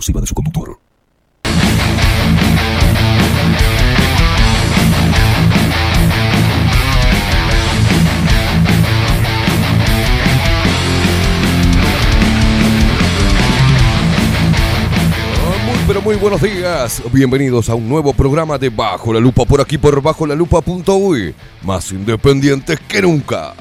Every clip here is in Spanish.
exclusiva de su conductor. Pero muy buenos días. Bienvenidos a un nuevo programa de Bajo la Lupa por aquí por bajo la lupa.uy. Más independientes que nunca.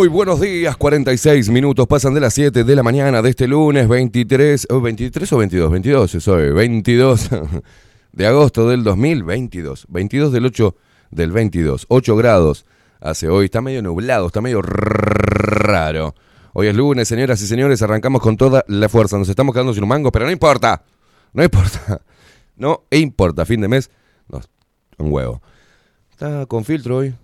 Muy, buenos días. 46 minutos pasan de las 7 de la mañana de este lunes 23, o 23 o 22, 22 es hoy, 22 de agosto del 2022. 22 del 8 del 22. 8 grados hace hoy. Está medio nublado, está medio raro. Hoy es lunes, señoras y señores. Arrancamos con toda la fuerza. Nos estamos quedando sin un mango, pero no importa. No importa. No importa. Fin de mes. No, un huevo. Está con filtro hoy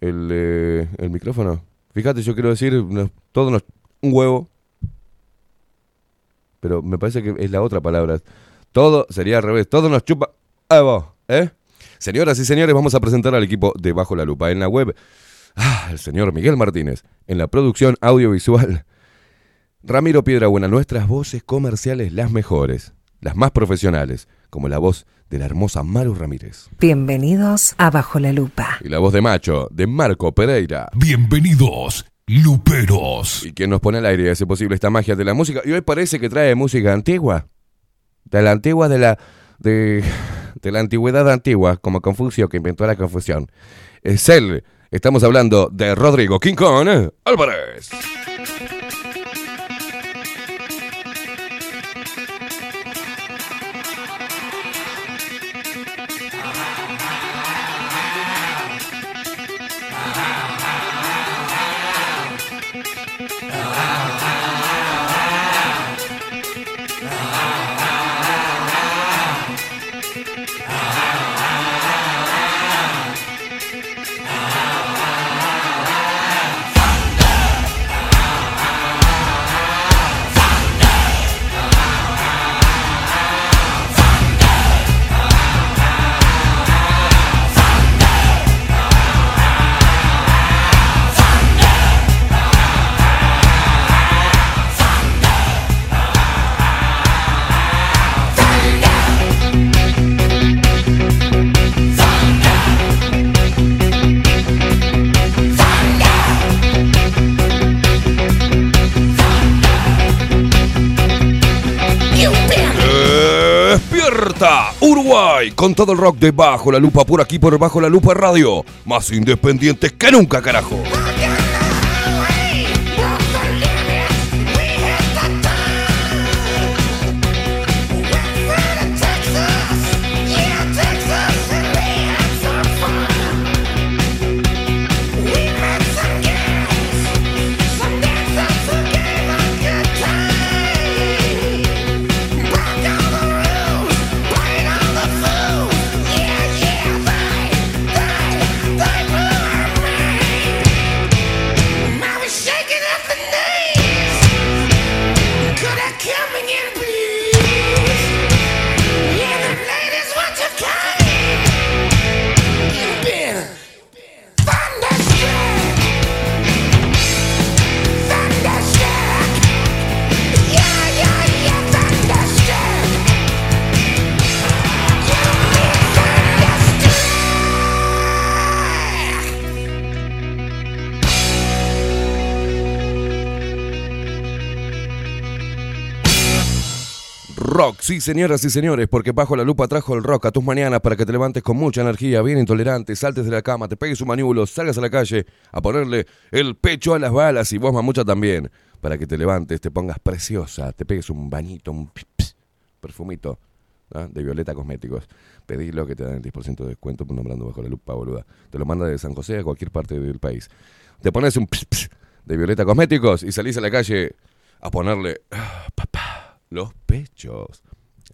el, eh, el micrófono. Fíjate, yo quiero decir, nos- todo nos... un huevo. Pero me parece que es la otra palabra. Todo sería al revés. Todo nos chupa... huevo, ¿eh? Señoras y señores, vamos a presentar al equipo de Bajo la Lupa. En la web, ah, el señor Miguel Martínez. En la producción audiovisual, Ramiro Piedrabuena. Nuestras voces comerciales, las mejores, las más profesionales, como la voz de la hermosa Maru Ramírez. Bienvenidos a Bajo la Lupa. Y la voz de macho, de Marco Pereira. Bienvenidos Luperos. Y quien nos pone al aire y hace posible esta magia de la música. Y hoy parece que trae música antigua. De la antigua, de la. de. de la antigüedad antigua, como Confucio que inventó la confusión. Es él. Estamos hablando de Rodrigo King Kong Álvarez. Con todo el rock de Bajo la Lupa por aquí por Bajo la Lupa Radio. Más independientes que nunca, carajo. Sí señoras y señores, porque Bajo la Lupa trajo el rock a tus mañanas para que te levantes con mucha energía, bien intolerante, saltes de la cama, te pegues un maniulo, salgas a la calle a ponerle el pecho a las balas y vos mamucha también, para que te levantes, te pongas preciosa, te pegues un bañito, un ps- ps- perfumito ¿ah? de Violeta Cosméticos. Pedilo que te dan el 10% de descuento nombrando Bajo la Lupa, boluda. Te lo manda de San José a cualquier parte del país. Te pones un ps- ps de Violeta Cosméticos y salís a la calle a ponerle ah, papá, los pechos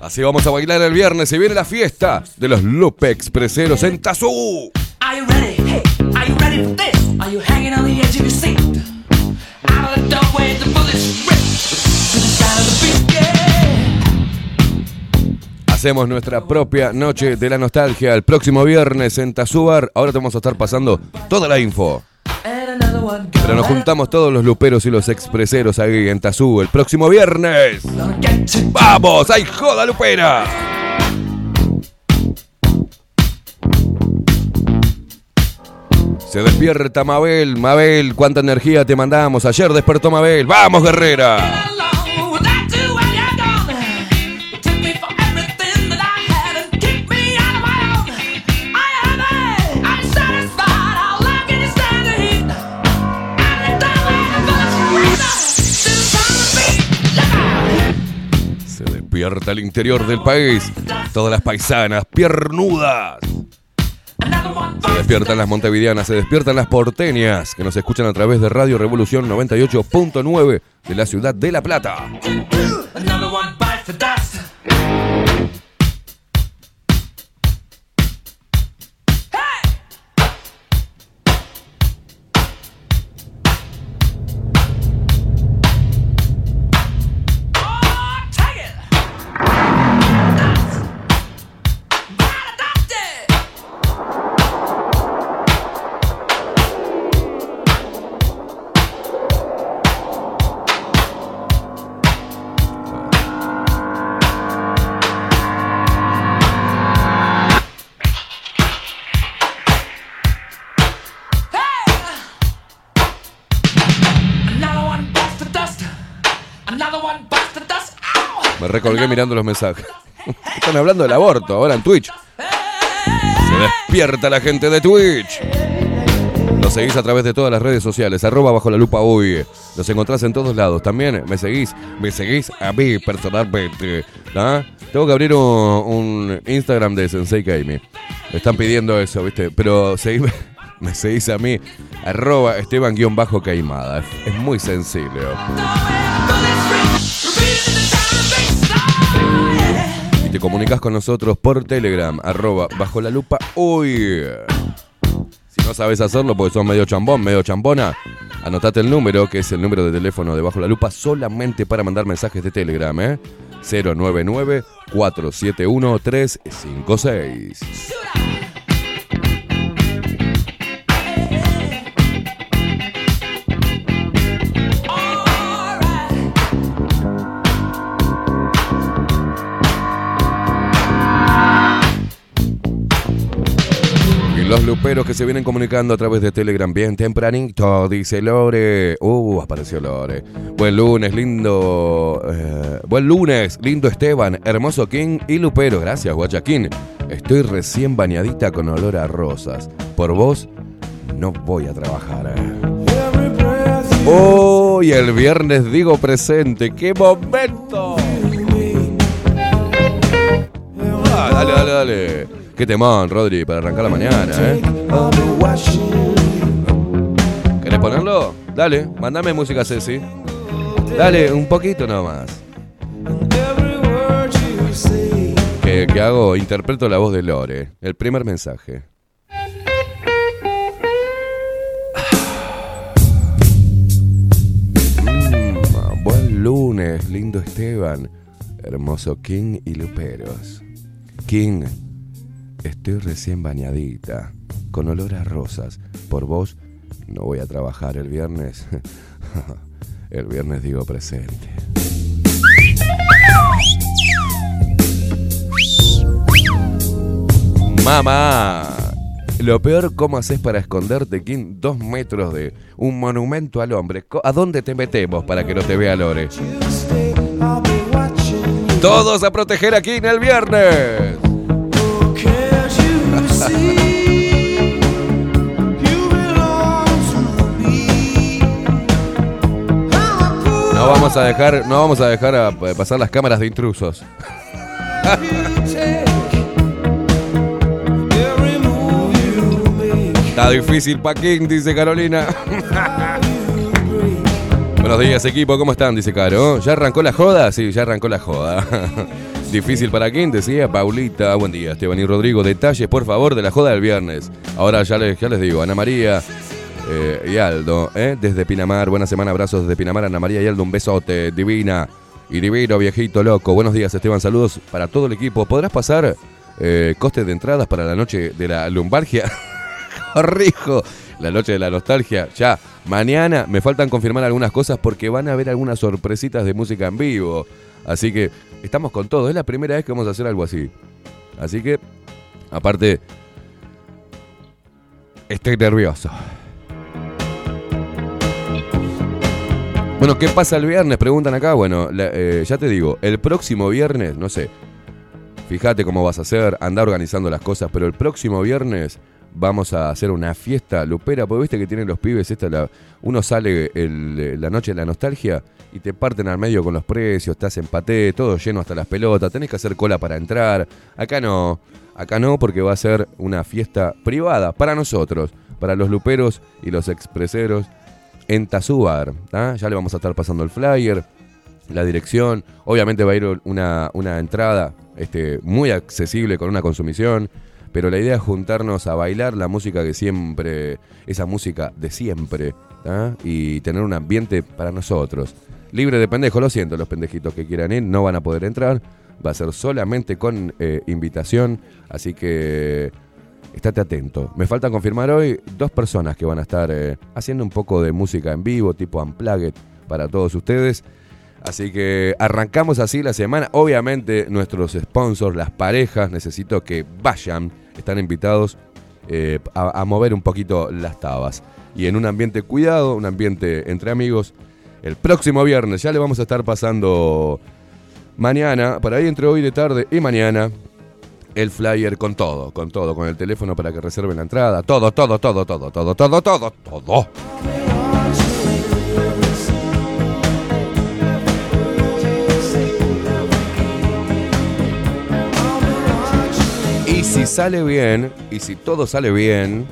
Así vamos a bailar el viernes. Se viene la fiesta de los Lupe Expreseros en Tazú. Hacemos nuestra propia noche de la nostalgia el próximo viernes en Tazúbar. Ahora te vamos a estar pasando toda la info. Pero nos juntamos todos los luperos y los expreseros ahí en Tazú el próximo viernes. ¡Vamos! ¡Ay, joda lupera! Se despierta Mabel. Mabel, cuánta energía te mandamos. Ayer despertó Mabel. ¡Vamos, guerrera! Despierta el interior del país. Todas las paisanas, piernudas. Se despiertan las montevideanas, se despiertan las porteñas, que nos escuchan a través de Radio Revolución 98.9 de la ciudad de La Plata. Recolgué mirando los mensajes. Están hablando del aborto ahora en Twitch. Se despierta la gente de Twitch. Nos seguís a través de todas las redes sociales, arroba bajo la lupa hoy. Nos encontrás en todos lados. También me seguís, me seguís a mí personalmente. ¿ah? Tengo que abrir un, Instagram de Sensei Kaimi. Me están pidiendo eso, ¿viste? Pero seguime, me seguís a mí, arroba Esteban-Caimada. Es, es muy sencillo. Comunicas con nosotros por Telegram, arroba bajo la lupa hoy. Si no sabes hacerlo porque sos medio chambón, medio chambona, anotate el número, que es el número de teléfono de bajo la lupa, solamente para mandar mensajes de Telegram, ¿eh? 099-471-356. Y los luperos que se vienen comunicando a través de Telegram bien tempranito, dice Lore. Uh, apareció Lore. Buen lunes, lindo. eh, buen lunes, lindo Esteban, hermoso King y lupero. Gracias, Guachaquín. Estoy recién bañadita con olor a rosas. Por vos, no voy a trabajar. eh. Hoy el viernes digo presente. ¡Qué momento! Ah, dale, dale, dale. Qué temón, Rodri, para arrancar la mañana, ¿eh? ¿Querés ponerlo? Dale, mandame música, Ceci. Dale, un poquito nomás. ¿Qué, qué hago? Interpreto la voz de Lore. El primer mensaje. Mm, buen lunes, lindo Esteban. Hermoso King y Luperos. King, estoy recién bañadita, con olor a rosas. Por vos, no voy a trabajar el viernes. el viernes digo presente. Mamá. Lo peor, ¿cómo haces para esconderte, King? Dos metros de un monumento al hombre. ¿A dónde te metemos para que no te vea Lore? Todos a proteger a King el viernes. No vamos a dejar, no vamos a dejar eh, pasar las cámaras de intrusos. Está difícil pa' King, dice Carolina. Buenos días, equipo, ¿cómo están? Dice Caro. ¿Ya arrancó la joda? Sí, ya arrancó la joda. Difícil para quién, decía Paulita. Buen día, Esteban y Rodrigo. Detalles, por favor, de la joda del viernes. Ahora ya les, ya les digo, Ana María eh, y Aldo, ¿eh? desde Pinamar. Buena semana, abrazos desde Pinamar. Ana María y Aldo, un besote. Divina y divino, viejito loco. Buenos días, Esteban. Saludos para todo el equipo. ¿Podrás pasar eh, costes de entradas para la noche de la lumbargia? Corrijo. La noche de la nostalgia. Ya, mañana me faltan confirmar algunas cosas porque van a haber algunas sorpresitas de música en vivo. Así que estamos con todo. Es la primera vez que vamos a hacer algo así. Así que, aparte, estoy nervioso. Bueno, ¿qué pasa el viernes? Preguntan acá. Bueno, eh, ya te digo, el próximo viernes, no sé, fíjate cómo vas a hacer, anda organizando las cosas, pero el próximo viernes vamos a hacer una fiesta lupera, porque viste que tienen los pibes, esta la, uno sale la noche de la nostalgia y te parten al medio con los precios, te hacen paté, todo lleno hasta las pelotas, tenés que hacer cola para entrar. Acá no, acá no, porque va a ser una fiesta privada para nosotros, para los luperos y los expreseros en Tazúbar. ¿tá? Ya le vamos a estar pasando el flyer, la dirección. Obviamente va a ir una, una entrada este, muy accesible con una consumición. Pero la idea es juntarnos a bailar la música que siempre, esa música de siempre, ¿tá? y tener un ambiente para nosotros. Libre de pendejos, lo siento, los pendejitos que quieran ir no van a poder entrar. Va a ser solamente con eh, invitación, así que estate atento. Me falta confirmar hoy dos personas que van a estar eh, haciendo un poco de música en vivo, tipo Unplugged, para todos ustedes. Así que arrancamos así la semana. Obviamente nuestros sponsors, las parejas, necesito que vayan, están invitados eh, a, mover un poquito las tabas. Y en un ambiente cuidado, un ambiente entre amigos, el próximo viernes. Ya le vamos a estar pasando mañana, por ahí entre hoy de tarde y mañana, el flyer con todo, con todo, con el teléfono para que reserven la entrada, todo, todo, todo, todo, todo, todo, todo, todo. Si sale bien, y si todo sale bien,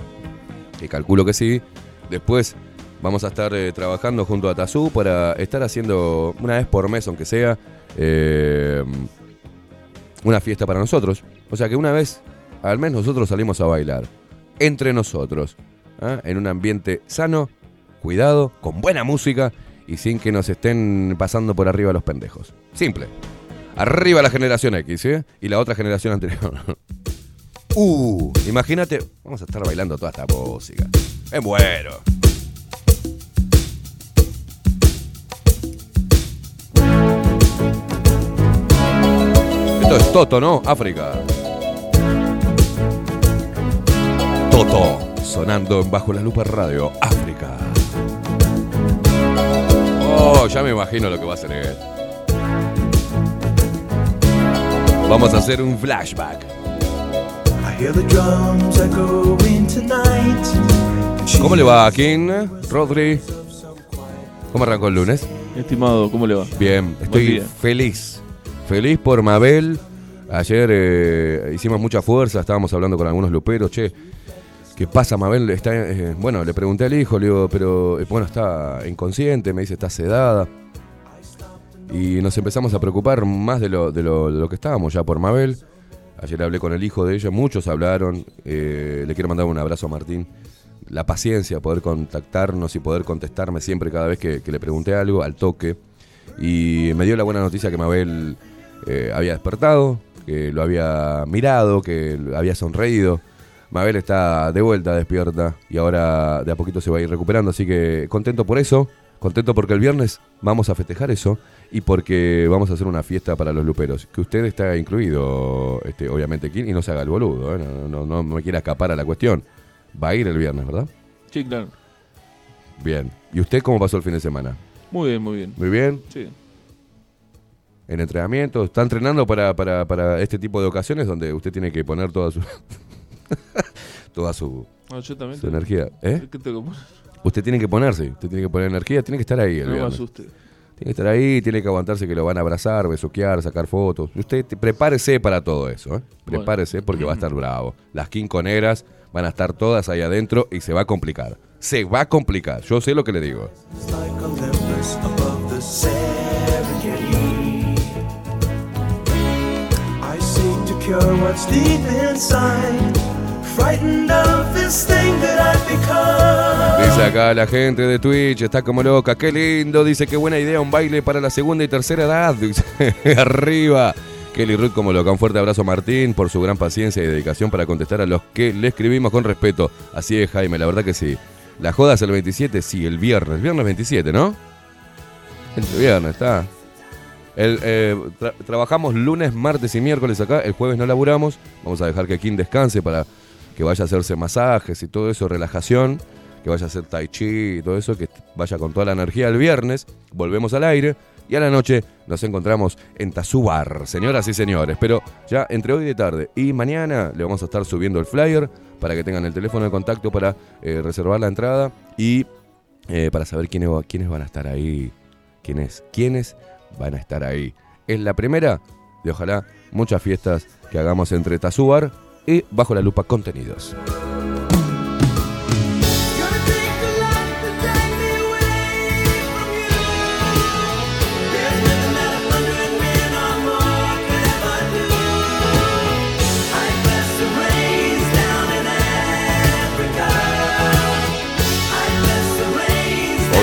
que calculo que sí, después vamos a estar eh, trabajando junto a Tazú para estar haciendo una vez por mes, aunque sea, eh, una fiesta para nosotros. O sea que una vez al mes nosotros salimos a bailar, entre nosotros, ¿ah? en un ambiente sano, cuidado, con buena música y sin que nos estén pasando por arriba los pendejos. Simple. Arriba la generación X, ¿eh? Y la otra generación anterior. uh, imagínate, vamos a estar bailando toda esta música. Me muero. Esto es Toto, ¿no? África. Toto, sonando Bajo la Lupa Radio, África. Oh, ya me imagino lo que va a ser él. Vamos a hacer un flashback. ¿Cómo le va, King? Rodri. ¿Cómo arrancó el lunes? Estimado, ¿cómo le va? Bien, estoy feliz. Feliz por Mabel. Ayer eh, hicimos mucha fuerza, estábamos hablando con algunos luperos. Che, ¿qué pasa, Mabel? Está, eh, bueno, le pregunté al hijo, le digo, pero eh, bueno, está inconsciente, me dice, está sedada. Y nos empezamos a preocupar más de lo, de lo, de lo que estábamos ya por Mabel. Ayer hablé con el hijo de ella, muchos hablaron. eh, le quiero mandar un abrazo a Martín. La paciencia, poder contactarnos y poder contestarme siempre cada vez que, le pregunté algo, al toque. Y me dio la buena noticia que Mabel eh, había despertado, que lo había mirado, que había sonreído. Mabel está de vuelta, despierta, y ahora de a poquito se va a ir recuperando, así que contento por eso, contento porque el viernes vamos a festejar eso y porque vamos a hacer una fiesta para los luperos, que usted está incluido, este, obviamente, aquí, y no se haga el boludo, ¿eh? no, no, no me quiera escapar a la cuestión. Va a ir el viernes, ¿verdad? Sí, claro. Bien. ¿Y usted cómo pasó el fin de semana? Muy bien, muy bien. Muy bien. Sí. En entrenamiento, está entrenando para, para, para este tipo de ocasiones donde usted tiene que poner toda su toda su, No, yo también. su tengo- energía. ¿Eh? ¿Qué tengo que poner? Usted tiene que ponerse, usted tiene que poner energía, tiene que estar ahí el No me viernes. asuste. Tiene que estar ahí, tiene que aguantarse que lo van a abrazar, besuquear, sacar fotos. Usted te- prepárese para todo eso, ¿eh? Prepárese porque va a estar bravo. Las quinconeras van a estar todas ahí adentro y se va a complicar. Se va a complicar, yo sé lo que le digo. It's like Dice acá la gente de Twitch, está como loca, qué lindo, dice qué buena idea un baile para la segunda y tercera edad, arriba. Kelly Ruth como loca, un fuerte abrazo a Martín por su gran paciencia y dedicación para contestar a los que le escribimos con respeto. Así es, Jaime, la verdad que sí. La joda es el 27, sí, el viernes, viernes 27, ¿no? El viernes, está. El, eh, tra- trabajamos lunes, martes y miércoles acá, el jueves no laburamos, vamos a dejar que Kim descanse para que vaya a hacerse masajes y todo eso, relajación, que vaya a hacer tai chi y todo eso, que vaya con toda la energía el viernes, volvemos al aire y a la noche nos encontramos en Tazubar, señoras y señores. Pero ya entre hoy de tarde y mañana le vamos a estar subiendo el flyer para que tengan el teléfono de contacto para eh, reservar la entrada y eh, para saber quiénes, quiénes van a estar ahí. ¿Quiénes? ¿Quiénes van a estar ahí? Es la primera de ojalá muchas fiestas que hagamos entre Tazubar y Bajo la Lupa Contenidos.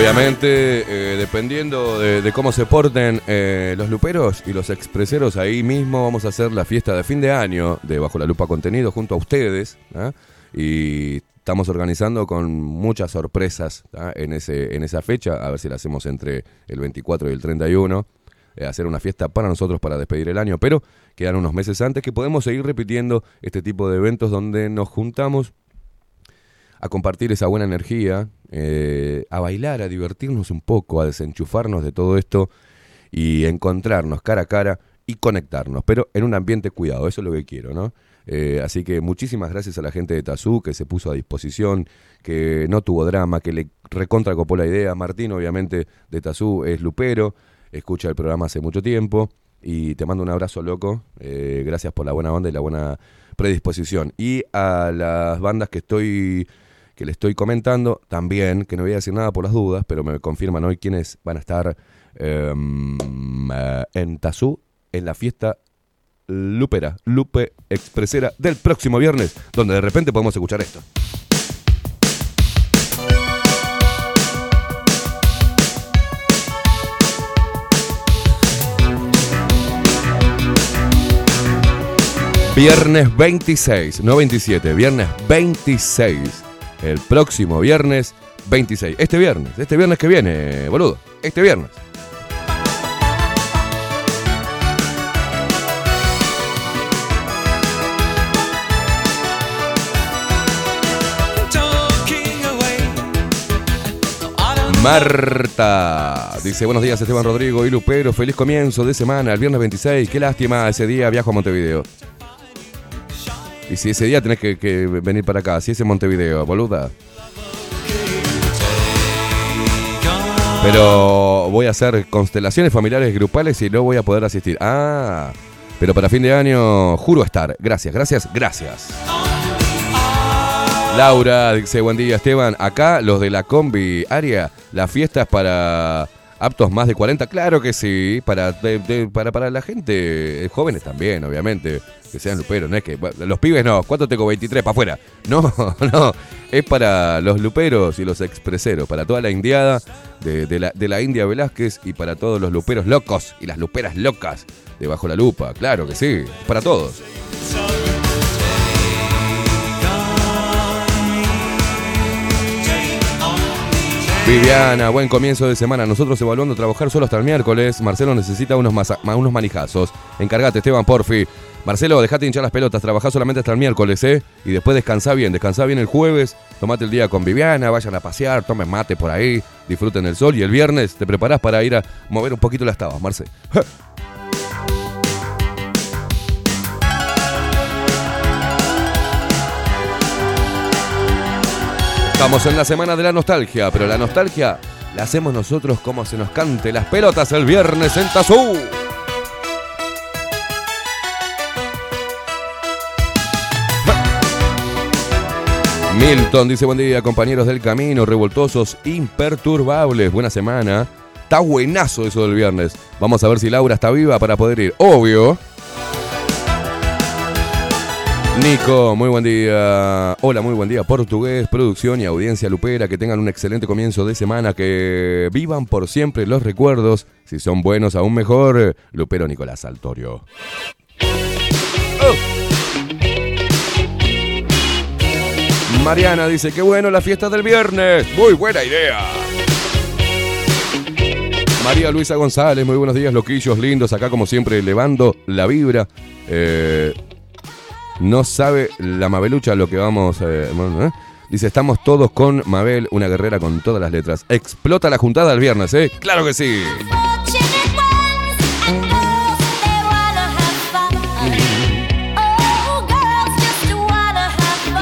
Obviamente, eh, dependiendo de, cómo se porten eh, los luperos y los expreseros, ahí mismo vamos a hacer la fiesta de fin de año de Bajo la Lupa Contenido junto a ustedes. ¿ah? Y estamos organizando con muchas sorpresas ¿ah? en, ese, en esa fecha, a ver si la hacemos entre el 24 y el 31. eh, hacer una fiesta para nosotros para despedir el año, pero quedan unos meses antes que podemos seguir repitiendo este tipo de eventos donde nos juntamos a compartir esa buena energía eh, a bailar, a divertirnos un poco, a desenchufarnos de todo esto y encontrarnos cara a cara y conectarnos, pero en un ambiente cuidado, eso es lo que quiero, ¿no? Eh, así que muchísimas gracias a la gente de Tazú que se puso a disposición, que no tuvo drama, que le recontra copó la idea. Martín, obviamente, de Tazú es lupero, escucha el programa hace mucho tiempo y te mando un abrazo loco. eh, gracias por la buena onda y la buena predisposición. Y a las bandas que estoy que le estoy comentando también, que no voy a decir nada por las dudas, pero me confirman hoy quiénes van a estar em, eh, en Tazú en la fiesta Lupera, Lupe Expresera del próximo viernes, donde de repente podemos escuchar esto. Viernes 26, no 27, viernes 26. El próximo viernes 26. Este viernes, este viernes que viene, boludo. Este viernes. Marta dice: Buenos días, Esteban Rodrigo y Lupero. Feliz comienzo de semana, el viernes 26. Qué lástima, ese día viajo a Montevideo. Y si ese día tenés que, venir para acá, si es en Montevideo, boluda. Pero voy a hacer constelaciones familiares grupales y no voy a poder asistir. Ah, pero para fin de año juro estar. Gracias, gracias, gracias. Laura dice, buen día Esteban, acá los de la combi área, la fiesta es para aptos más de 40, claro que sí, para, para, para la gente, eh, jóvenes también, obviamente, que sean luperos, no es que, los pibes no, ¿cuánto tengo? 23, para afuera. No, no, es para los luperos y los expreseros, para toda la indiada de, la, de la India Velázquez y para todos los luperos locos y las luperas locas de Bajo la Lupa, claro que sí, para todos. Viviana, buen comienzo de semana. Nosotros evaluando trabajar solo hasta el miércoles. Marcelo necesita unos, unos manijazos. Encargate, Esteban, porfi. Marcelo, dejate hinchar las pelotas. Trabajá solamente hasta el miércoles, ¿eh? Y después descansá bien. Descansá bien el jueves. Tomate el día con Viviana. Vayan a pasear. Tomen mate por ahí. Disfruten el sol. Y el viernes te preparás para ir a mover un poquito las tabas, Marce. Estamos en la semana de la nostalgia, pero la nostalgia la hacemos nosotros como se nos cante las pelotas el viernes en Tazú. Milton dice buen día compañeros del camino, revoltosos, imperturbables, buena semana. Está buenazo eso del viernes. Vamos a ver si Laura está viva para poder ir. Obvio. Nico, muy buen día. Hola, muy buen día. Portugués, producción y audiencia lupera. Que tengan un excelente comienzo de semana. Que vivan por siempre los recuerdos. Si son buenos, aún mejor. Lupero Nicolás Altorio. Mariana dice, qué bueno la fiesta del viernes. Muy buena idea. María Luisa González, muy buenos días, loquillos lindos. Acá como siempre, elevando la vibra. Eh, no sabe la Mabelucha lo que vamos. eh, ¿eh? Dice, estamos todos con Mabel, una guerrera con todas las letras. Explota la juntada el viernes, ¿eh? Claro que sí.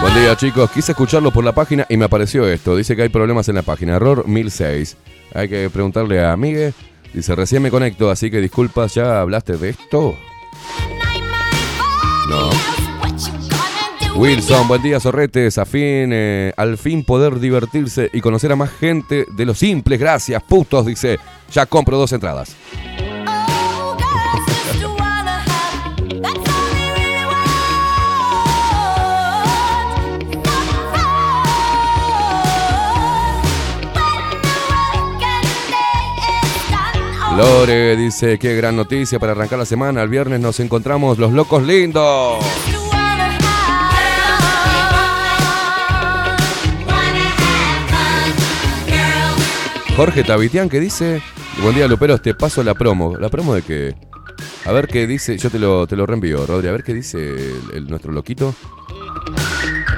Buen día chicos, quise escucharlo por la página y me apareció esto. Dice que hay problemas en la página, error 1006. Hay que preguntarle a Migue. Dice, recién me conecto, así que disculpas, ¿ya hablaste de esto? No. Wilson, buen día, zorretes. A eh, al fin poder divertirse y conocer a más gente de los simples. Gracias, putos. Dice, ya compro dos entradas. Lore dice, qué gran noticia para arrancar la semana. El viernes nos encontramos los locos lindos. Jorge Tavitian que dice, buen día Luperos, te paso la promo. ¿La promo de qué? A ver qué dice, yo te lo, te lo reenvío, Rodri, a ver qué dice nuestro loquito.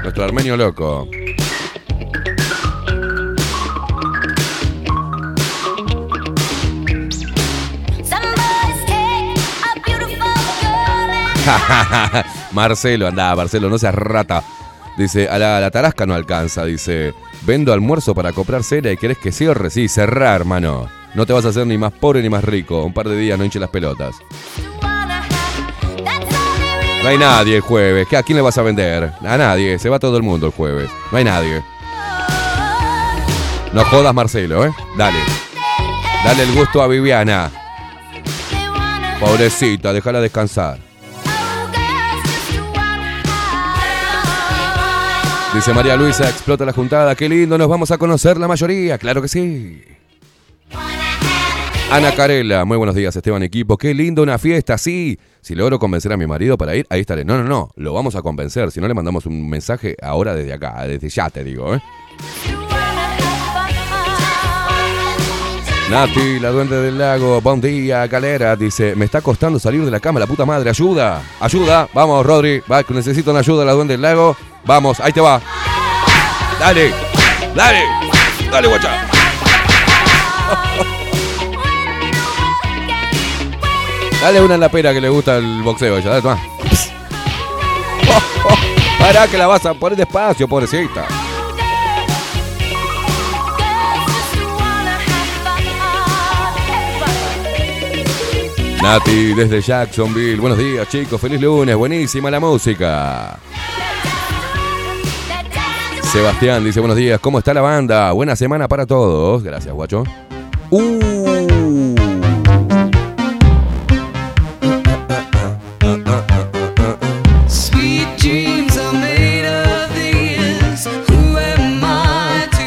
Nuestro armenio loco. Marcelo, anda, Marcelo, no seas rata. Dice, a la, tarasca no alcanza, dice. Vendo almuerzo para comprar cera y querés que cierre. Sí, cerrá, hermano. No te vas a hacer ni más pobre ni más rico. Un par de días no hinche las pelotas. No hay nadie el jueves. ¿Qué- ¿A quién le vas a vender? A nadie. Se va todo el mundo el jueves. No hay nadie. No jodas, Marcelo, ¿eh? Dale. Dale el gusto a Viviana. Pobrecita, déjala descansar. Dice María Luisa, explota la juntada. Qué lindo, nos vamos a conocer la mayoría. Claro que sí. Ana Carela, muy buenos días, Esteban Equipo. Qué lindo una fiesta, sí. Si logro convencer a mi marido para ir, ahí estaré. No, no, no, lo vamos a convencer. Si no, le mandamos un mensaje ahora desde acá, desde ya te digo, ¿eh? Nati, la duende del lago, buen día, galera. Dice, me está costando salir de la cama, la puta madre, ayuda, ayuda. Vamos, Rodri, va, necesito una ayuda, la duende del lago. Vamos, ahí te va. Dale, dale, dale, guacha. Dale una en la pera que le gusta el boxeo ya, dale, toma. Pará que la vas a poner despacio, pobrecita. Nati desde Jacksonville. Buenos días, chicos. Feliz lunes. Buenísima la música. Sebastián dice buenos días. ¿Cómo está la banda? Buena semana para todos. Gracias, guacho. Uh.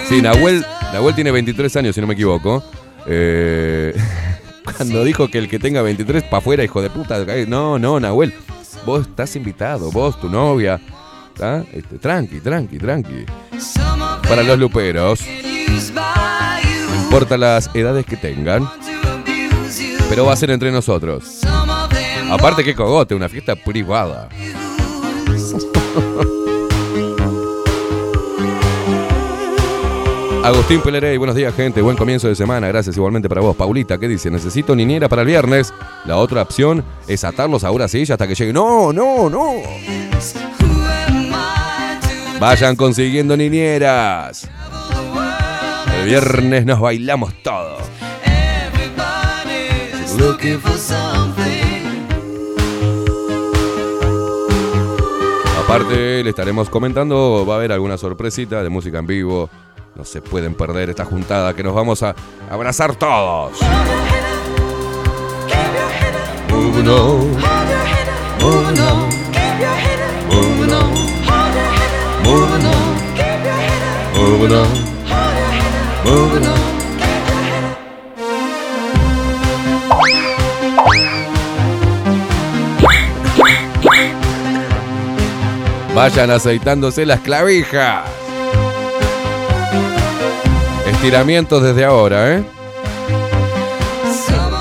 Sí, Nahuel, Nahuel tiene 23 años, si no me equivoco. Eh, cuando dijo que el que tenga 23 para afuera, hijo de puta. No, no, Nahuel. Vos estás invitado, vos, tu novia. ¿tá? Este, tranqui, tranqui, tranqui. Para los luperos, no importa las edades que tengan, pero va a ser entre nosotros. Aparte, que cogote, una fiesta privada. Agustín Pelerey, buenos días, gente. Buen comienzo de semana. Gracias igualmente para vos. Paulita, ¿qué dice? Necesito niñera para el viernes. La otra opción es atarlos a una silla hasta que llegue. No, no, no. Vayan consiguiendo niñeras. El viernes nos bailamos todo. Everybody's looking for something. Aparte, le estaremos comentando, va a haber alguna sorpresita de música en vivo. No se pueden perder esta juntada que nos vamos a abrazar todos. Vayan aceitándose las clavijas. Estiramientos desde ahora, ¿eh?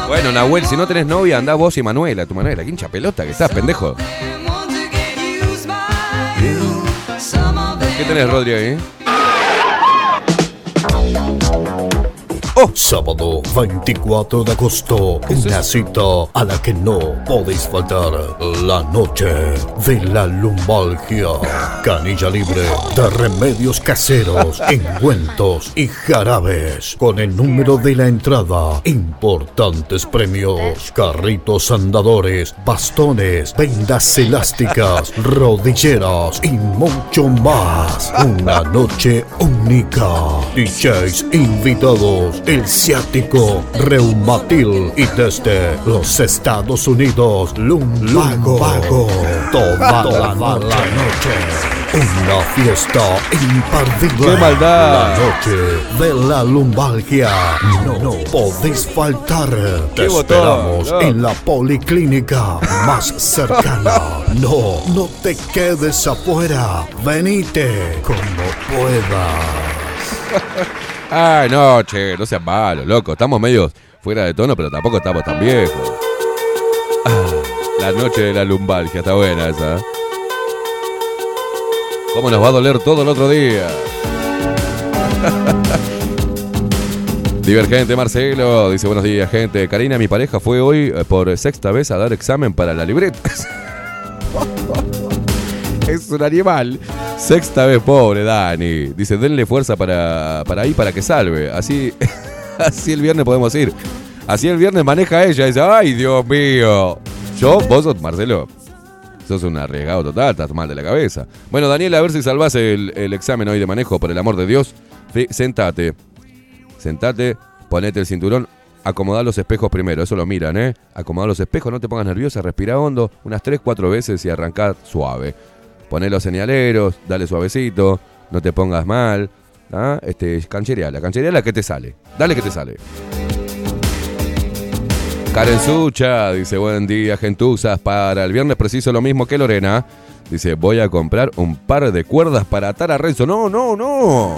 Bueno, Nahuel, si no tenés novia, anda vos y Manuela. Tu Manuela, qué hincha pelota que estás, pendejo. ¿Qué tenés, Rodri, ahí? Sábado 24 de agosto, una cita a la que no podéis faltar. La noche de la lumbalgia. Canilla libre de remedios caseros, ungüentos y jarabes. Con el número de la entrada, importantes premios, carritos andadores, bastones, vendas elásticas, rodilleras y mucho más. Una noche única. DJs invitados, el ciático, reumatil y desde los Estados Unidos, Lumbago. Toda, la, noche. Una fiesta imperdible. ¡Qué maldad! La noche de la lumbalgia. No, no podéis faltar. Te ¡Qué botón, esperamos no! en la policlínica más cercana. No, no te quedes afuera. Venite como puedas. Ay, no, che, no seas malo, loco. Estamos medio fuera de tono, pero tampoco estamos tan viejos. Ah, la noche de la lumbalgia, está buena esa. ¿eh? ¿Cómo nos va a doler todo el otro día? Divergente Marcelo dice buenos días gente. Karina, mi pareja fue hoy eh, por sexta vez a dar examen para la libreta. es un animal. Sexta vez, pobre Dani. Dice, denle fuerza para, para ahí, para que salve. Así, así el viernes podemos ir. Así el viernes maneja ella dice, ay, Dios mío. Yo, vos sos Marcelo. Sos un arriesgado total, estás mal de la cabeza. Bueno, Daniel, a ver si salvás el, examen hoy de manejo, por el amor de Dios. Fi- Sentate. Sentate, ponete el cinturón, acomodá los espejos primero, eso lo miran, ¿eh? Acomodá los espejos, no te pongas nerviosa, respira hondo, unas 3, 4 veces y arrancá suave. Poné los señaleros, dale suavecito, no te pongas mal. ¿ah? Este, canchereala, canchereala que te sale. Dale que te sale. Karen Sucha dice, buen día, gentuzas. Para el viernes preciso lo mismo que Lorena. Dice, voy a comprar un par de cuerdas para atar a Renzo. No, no, no.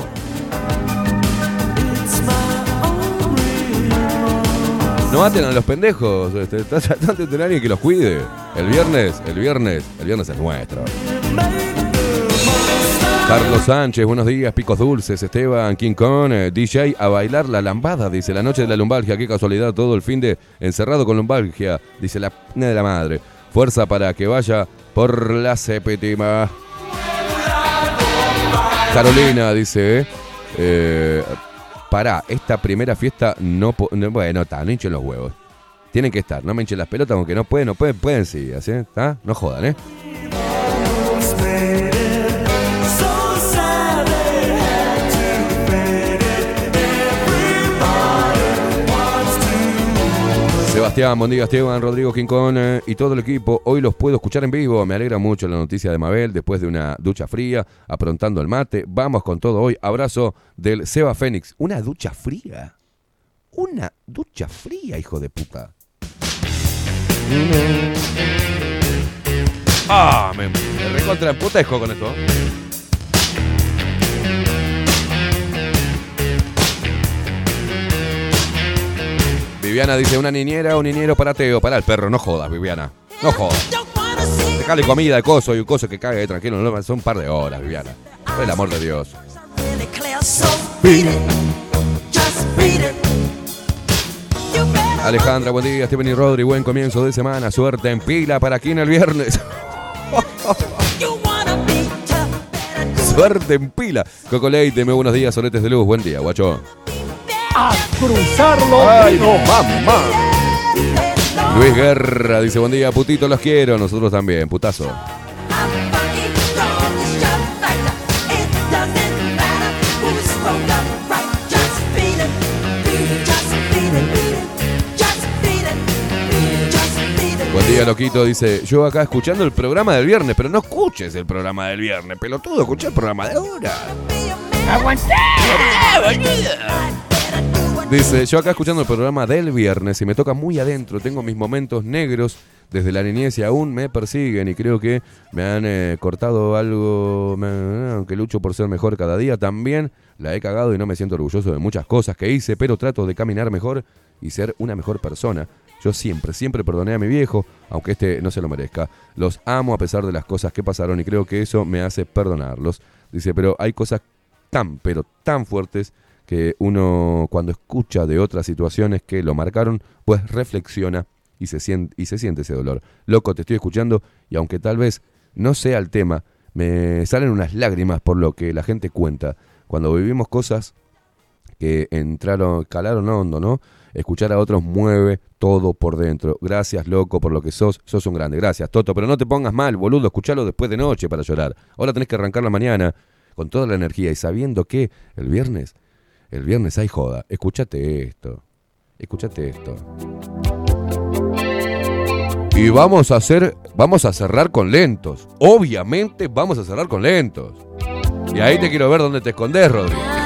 No aten a los pendejos. Este, Está tratando de tener a alguien que los cuide. El viernes, el viernes, el viernes es nuestro. Carlos Sánchez, buenos días, picos dulces, Esteban, King Kong, eh, DJ, a bailar la lambada, dice la noche de la lumbalgia, qué casualidad, todo el fin de encerrado con lumbalgia, dice la p- de la madre. Fuerza para que vaya por la séptima. Carolina dice, eh, pará, esta primera fiesta no, no- bueno, está, no hinchen los huevos. Tienen que estar, no me hinchen las pelotas, aunque no pueden, no pueden, pueden sí, así, ¿está? No jodan, ¿eh? Sebastián, día Esteban, Rodrigo Quincón eh, y todo el equipo. Hoy los puedo escuchar en vivo. Me alegra mucho la noticia de Mabel después de una ducha fría, aprontando el mate. Vamos con todo hoy. Abrazo del Seba Fénix. ¿Una ducha fría? Una ducha fría, hijo de puta. Ah, me, me recontra emputejo con esto. Viviana dice, una niñera, un niñero para Teo. Para el perro, no jodas, Viviana. No jodas. Dejale comida de coso y un coso que cague tranquilo. No, son un par de horas, Viviana. Por el amor de Dios. Alejandra, buen día. Steven y Rodri, buen comienzo de semana. Suerte en pila para aquí en el viernes. Suerte en pila. Coco Leite, muy buenos días, soletes de luz. Buen día, guacho. Cruzarlo. Ay, no, mamá. Luis Guerra dice, buen día, putito, los quiero. Nosotros también, putazo. Día, loquito. Dice, yo acá escuchando el programa del viernes, pero no escuches el programa del viernes, pelotudo, escucha el programa de ahora. Dice, yo acá escuchando el programa del viernes y me toca muy adentro, tengo mis momentos negros desde la niñez y aún me persiguen y creo que me han eh, cortado algo, me- aunque lucho por ser mejor cada día, también la he cagado y no me siento orgulloso de muchas cosas que hice, pero trato de caminar mejor y ser una mejor persona. Yo siempre, siempre perdoné a mi viejo, aunque este no se lo merezca. Los amo a pesar de las cosas que pasaron y creo que eso me hace perdonarlos. Dice, pero hay cosas tan, pero tan fuertes que uno cuando escucha de otras situaciones que lo marcaron, pues reflexiona y se siente, y se siente ese dolor. Loco, te estoy escuchando y aunque tal vez no sea el tema, me salen unas lágrimas por lo que la gente cuenta. Cuando vivimos cosas que entraron, calaron hondo, ¿no? Escuchar a otros mueve todo por dentro. Gracias, loco, por lo que sos. Sos un grande. Gracias, Toto. Pero no te pongas mal, boludo. Escuchalo después de noche para llorar. Ahora tenés que arrancar la mañana con toda la energía y sabiendo que el viernes, el viernes hay joda. Escúchate esto. Escúchate esto. Y vamos a hacer, vamos a cerrar con lentos. Obviamente vamos a cerrar con lentos. Y ahí te quiero ver dónde te escondes, Rodri.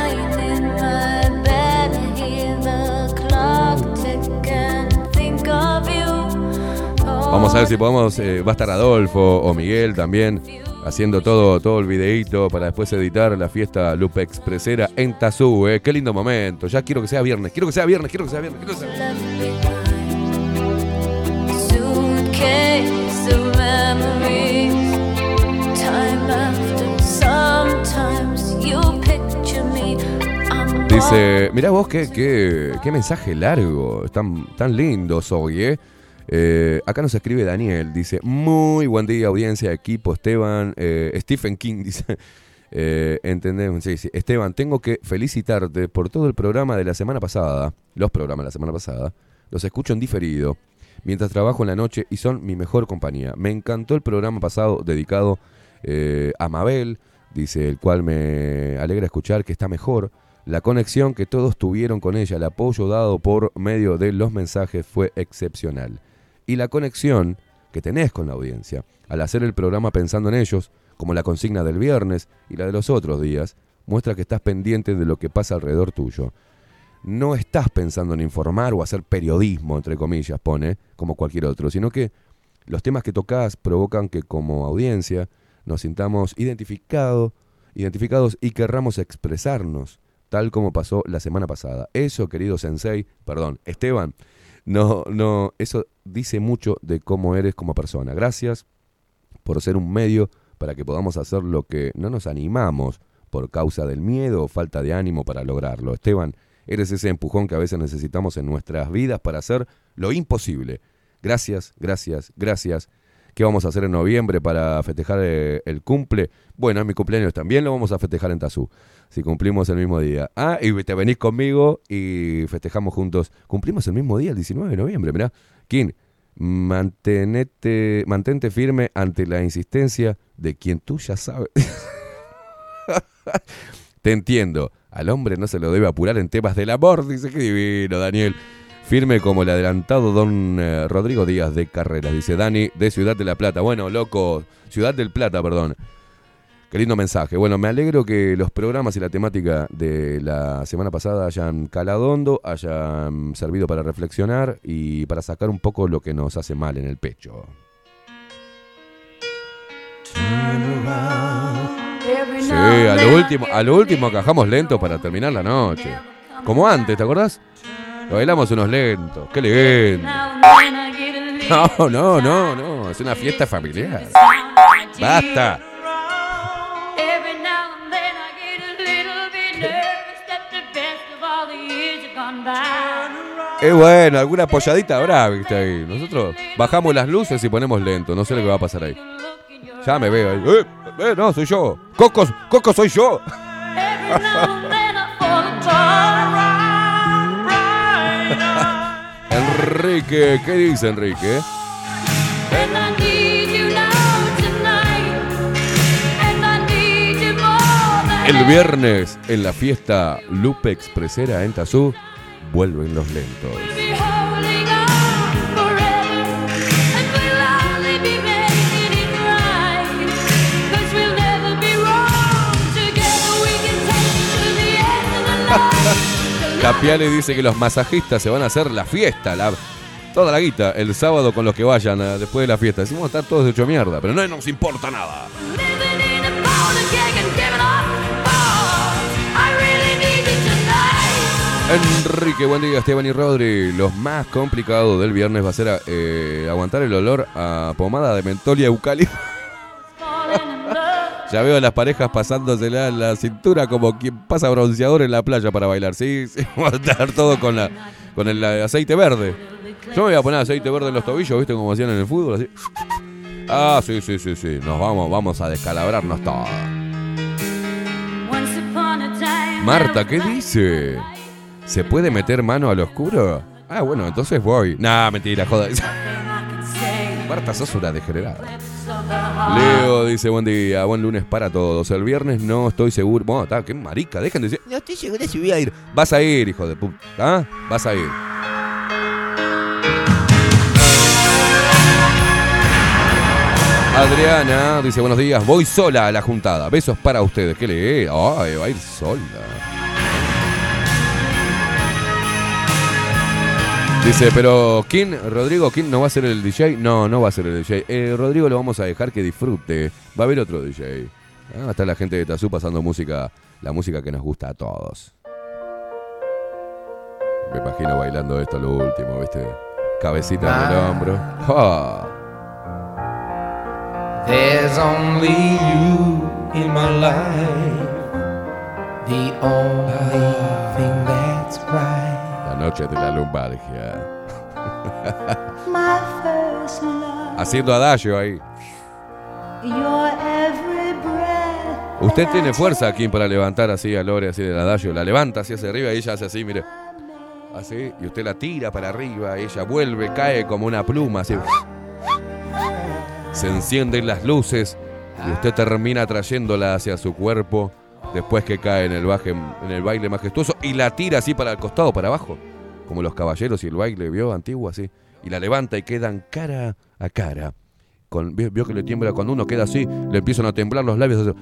Vamos a ver si podemos, eh, va a estar Adolfo o Miguel también haciendo todo, todo el videíto para después editar la fiesta Lupe Expresera en Tazú, eh. Qué lindo momento. Ya quiero que sea viernes, quiero que sea viernes, quiero que sea viernes, quiero que sea viernes. Dice, mirá vos qué, qué, qué mensaje largo, tan, tan lindos hoy, ¿eh? Eh, acá nos escribe Daniel, dice, muy buen día audiencia, equipo, Esteban, eh, Stephen King, dice, eh, entendemos, sí. Esteban, tengo que felicitarte por todo el programa de la semana pasada, los programas de la semana pasada, los escucho en diferido, mientras trabajo en la noche y son mi mejor compañía. Me encantó el programa pasado dedicado eh, a Mabel, dice, el cual me alegra escuchar que está mejor. La conexión que todos tuvieron con ella, el apoyo dado por medio de los mensajes fue excepcional. Y la conexión que tenés con la audiencia, al hacer el programa pensando en ellos, como la consigna del viernes y la de los otros días, muestra que estás pendiente de lo que pasa alrededor tuyo. No estás pensando en informar o hacer periodismo, entre comillas, pone, como cualquier otro, sino que los temas que tocas provocan que como audiencia nos sintamos identificado, identificados y querramos expresarnos, tal como pasó la semana pasada. Eso, querido Sensei, perdón, Esteban, no, no, eso dice mucho de cómo eres como persona. Gracias por ser un medio para que podamos hacer lo que no nos animamos por causa del miedo o falta de ánimo para lograrlo. Esteban, eres ese empujón que a veces necesitamos en nuestras vidas para hacer lo imposible. Gracias, gracias, gracias. ¿Qué vamos a hacer en noviembre para festejar eh, el cumple? Bueno, mi cumpleaños también lo vamos a festejar en Tazú, si cumplimos el mismo día. Ah, y te venís conmigo y festejamos juntos. Cumplimos el mismo día, el 19 de noviembre, mirá. King, mantenete, mantente firme ante la insistencia de quien tú ya sabes. Te entiendo. Al hombre no se lo debe apurar en temas del amor, dice que divino, Daniel. Firme como el adelantado don eh, Rodrigo Díaz de Carreras, dice Dani, de Ciudad de la Plata. Bueno, loco, Ciudad del Plata, perdón. Qué lindo mensaje. Bueno, me alegro que los programas y la temática de la semana pasada hayan calado hondo, hayan servido para reflexionar y para sacar un poco lo que nos hace mal en el pecho. Sí, a lo último, a lo último cajamos lentos para terminar la noche. Como antes, ¿te acordás? Lo bailamos unos lentos. ¡Qué lindo! No, no, no, no. Es una fiesta familiar. Basta. Es bueno, alguna apoyadita habrá, viste ahí. Nosotros bajamos las luces y ponemos lento. No sé lo que va a pasar ahí. Ya me veo ahí. ¡Eh! eh, no, soy yo. Coco, Coco, soy yo. Enrique, ¿qué dice Enrique? El viernes, en la fiesta Lupe Expresera en Tazú, vuelven los lentos. Capiale dice que los masajistas se van a hacer la fiesta, la, toda la guita, el sábado con los que vayan eh, después de la fiesta. Decimos estar todos de hecho mierda, pero no nos importa nada. Tonight. Enrique, buen día, Esteban y Rodri. Lo más complicado del viernes va a ser eh, aguantar el olor a pomada de mentol y eucalipto. Ya veo a las parejas pasándosela en la cintura como quien pasa bronceador en la playa para bailar. Sí, sí, va a estar todo con, la, con el aceite verde. Yo me voy a poner aceite verde en los tobillos, ¿viste? Como hacían en el fútbol, así. Ah, sí, sí, sí, sí. Nos vamos, vamos a descalabrarnos time. Marta, ¿qué dice? ¿Se puede meter mano al oscuro? Ah, bueno, entonces voy. Nah, mentira, joda. Marta, sos una degenerada. Leo dice, buen día, buen lunes para todos. El viernes no estoy seguro. Bueno, está, qué marica, dejen de decir, no estoy seguro si voy a ir. Vas a ir, hijo de puta. ¿Ah? Vas a ir. Adriana dice, buenos días, voy sola a la juntada. Besos para ustedes. ¿Qué lee? Ay, va a ir sola. Dice, pero ¿quién? Rodrigo, ¿quién no va a ser el DJ? No, no va a ser el DJ. Eh, Rodrigo lo vamos a dejar que disfrute. Va a haber otro DJ. Ah, estar la gente de Tazú pasando música, la música que nos gusta a todos. Me imagino bailando esto lo último, ¿viste? Cabecita en el hombro. ¡Ah! There's only you in my life, the only thing that's right. La noche de la lumbalgia. my first love, Haciendo adagio ahí. your every breath. Usted tiene fuerza aquí para levantar así a Lore, así del adagio. La levanta así hacia arriba y ella hace así, mire. Así. Y usted la tira para arriba. Y ella vuelve, cae como una pluma, así. Se encienden las luces. Y usted termina trayéndola hacia su cuerpo. Después que cae en el, baje, en el baile majestuoso. Y la tira así para el costado, para abajo. Como los caballeros y el baile, ¿vio? Antiguo así. Y la levanta y quedan cara a cara. Con, vio, vio que le tiembla cuando uno queda así, le empiezan a temblar los labios. así.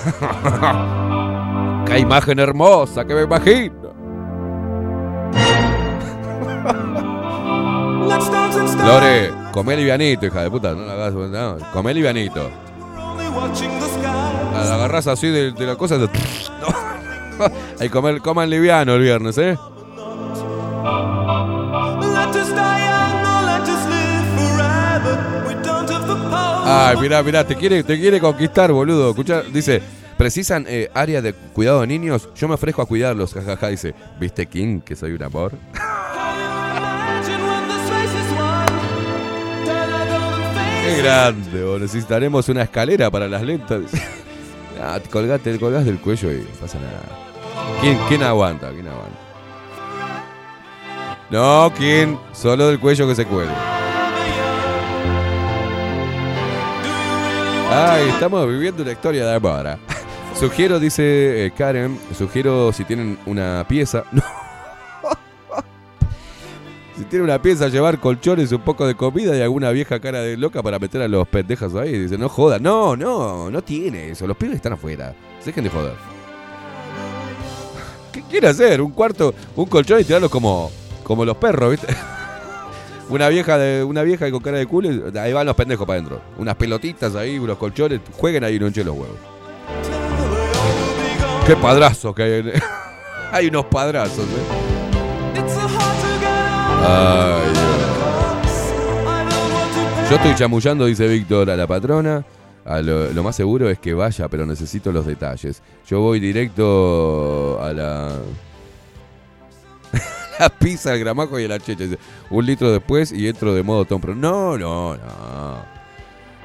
¡Qué imagen hermosa que me imagino! Lore, comé livianito, hija de puta. No la hagas, no, comé livianito. La agarrás así de, la cosa. de- No. Coman liviano el viernes, ¿eh? Ay, mirá, mirá, te quiere, te quiere conquistar, boludo. Escucha, dice, ¿precisan eh, área de cuidado de niños? Yo me ofrezco a cuidarlos, jajaja. Dice, ¿viste King que soy un amor? Qué grande, boludo. Necesitaremos una escalera para las lentas. Ah, te colgate, te colgás del cuello y no pasa nada. ¿Quién, quién aguanta? ¿Quién aguanta? No, ¿quién? Solo del cuello que se cuelgue. Ay, estamos viviendo una historia de amor. ¿ah? Sugiero, dice eh, Karen, sugiero si tienen una pieza. No. Si tienen una pieza, llevar colchones, un poco de comida y alguna vieja cara de loca para meter a los pendejas ahí. Dice, no joda. No, no, no tiene eso. Los pibes están afuera. Dejen de joder. ¿Qué quiere hacer? Un cuarto, un colchón y tirarlos como, como los perros, ¿viste? Una vieja de una vieja con cara de culo, ahí van los pendejos para adentro. Unas pelotitas ahí, unos colchones, jueguen ahí no hinchen los huevos. Qué padrazos que hay. hay unos padrazos, eh. Ay. Yo estoy chamullando, dice Víctor, a la patrona. A lo, más seguro es que vaya, pero necesito los detalles. Yo voy directo a la. la pizza, el gramajo y la checha. Un litro después y entro de modo Tom Pro. No, no, no.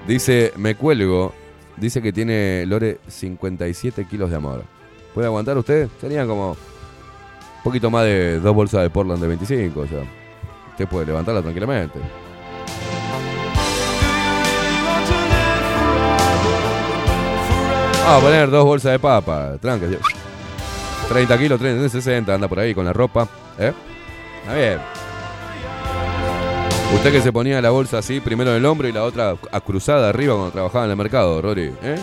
Dice, me cuelgo. Dice que tiene Lore 57 kilos de amor. ¿Puede aguantar usted? Serían como un poquito más de dos bolsas de Portland de 25. O sea, usted puede levantarla tranquilamente. Vamos a poner dos bolsas de papa, tranca. 30 kilos, 30, 60, anda por ahí con la ropa. ¿Eh? Está bien. Usted que se ponía la bolsa así, primero en el hombro y la otra cruzada arriba cuando trabajaba en el mercado, Rory. ¿Eh?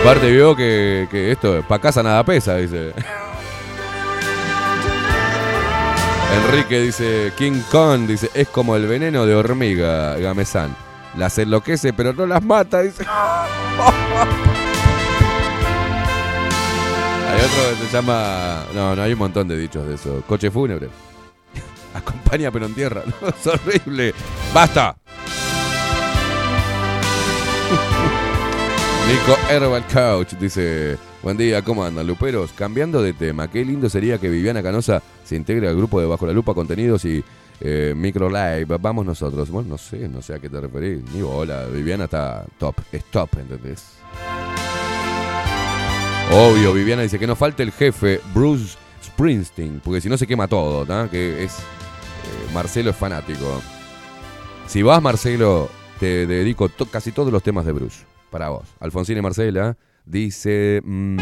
Aparte vio que, que esto, pa' casa nada pesa, dice. Enrique dice, King Kong dice, es como el veneno de hormiga, Gamezán. Las enloquece pero no las mata, dice. Hay otro que se llama... No, no, hay un montón de dichos de eso. Coche fúnebre. Acompaña pero en tierra. Es horrible. ¡Basta! Nico Herbal Couch dice: Buen día, ¿cómo andan, luperos? Cambiando de tema, qué lindo sería que Viviana Canosa se integre al grupo de Bajo la Lupa Contenidos y eh, Micro Live. Vamos nosotros. Bueno, no sé, no sé a qué te referís. Ni bola, Viviana está top, es top, ¿entendés? Obvio, Viviana dice que no falte el jefe Bruce Springsteen, porque si no se quema todo, ¿tá? Que es. eh, Marcelo es fanático. Si vas, Marcelo, te dedico casi todos los temas de Bruce. Para vos. Alfonsín y Marcela dice. mm,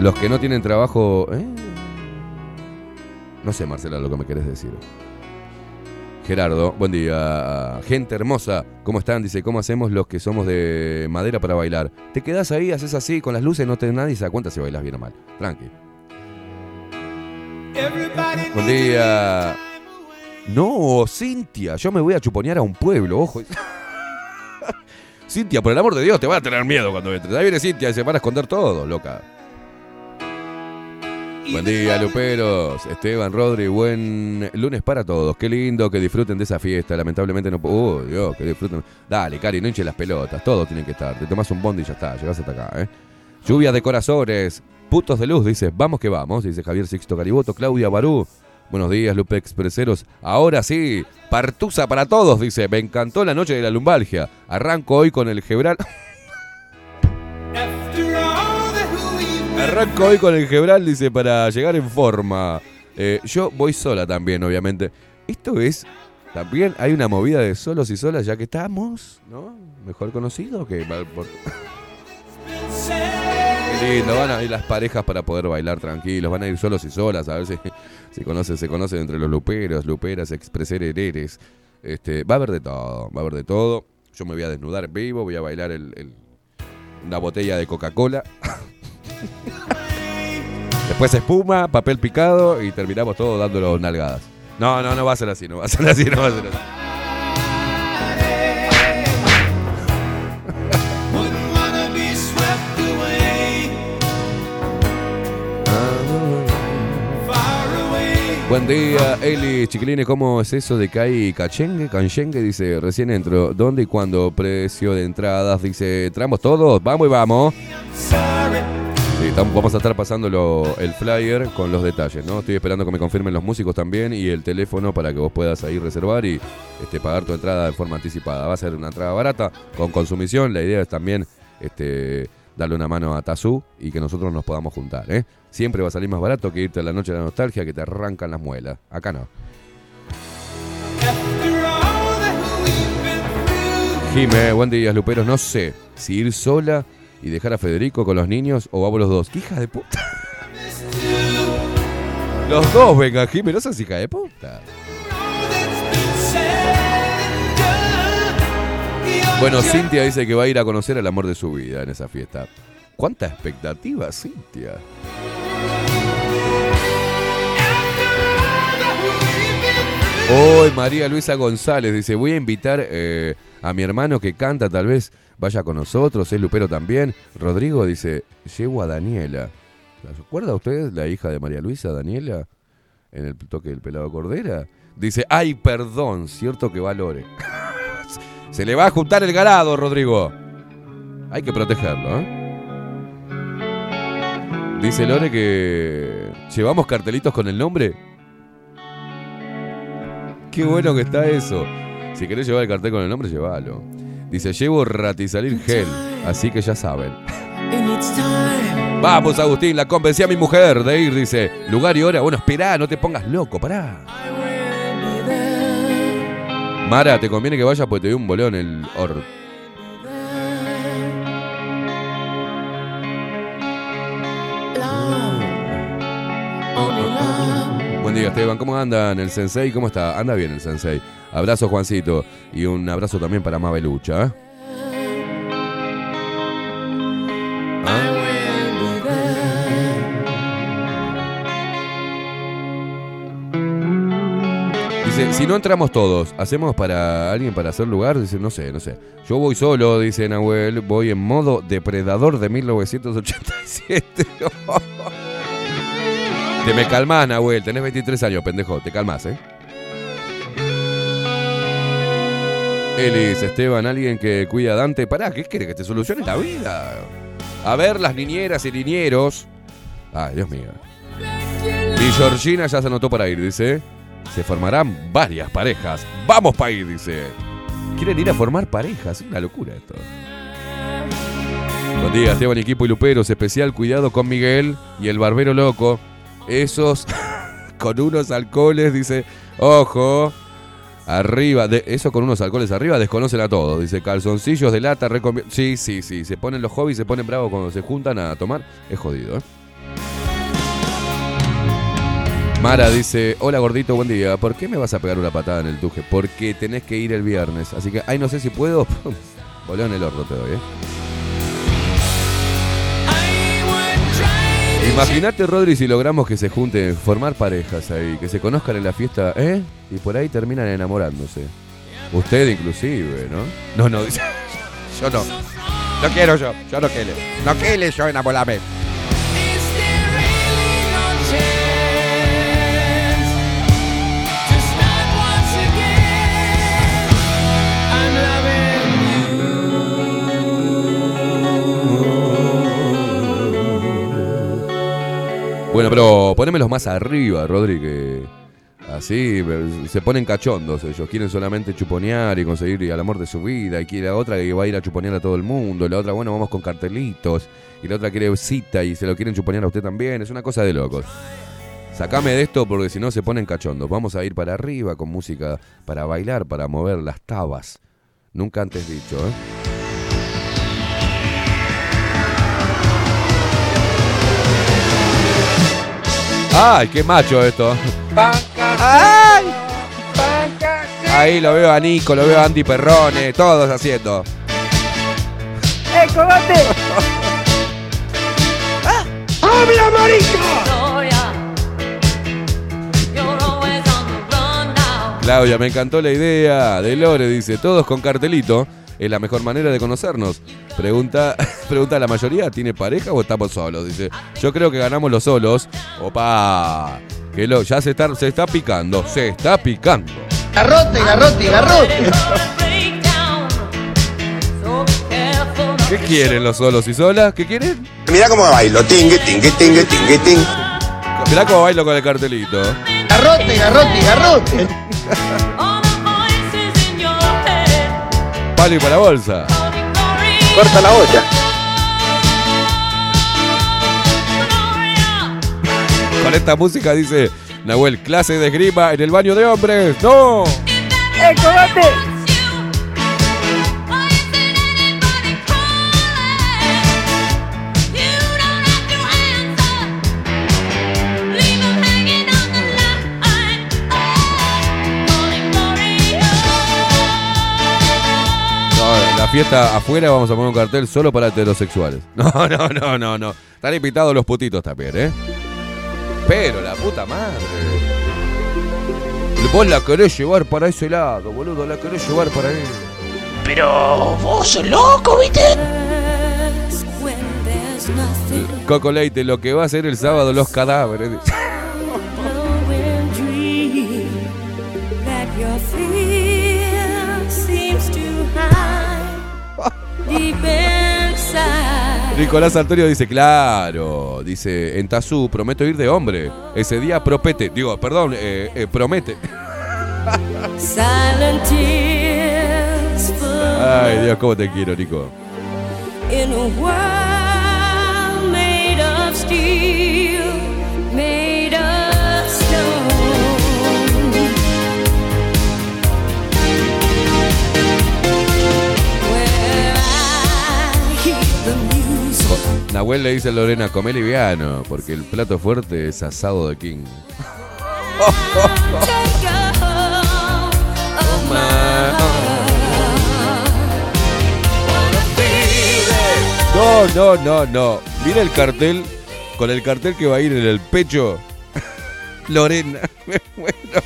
los que no tienen trabajo. ¿eh? No sé, Marcela, lo que me querés decir. Gerardo, buen día. Gente hermosa, ¿cómo están? Dice, ¿cómo hacemos los que somos de madera para bailar? Te quedás ahí, haces así, con las luces, no te nadie se da cuenta si bailas bien o mal. Tranqui. Buen día. No, Cintia, yo me voy a chuponear a un pueblo, ojo. Cintia, por el amor de Dios, te van a tener miedo cuando entres. Ahí viene Cintia y se van a esconder todo, loca. Buen día, Luperos. Esteban, Rodri, buen lunes para todos. Qué lindo que disfruten de esa fiesta. Lamentablemente no puedo. Oh, Dios, que disfruten. Dale, Cari, no hinche las pelotas. Todos tienen que estar. Te tomas un bondi y ya está. Llegás hasta acá, ¿eh? Lluvia de corazones. Putos de luz, dice. Vamos que vamos, dice Javier Sixto Cariboto. Claudia Barú. Buenos días, Lupe Expreseros. Ahora sí, partusa para todos, dice. Me encantó la noche de la lumbalgia. Arranco hoy con el Gebral. Arranco hoy con el Gebral, dice, para llegar en forma. Eh, yo voy sola también, obviamente. Esto es. También hay una movida de solos y solas, ya que estamos, ¿no? Mejor conocido que. Lindo, van a ir las parejas para poder bailar tranquilos, van a ir solos y solas, a ver si, si conocen, se conocen entre los luperos, luperas, expresereres. Este, va a haber de todo, va a haber de todo. Yo me voy a desnudar vivo, voy a bailar el- el- una botella de Coca-Cola. Después espuma, papel picado y terminamos todo dándolo nalgadas. No, no, no va a ser así, no va a ser así, no va a ser así. Buen día, Eli, chiquilines, ¿cómo es eso de que hay cachengue? Canchengue, dice, recién entro. ¿Dónde y cuándo? Precio de entradas, dice, ¿entramos todos? Vamos y vamos. Sí, vamos a estar pasando el flyer con los detalles, ¿no? Estoy esperando que me confirmen los músicos también y el teléfono para que vos puedas ahí reservar y este, pagar tu entrada de forma anticipada. Va a ser una entrada barata, con consumición. La idea es también este, darle una mano a Tazú y que nosotros nos podamos juntar, ¿eh? Siempre va a salir más barato que irte a la noche de la nostalgia que te arrancan las muelas. Acá no. Jime, buen día, Luperos. No sé si ir sola y dejar a Federico con los niños o vamos los dos. ¿Qué hija de puta? Los dos, venga, Jime, no seas hija de puta. Bueno, Cintia dice que va a ir a conocer al amor de su vida en esa fiesta. ¿Cuánta expectativa, Cintia? Hoy María Luisa González dice, voy a invitar eh, a mi hermano que canta, tal vez vaya con nosotros, es Lupero también. Rodrigo dice, llevo a Daniela. ¿La recuerda usted la hija de María Luisa, Daniela? En el toque del pelado Cordera. Dice, ay, perdón, cierto que valore. Se le va a juntar el ganado, Rodrigo. Hay que protegerlo, ¿eh? Dice Lore que llevamos cartelitos con el nombre. Qué bueno que está eso. Si querés llevar el cartel con el nombre, llévalo. Dice, llevo ratisalir gel, así que ya saben. Vamos, Agustín, la convencí a mi mujer de ir, dice. Lugar y hora. Bueno, esperá, no te pongas loco, pará. Mara, te conviene que vayas porque te dio un bolón el or. Buen día, Esteban. ¿Cómo andan el sensei? ¿Cómo está? Anda bien el sensei. Abrazo, Juancito. Y un abrazo también para Mabelucha. ¿eh? Si no entramos todos, ¿hacemos para alguien para hacer lugar? Dice, no sé, no sé. Yo voy solo, dice Nahuel, voy en modo depredador de 1987. te me calmás, Nahuel, tenés 23 años, pendejo, te calmás, ¿eh? Elis, Esteban, alguien que cuida a Dante. Pará, ¿qué quiere que te solucione la vida? A ver, las niñeras y niñeros. Ay, Dios mío. Y Georgina ya se anotó para ir, dice. Se formarán varias parejas. Vamos ir, dice. Quieren ir a formar parejas. Es una locura esto. Buen día, Esteban, equipo y Luperos. Especial cuidado con Miguel y el barbero loco. Esos con unos alcoholes, dice. Ojo. Arriba, de, eso con unos alcoholes arriba, desconocen a todos. Dice, calzoncillos de lata, Sí, sí, sí. Se ponen los hobbies, se ponen bravos cuando se juntan a tomar. Es jodido, ¿eh? Mara dice, hola gordito, buen día. ¿Por qué me vas a pegar una patada en el tuje? Porque tenés que ir el viernes. Así que, ay, no sé si puedo. Voló en el horno te doy, ¿eh? Imagínate, Rodri, si logramos que se junten, formar parejas ahí, que se conozcan en la fiesta, ¿eh? Y por ahí terminan enamorándose. Usted inclusive, ¿no? No, no. Yo no. No quiero yo. Yo no quiero. No quiero yo enamorarme. Bueno, pero ponémelos más arriba, Rodri, que así se ponen cachondos ellos. Quieren solamente chuponear y conseguir el amor de su vida. Y quiere la otra que va a ir a chuponear a todo el mundo. La otra, bueno, vamos con cartelitos. Y la otra quiere cita y se lo quieren chuponear a usted también. Es una cosa de locos. Sacame de esto porque si no se ponen cachondos. Vamos a ir para arriba con música para bailar, para mover las tabas. Nunca antes dicho, ¿eh? ¡Ay, qué macho esto! ¡Ay! Ahí lo veo a Nico, lo veo a Andy Perrone, todos haciendo. ¡Eh, colate! ¡Habla, marica! Claudia, me encantó la idea de Lore, dice, todos con cartelito. Es la mejor manera de conocernos. Pregunta, pregunta la mayoría, ¿tiene pareja o estamos solos? Dice, yo creo que ganamos los solos. Opa, que lo, ya se está, se está picando, se está picando. Garrote, garrote, garrote. ¿Qué quieren los solos y solas? ¿Qué quieren? Mira cómo bailo, tingue, tingue, tingue, tingue, tingue. Mirá cómo bailo con el cartelito. Garrote, garrote, garrote. Palo y para la bolsa. Corta la olla. Con esta música dice Nahuel, clase de esgrima en el baño de hombres. ¡No! ¡Eh, colate! Fiesta afuera vamos a poner un cartel solo para heterosexuales. No, no, no, no, no. Están invitados los putitos también, ¿eh? Pero la puta madre. Vos la querés llevar para ese lado, boludo. La querés llevar para ahí. Pero vos sos loco, ¿viste? Coco Leite, lo que va a hacer el sábado los cadáveres. Nicolás Antonio dice, claro, dice, en Tazú prometo ir de hombre. Ese día propete, digo, perdón, eh, eh, promete. Silent tears fall Ay, Dios, cómo te quiero, Nico. in a world made of steel, Nahuel le dice a Lorena, come liviano, porque el plato fuerte es asado de King. No, no, no, no. Mira el cartel, con el cartel que va a ir en el pecho. Lorena, muero.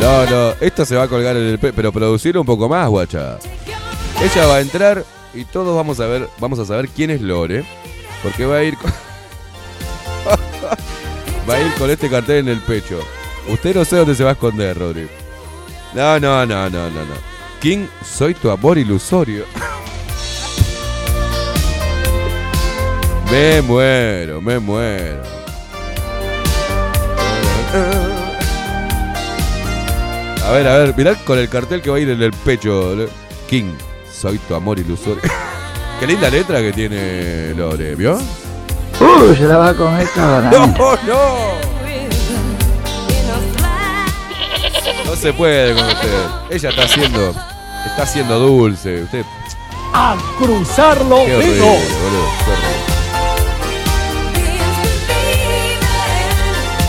No, no, esto se va a colgar en el pecho, pero producir un poco más, guacha. Ella va a entrar y todos vamos a ver, vamos a saber quién es Lore, porque va a ir con, va a ir con este cartel en el pecho. Usted no sé dónde se va a esconder, Rodri. No, no, no, no, no, no. King, soy tu amor ilusorio. Me muero, me muero. A ver, a ver, mirá con el cartel que va a ir en el pecho. King, soy tu amor ilusorio. Qué linda letra que tiene Lore, ¿vio? Uh, se la va a comer cabrón. No, no. No se puede con usted. Ella está haciendo, está haciendo dulce. Usted, A cruzarlo qué horrible, boludo. qué horrible.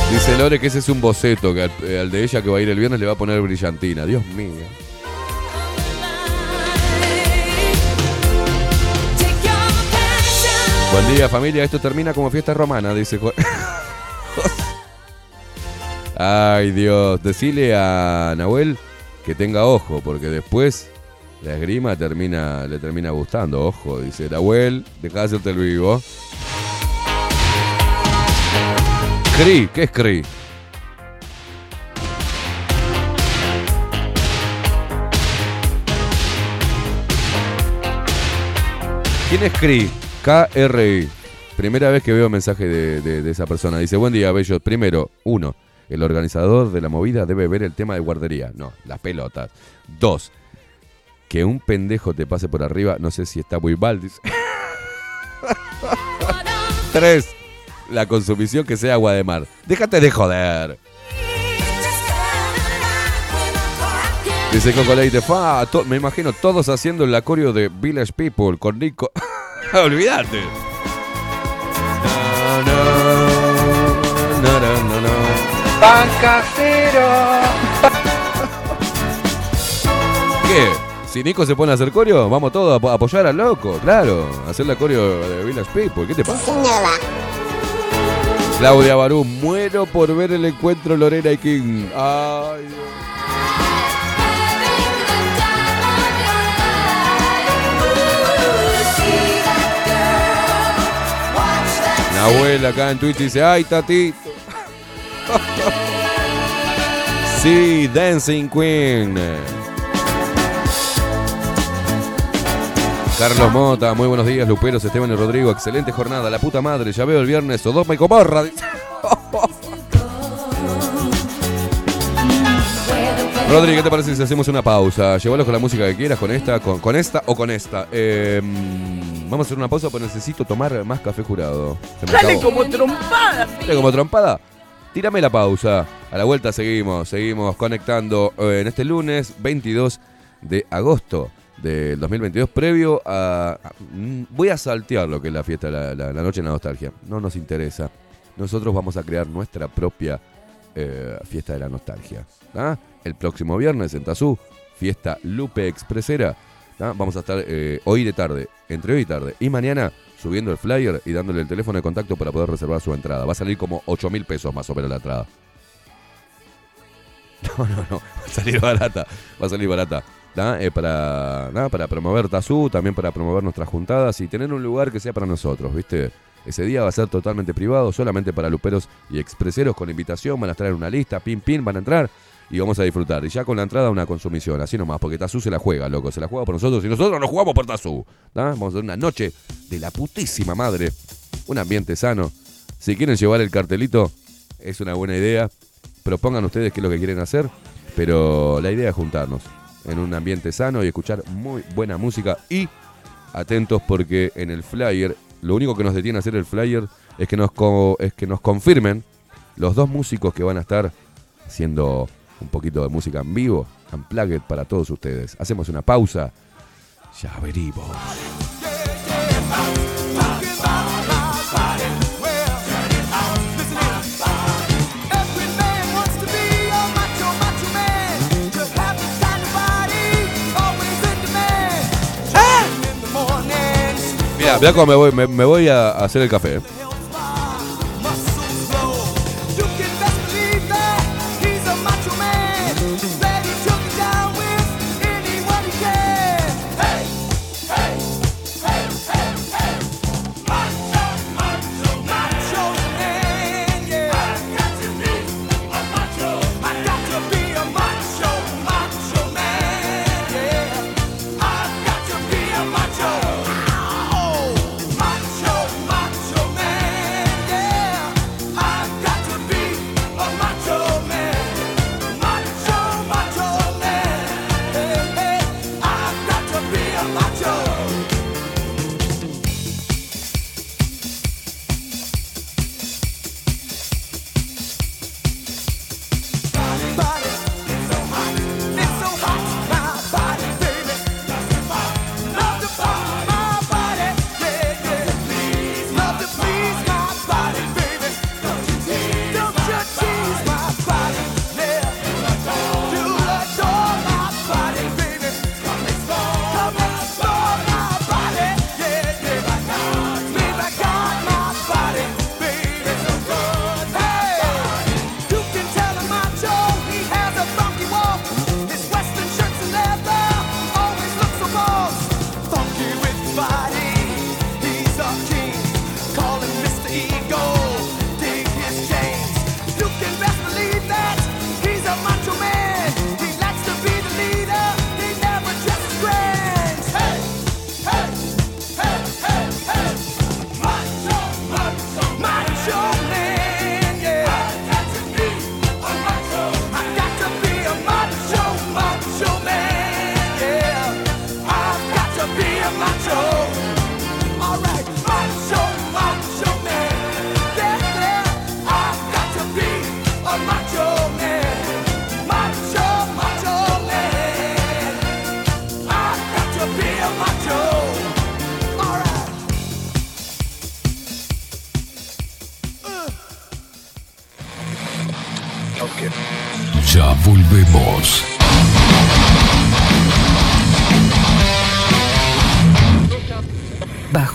Dice Lore que ese es un boceto, que al, al de ella que va a ir el viernes le va a poner brillantina. Dios mío. Buen día familia, esto termina como fiesta romana, dice Jo- Ay Dios, decile a Nahuel que tenga ojo, porque después la esgrima termina, le termina gustando, ojo, dice Nahuel, deja de hacerte el vivo. Cri, ¿qué es Cri? ¿Quién es Cri? K-R-I. Primera vez que veo mensaje de, de- esa persona. Dice, buen día, Bello. Primero, uno, el organizador de la movida debe ver el tema de guardería. No, las pelotas. Dos, que un pendejo te pase por arriba. No sé si está muy mal. dice. Tres, la consumición que sea agua de mar. Déjate de joder. Dice Coco Leite, me imagino todos haciendo el acorio de Village People con Nico. Olvídate. No, no, no, no, no, no. Pan casero. ¿Qué? Si Nico se pone a hacer coreo, vamos todos a apo- a apoyar al loco, claro. Hacer la coreo de Village People. ¿Qué te pasa? Claudia Barú, muero por ver el encuentro Lorena y King. Ay, Dios. Abuela acá en Twitch dice, ay, tatito. sí, Dancing Queen. Carlos Mota, muy buenos días, Luperos, Esteban y Rodrigo, excelente jornada, la puta madre, ya veo el viernes, Sodoma y Gomorra. Rodri, ¿qué te parece si hacemos una pausa? Llévalos con la música que quieras, con esta, con, con esta o con esta. Eh, mm, vamos a hacer una pausa, pero necesito tomar más café jurado. Se me Dale acabó. como trompada. Dale como trompada. Tírame la pausa. A la vuelta seguimos, seguimos conectando eh, en este lunes 22 de agosto del 2022, previo a... a- mm, voy a saltear lo que es la fiesta, la, la- la noche de la nostalgia. No nos interesa. Nosotros vamos a crear nuestra propia eh, fiesta de la nostalgia. ¿ah? El próximo viernes en Tazú, fiesta Lupe Expresera. Vamos a estar eh, hoy de tarde, entre hoy y tarde y mañana, subiendo el flyer y dándole el teléfono de contacto para poder reservar su entrada. Va a salir como 8 mil pesos más o menos la entrada. No, no, no. Va a salir barata. Va a salir barata. Eh, para, para promover Tazú, también para promover nuestras juntadas y tener un lugar que sea para nosotros, ¿viste? Ese día va a ser totalmente privado, solamente para luperos y expreseros con invitación. Van a en una lista, pin, pin, van a entrar y vamos a disfrutar. Y ya con la entrada una consumición, así nomás, porque Tazú se la juega, loco. Se la juega por nosotros y nosotros nos jugamos por Tazú. Vamos a tener una noche de la putísima madre. Un ambiente sano. Si quieren llevar el cartelito, es una buena idea. Propongan ustedes qué es lo que quieren hacer. Pero la idea es juntarnos en un ambiente sano y escuchar muy buena música. Y atentos porque en el flyer, lo único que nos detiene a hacer el flyer es que nos, es que nos confirmen los dos músicos que van a estar haciendo un poquito de música en vivo, unplugged para todos ustedes. Hacemos una pausa. Ya venimos. Mira, mira cómo me voy, me, me voy a hacer el café.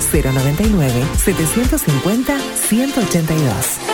099-750-182.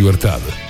2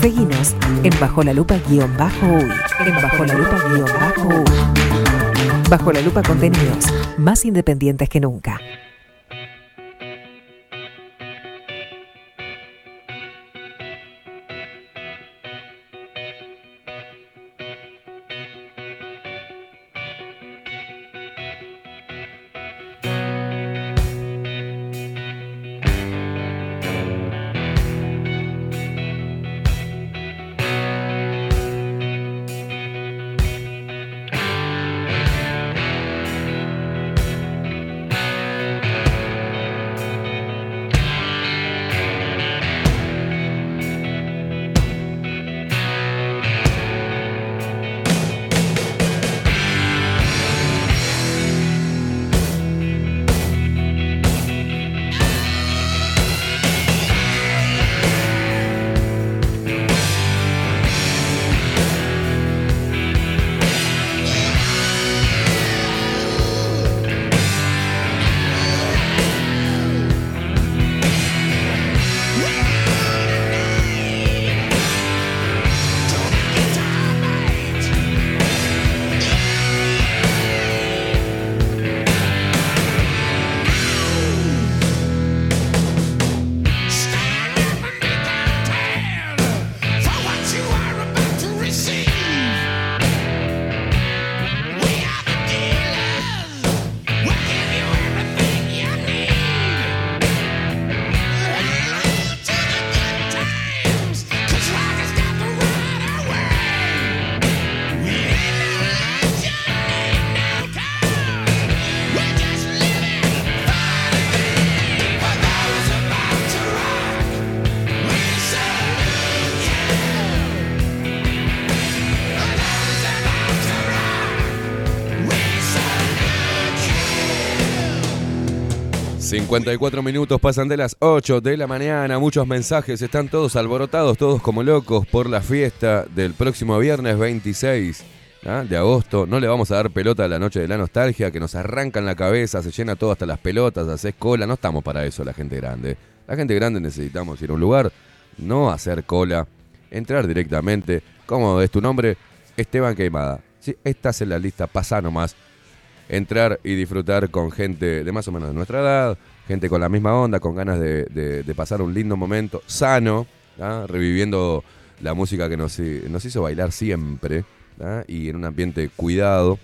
Seguinos en Bajo la Lupa guion bajo uy. En Bajo la Lupa guion bajo uy. Bajo la Lupa contenidos más independientes que nunca. 54 minutos pasan de las 8 de la mañana, muchos mensajes, están todos alborotados, todos como locos por la fiesta del próximo viernes 26 ¿ah? de agosto. No le vamos a dar pelota a la noche de la nostalgia, que nos arrancan la cabeza, se llena todo hasta las pelotas, haces cola, no estamos para eso la gente grande. La gente grande necesitamos ir a un lugar, no hacer cola, entrar directamente. ¿Cómo es tu nombre? Esteban Queimada. Sí, estás en la lista, pasá nomás entrar y disfrutar con gente de más o menos de nuestra edad, gente con la misma onda, con ganas de, pasar un lindo momento, sano, reviviendo la música que nos, hi- nos hizo bailar siempre y en un ambiente cuidado.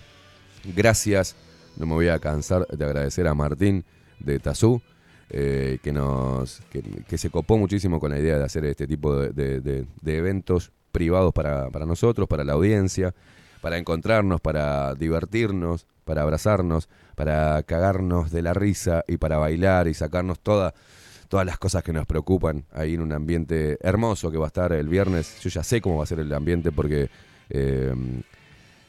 Gracias, no me voy a cansar de agradecer a Martín de Tazú. eh, que nos que, se copó muchísimo con la idea de hacer este tipo de, eventos privados para nosotros, para la audiencia, para encontrarnos, para divertirnos, para abrazarnos, para cagarnos de la risa y para bailar y sacarnos toda, todas las cosas que nos preocupan ahí en un ambiente hermoso que va a estar el viernes. Yo ya sé cómo va a ser el ambiente porque eh,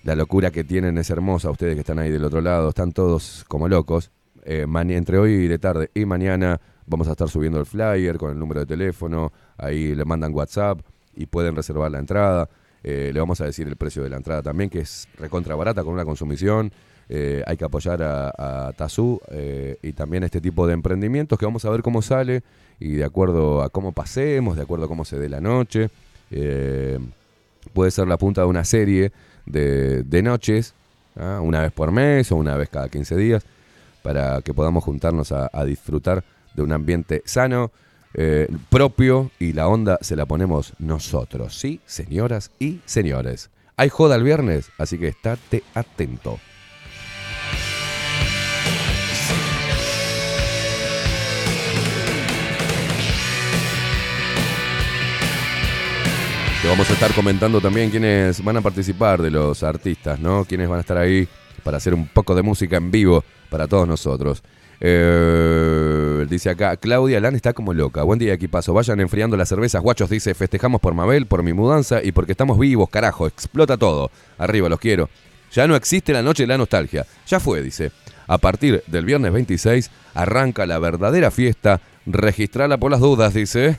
la locura que tienen es hermosa. Ustedes que están ahí del otro lado, están todos como locos. Eh, entre hoy y de tarde y mañana vamos a estar subiendo el flyer con el número de teléfono. Ahí le mandan WhatsApp y pueden reservar la entrada. Eh, le vamos a decir el precio de la entrada también, que es recontra barata con una consumición. Eh, hay que apoyar a, a Tazú eh, y también a este tipo de emprendimientos que vamos a ver cómo sale y de acuerdo a cómo pasemos, de acuerdo a cómo se dé la noche. puede ser la punta de una serie de, de noches, ¿ah? una vez por mes o una vez cada 15 días, para que podamos juntarnos a disfrutar de un ambiente sano, eh, propio y la onda se la ponemos nosotros, ¿sí? Señoras y señores. Hay joda el viernes, así que estate atento. Te vamos a estar comentando también quiénes van a participar de los artistas, ¿no? Quiénes van a estar ahí para hacer un poco de música en vivo para todos nosotros. Eh, dice acá, Claudia Lan está como loca. Buen día, equipazo. Vayan enfriando las cervezas, guachos. Dice, festejamos por Mabel, por mi mudanza y porque estamos vivos, carajo. Explota todo. Arriba, los quiero. Ya no existe la noche de la nostalgia. Ya fue, dice. A partir del viernes 26 arranca la verdadera fiesta. Registrala por las dudas, dice.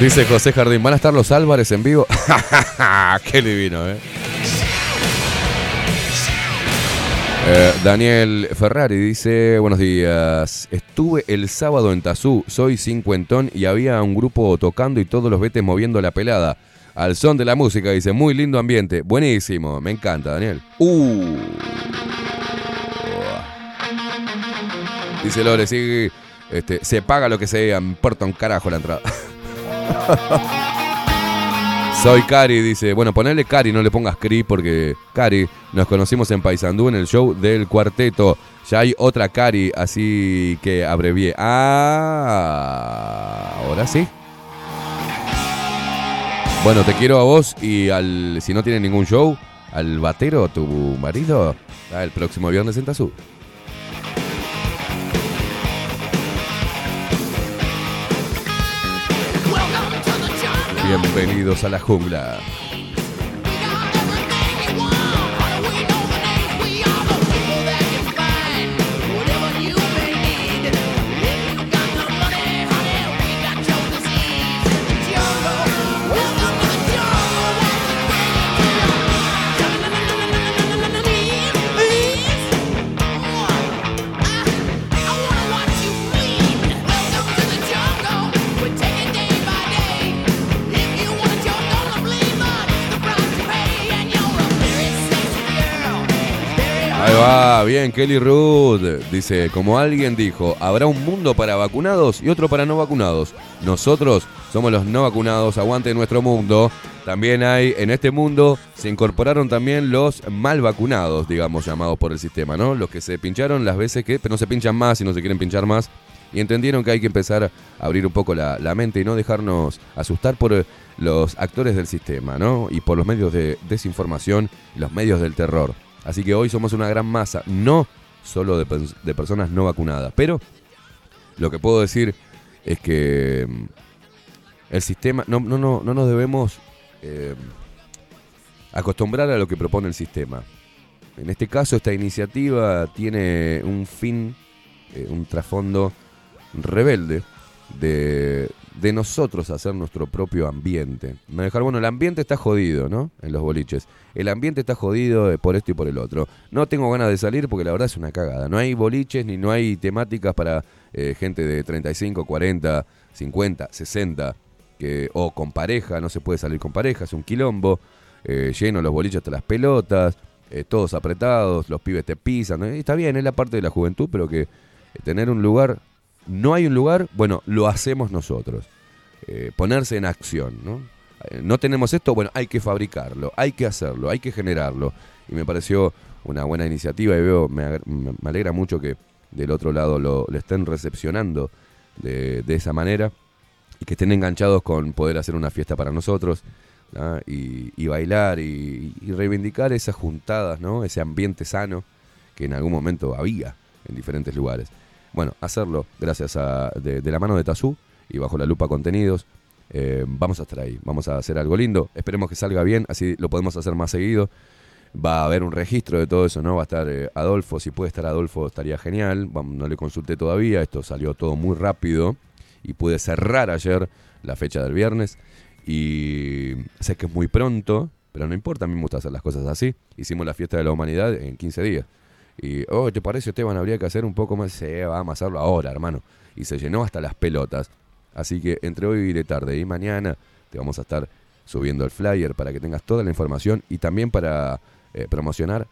Dice José Jardín, ¿van a estar los Álvarez en vivo? Qué divino, ¿eh? Eh, Daniel Ferrari dice, buenos días, estuve el sábado en Tazú, soy cincuentón y había un grupo tocando y todos los vetes moviendo la pelada. Al son de la música, dice, muy lindo ambiente, buenísimo, me encanta, Daniel. Uh. Dice Lore, sí, este, se paga lo que sea, importa un carajo la entrada. Soy Cari, dice. Bueno, ponele Cari, no le pongas Cri porque Cari, nos conocimos en Paysandú en el show del cuarteto. Ya hay otra Cari, así que abrevié. Ah, ahora sí. Bueno, te quiero a vos y al, si no tiene ningún show, al batero, tu marido, el próximo viernes en Tazú. Bienvenidos a la jungla. Va, bien, Kelly Root. Dice, como alguien dijo, habrá un mundo para vacunados y otro para no vacunados. Nosotros somos los no vacunados, aguante nuestro mundo. También hay, en este mundo, se incorporaron también los mal vacunados, digamos, llamados por el sistema, ¿no? Los que se pincharon las veces que, pero no se pinchan más y no se quieren pinchar más. Y entendieron que hay que empezar a abrir un poco la, la mente y no dejarnos asustar por eh, los actores del sistema, ¿no? Y por los medios de desinformación y los medios del terror. Así que hoy somos una gran masa, no solo de, de personas no vacunadas. Pero lo que puedo decir es que mm, el sistema, no, no, no, no nos debemos eh, acostumbrar a lo que propone el sistema. En este caso, esta iniciativa tiene un fin, eh, un trasfondo rebelde de, de nosotros hacer nuestro propio ambiente. Me dejar, bueno, el ambiente está jodido, ¿no? En los boliches. El ambiente está jodido por esto y por el otro. No tengo ganas de salir porque la verdad es una cagada. No hay boliches ni no hay temáticas para eh, gente de 35, 40, 50, 60, que, o con pareja, no se puede salir con pareja, es un quilombo. eh, lleno los boliches hasta las pelotas, eh, todos apretados, los pibes te pisan. está bien, es la parte de la juventud, pero que tener un lugar, no hay un lugar, bueno, lo hacemos nosotros. Eh, ponerse en acción, ¿no? Eh, no tenemos esto, bueno, hay que fabricarlo, hay que hacerlo, hay que generarlo. Y me pareció una buena iniciativa y veo, me, me- alegra mucho que del otro lado lo, estén recepcionando de, de esa manera y que estén enganchados con poder hacer una fiesta para nosotros y, y bailar y, y reivindicar esas juntadas, ¿no? ese ambiente sano que en algún momento había en diferentes lugares. Bueno, hacerlo gracias a de, la mano de Tazú y bajo la lupa contenidos. eh, vamos a estar ahí, vamos a hacer algo lindo. Esperemos que salga bien, así lo podemos hacer más seguido. Va a haber un registro de todo eso, ¿no? Va a estar eh, Adolfo, si puede estar Adolfo estaría genial. Vam- no le consulté todavía, esto salió todo muy rápido y pude cerrar ayer la fecha del viernes. Y sé que es muy pronto, pero no importa, a mí me gusta hacer las cosas así. Hicimos la fiesta de la humanidad en 15 días. Y, oh, ¿te parece, Esteban? Habría que hacer un poco más. Sí, vamos a hacerlo ahora, hermano. Y se llenó hasta las pelotas. Así que entre hoy de tarde y mañana te vamos a estar subiendo el flyer para que tengas toda la información y también para eh, promocionar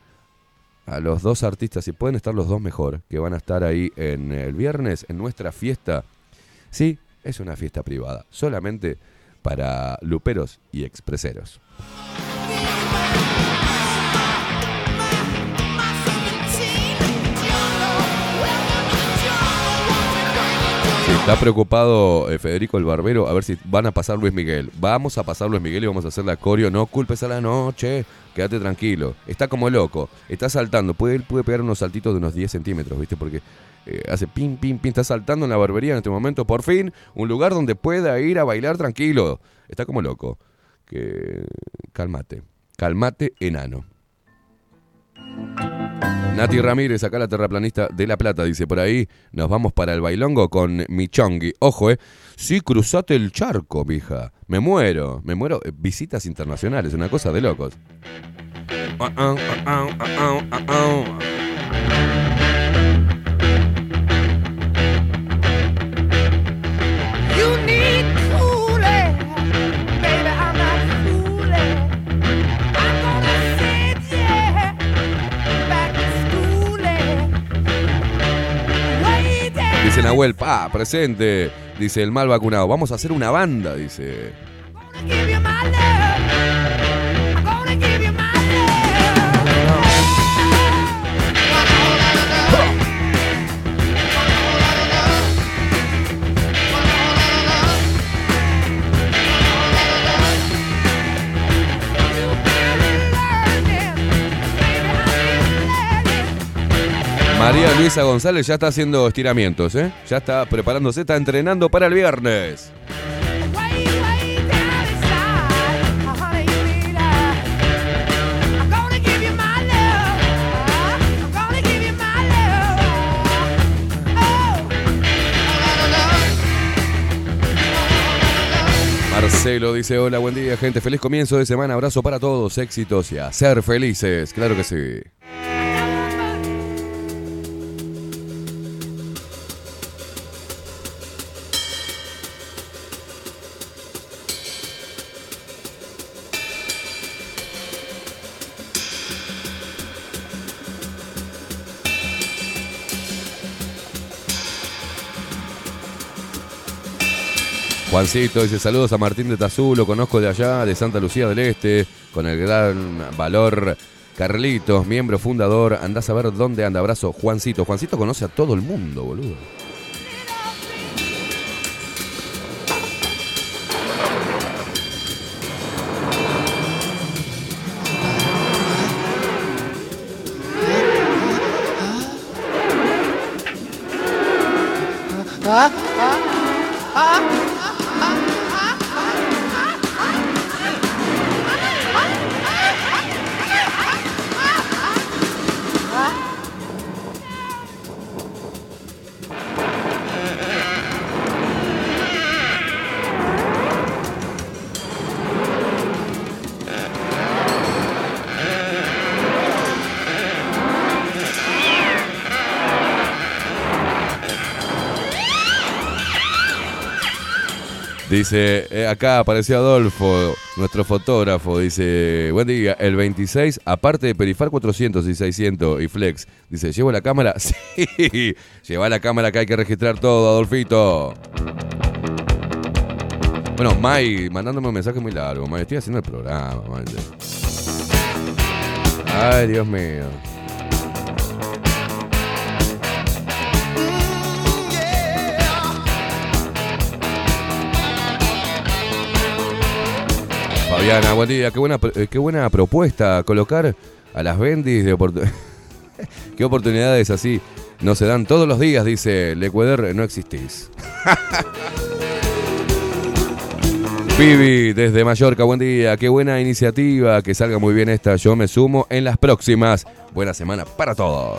a los dos artistas, si pueden estar los dos mejor, que van a estar ahí en el viernes en nuestra fiesta. Sí, es una fiesta privada, solamente para luperos y expreseros. Está preocupado eh, Federico el Barbero a ver si van a pasar Luis Miguel. Vamos a pasar Luis Miguel y vamos a hacer la coreo. No culpes a la noche, quédate tranquilo. Está como loco, está saltando. Puede, puede pegar unos saltitos de unos 10 centímetros, ¿viste? Porque eh, hace pim, pim, pim. Está saltando en la barbería en este momento. Por fin, un lugar donde pueda ir a bailar tranquilo. Está como loco. Que... Calmate, calmate, enano. Nati Ramírez, acá la terraplanista de La Plata, dice por ahí, nos vamos para el bailongo con Michongi. Ojo, eh. Sí, cruzate el charco, mija. Me muero, me muero. Eh, Visitas internacionales, una cosa de locos. Ah, ah, ah, Dice Nahuel, pa, presente. Dice el mal vacunado. Vamos a hacer una banda, dice. María Luisa González ya está haciendo estiramientos, ¿eh? Ya está preparándose, está entrenando para el viernes. Marcelo dice, hola, buen día, gente. Feliz comienzo de semana. Abrazo para todos, éxitos y a ser felices. Claro que sí. Juancito dice saludos a Martín de Tazú, lo conozco de allá, de Santa Lucía del Este, con el gran valor. Carlitos, miembro fundador, andás a ver dónde anda. Abrazo, Juancito. Juancito conoce a todo el mundo, boludo. Dice, eh, acá apareció Adolfo, nuestro fotógrafo. Dice, buen día, el 26, aparte de Perifar 400 y 600 y Flex. Dice, ¿llevo la cámara? Sí, lleva la cámara que hay que registrar todo, Adolfito. Bueno, Mai, mandándome un mensaje muy largo. Mai, estoy haciendo el programa, Mai. Ay, Dios mío. Fabiana, buen día. Qué buena, eh, qué buena propuesta colocar a las bendis de oportunidades. qué oportunidades así no se dan todos los días, dice Lecueder, no existís. Vivi, desde Mallorca, buen día. Qué buena iniciativa, que salga muy bien esta. Yo me sumo en las próximas. Buena semana para todos.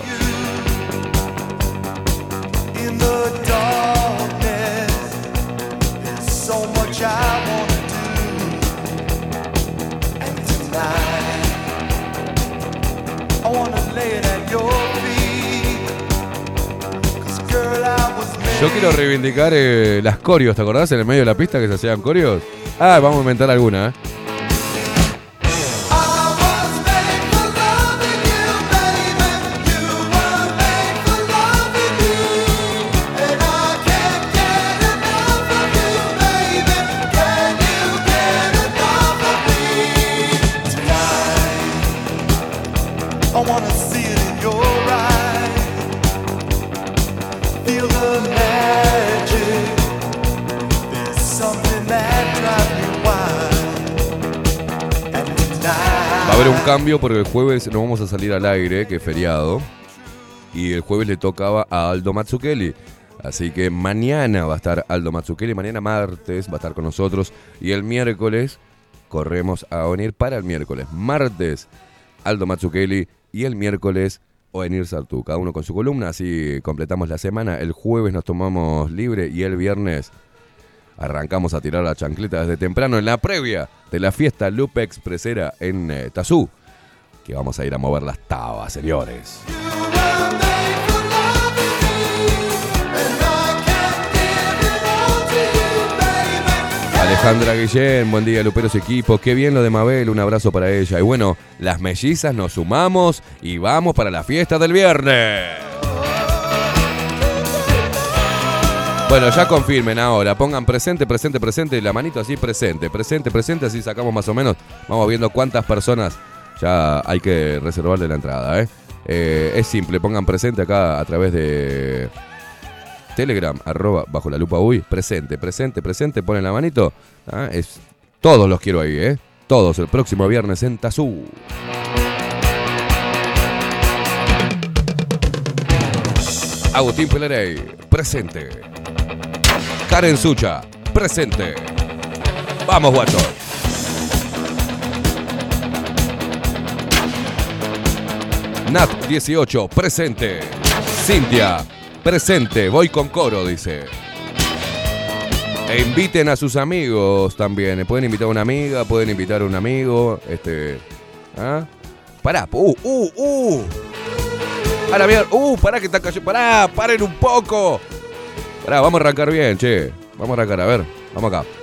Yo quiero reivindicar eh, las corios, ¿te acordás? En el medio de la pista que se hacían corios. Ah, vamos a inventar alguna, ¿eh? Cambio porque el jueves no vamos a salir al aire, que es feriado. Y el jueves le tocaba a Aldo Mazzukeli. Así que mañana va a estar Aldo Mazzukeli, mañana martes va a estar con nosotros. Y el miércoles corremos a venir para el miércoles. Martes Aldo Mazzukeli y el miércoles Oenir Sartú. Cada uno con su columna, así completamos la semana. El jueves nos tomamos libre y el viernes arrancamos a tirar la chancleta desde temprano en la previa de la fiesta Lupe Expresera en eh, Tazú. Que vamos a ir a mover las tabas, señores. Alejandra Guillén, buen día, Luperos equipo. Qué bien lo de Mabel, un abrazo para ella. Y bueno, las mellizas nos sumamos y vamos para la fiesta del viernes. Bueno, ya confirmen ahora, pongan presente, presente, presente, la manito así presente, presente, presente, así sacamos más o menos, vamos viendo cuántas personas ya hay que reservarle la entrada. ¿eh? Eh, es simple, pongan presente acá a través de Telegram, arroba bajo la lupa uy, presente, presente, presente, ponen la manito. ¿ah? Es, todos los quiero ahí, ¿eh? Todos el próximo viernes en Tazú. Agustín Pelerey, presente. Karen Sucha, presente. Vamos, guacho. Nat 18, presente. Cintia, presente. Voy con coro, dice. E inviten a sus amigos también. Pueden invitar a una amiga, pueden invitar a un amigo. Este. ¿Ah? Pará. Uh, uh, uh. Bien, uh, pará que está cayendo. Pará, paren un poco. Pará, vamos a arrancar bien, che. Vamos a arrancar, a ver. Vamos acá.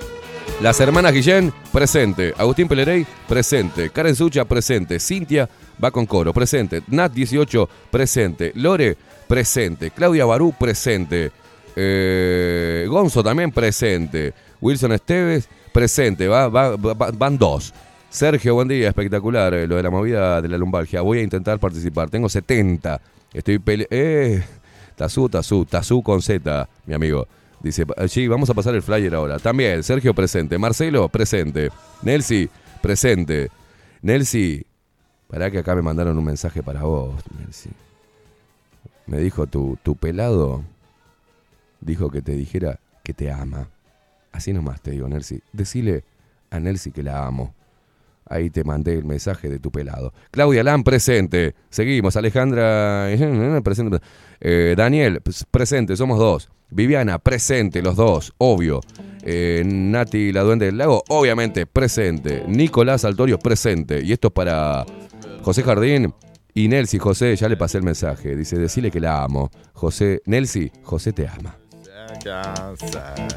Las hermanas Guillén, presente. Agustín Pelerey, presente. Karen Sucha, presente. Cintia va con coro, presente. Nat 18, presente. Lore, presente. Claudia Barú, presente. Eh, Gonzo también presente. Wilson Esteves, presente. Va, va- va- van dos. Sergio, buen día, espectacular. eh, lo de la movida de la lumbalgia. Voy a intentar participar. Tengo 70. Estoy pele... Eh, Tazú, Tazú, Tazú con Z, mi amigo. Dice, eh, sí, vamos a pasar el flyer ahora. También, Sergio presente. Marcelo, presente. Nelsi, presente. Nelsi, pará que acá me mandaron un mensaje para vos, Nelsi. Me dijo, tu, tu pelado dijo que te dijera que te ama. Así nomás te digo, Nelsi. Decile a Nelsi que la amo. Ahí te mandé el mensaje de tu pelado. Claudia Lam, presente. Seguimos. Alejandra, presente. Eh, Daniel, presente, somos dos. Viviana, presente, los dos, obvio. Eh, Nati, la duende del lago, obviamente, presente. Nicolás Altorio, presente. Y esto es para José Jardín y Nelsi. José, ya le pasé el mensaje. Dice, decile que la amo. José, Nelsi, José te ama.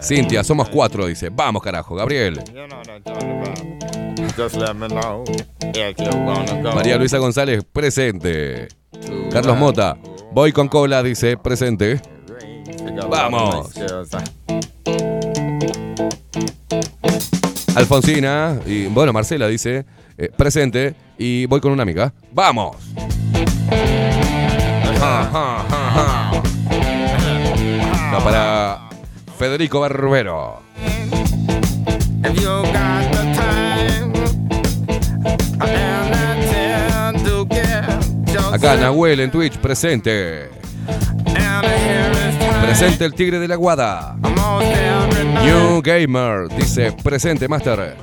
Cintia, somos cuatro, dice. Vamos, carajo, Gabriel. María Luisa González, presente. Carlos Mota, voy con cola, dice, presente. Vamos. Alfonsina, y bueno, Marcela dice, eh, presente, y voy con una amiga. ¡Vamos! Va para Federico Barbero. Acá Nahuel en Twitch, presente. Presente el tigre de la guada. New Gamer dice, presente, Master.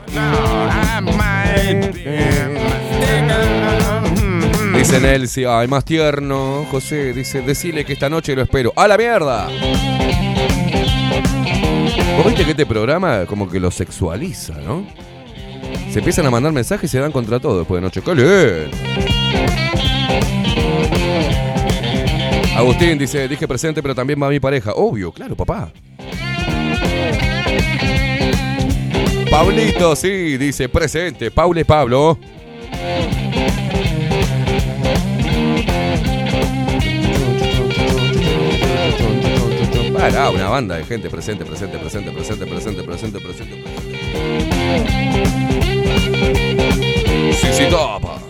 Dice Nelsi, ay, más tierno. José dice, decile que esta noche lo espero. ¡A la mierda! Vos viste que este programa como que lo sexualiza, ¿no? Se empiezan a mandar mensajes y se dan contra todo después de noche. ¡Qué! Agustín dice, dije presente, pero también va mi pareja. Obvio, claro, papá. Pablito, sí, dice presente. Paule Pablo. Pará, una banda de gente presente, presente, presente, presente, presente, presente, presente, presente. Sí, sí, topa.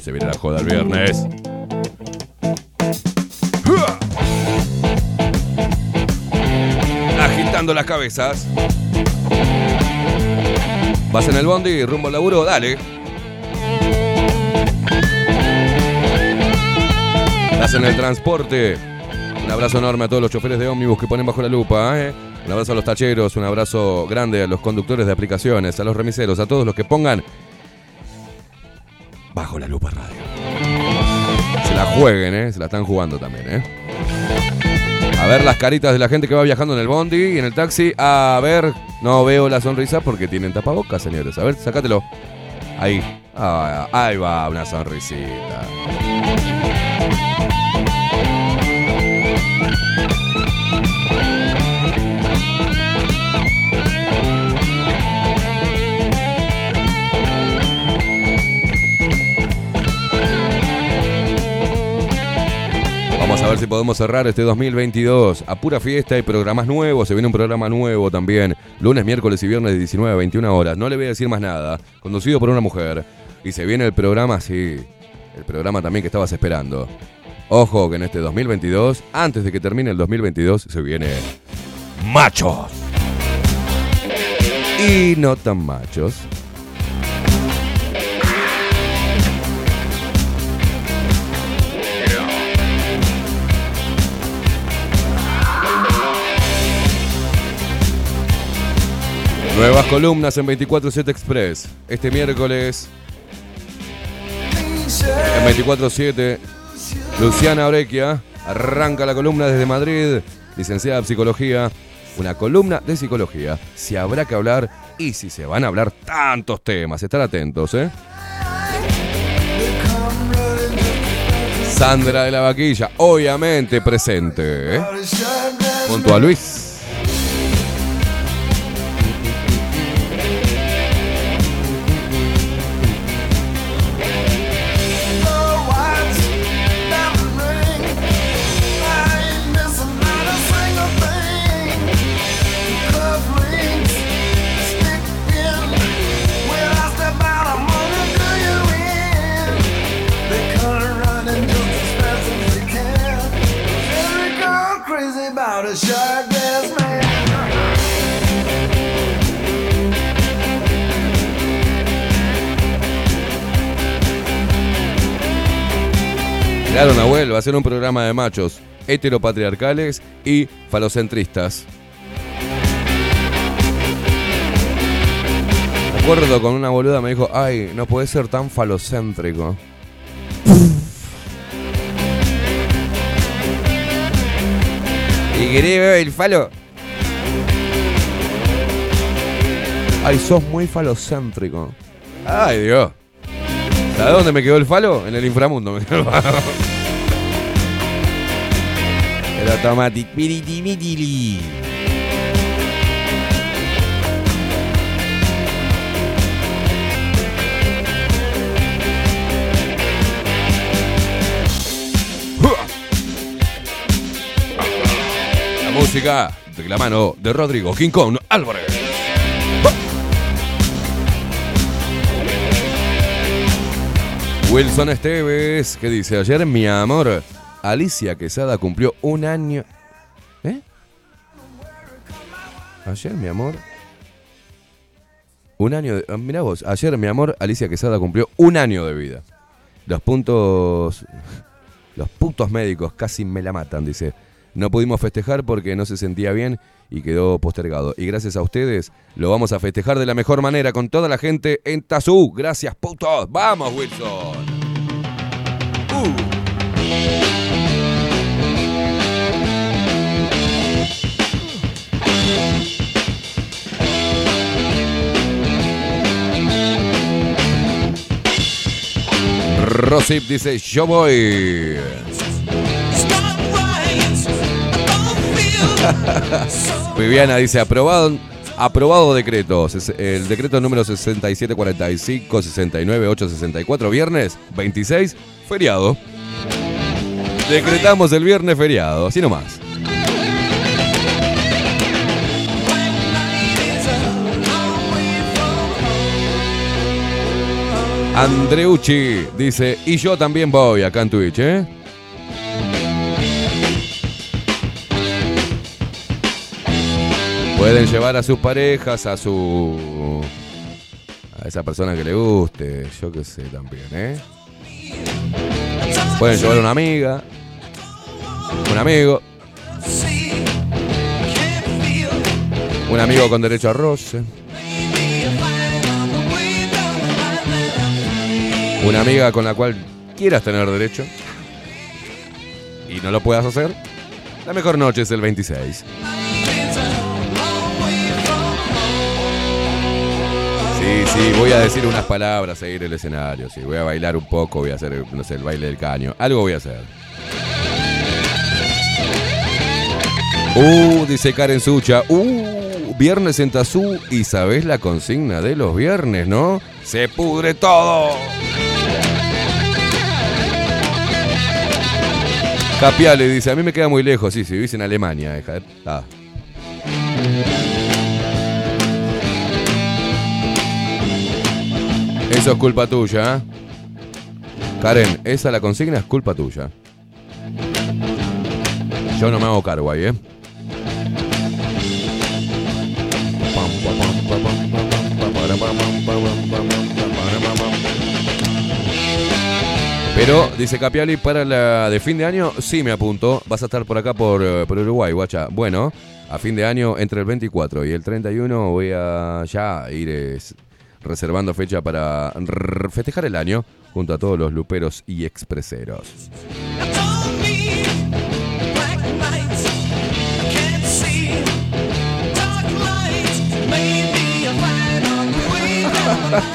Se viene la joda el viernes. Agitando las cabezas. Vas en el bondi, rumbo al laburo, dale. Estás en el transporte. Un abrazo enorme a todos los choferes de ómnibus que ponen bajo la lupa. ¿eh? Un abrazo a los tacheros, un abrazo grande a los conductores de aplicaciones, a los remiseros, a todos los que pongan bajo la lupa radio. Se la jueguen, ¿eh? Se la están jugando también, ¿eh? A ver las caritas de la gente que va viajando en el bondi y en el taxi. A ver, no veo la sonrisa porque tienen tapabocas, señores. A ver, sácatelo. Ahí. Ah, ahí va, una sonrisita. Vamos a ver si podemos cerrar este 2022 a pura fiesta y programas nuevos. Se viene un programa nuevo también. Lunes, miércoles y viernes de 19 a 21 horas. No le voy a decir más nada. Conducido por una mujer. Y se viene el programa, sí. El programa también que estabas esperando. Ojo que en este 2022, antes de que termine el 2022, se viene Machos. Y no tan machos. Nuevas columnas en 24-7 Express. Este miércoles en 24-7, Luciana Orequia arranca la columna desde Madrid, licenciada en psicología. Una columna de psicología. Si habrá que hablar y si se van a hablar tantos temas. Estar atentos, ¿eh? Sandra de la Vaquilla, obviamente presente, ¿eh? Junto a Luis. Claro, Nahuel, va a ser un programa de machos heteropatriarcales y falocentristas. acuerdo con una boluda me dijo, ay, no puede ser tan falocéntrico. ¿Y querés ver el falo? Ay, sos muy falocéntrico. Ay, Dios. ¿Sabes dónde me quedó el falo? En el inframundo me quedó el falo. El automatic. Piritimitili. La música de la mano de Rodrigo King Álvarez. Wilson Esteves, que dice, ayer mi amor, Alicia Quesada cumplió un año... ¿Eh? Ayer mi amor... Un año de... ah, Mirá vos, ayer mi amor, Alicia Quesada cumplió un año de vida. Los puntos... Los puntos médicos casi me la matan, dice. No pudimos festejar porque no se sentía bien y quedó postergado. Y gracias a ustedes lo vamos a festejar de la mejor manera con toda la gente en Tazú. Gracias, putos. Vamos, Wilson. Uh. Rosip dice, yo voy. Viviana dice, aprobado, aprobado decreto. El decreto número 6745, 69, 864, viernes 26, feriado. Decretamos el viernes feriado, así nomás. Andreucci dice, y yo también voy acá en Twitch, ¿eh? Pueden llevar a sus parejas, a su. a esa persona que le guste, yo qué sé también, ¿eh? Pueden llevar una amiga, un amigo, un amigo con derecho a roce, una amiga con la cual quieras tener derecho y no lo puedas hacer. La mejor noche es el 26. Sí, sí, voy a decir unas palabras, a ir el escenario, sí, voy a bailar un poco, voy a hacer, no sé, el baile del caño, algo voy a hacer. Uh, dice Karen Sucha, uh, viernes en Tazú y sabés la consigna de los viernes, ¿no? Se pudre todo. Capiale dice, a mí me queda muy lejos, sí, si vivís en Alemania, hija. Ah. Eso es culpa tuya. ¿eh? Karen, esa la consigna es culpa tuya. Yo no me hago cargo ahí, ¿eh? Pero, dice Capiali, para la de fin de año, sí me apunto. Vas a estar por acá por, eh, por Uruguay, guacha. Bueno, a fin de año, entre el 24 y el 31, voy a ya ir reservando fecha para festejar el año junto a todos los luperos y expreseros.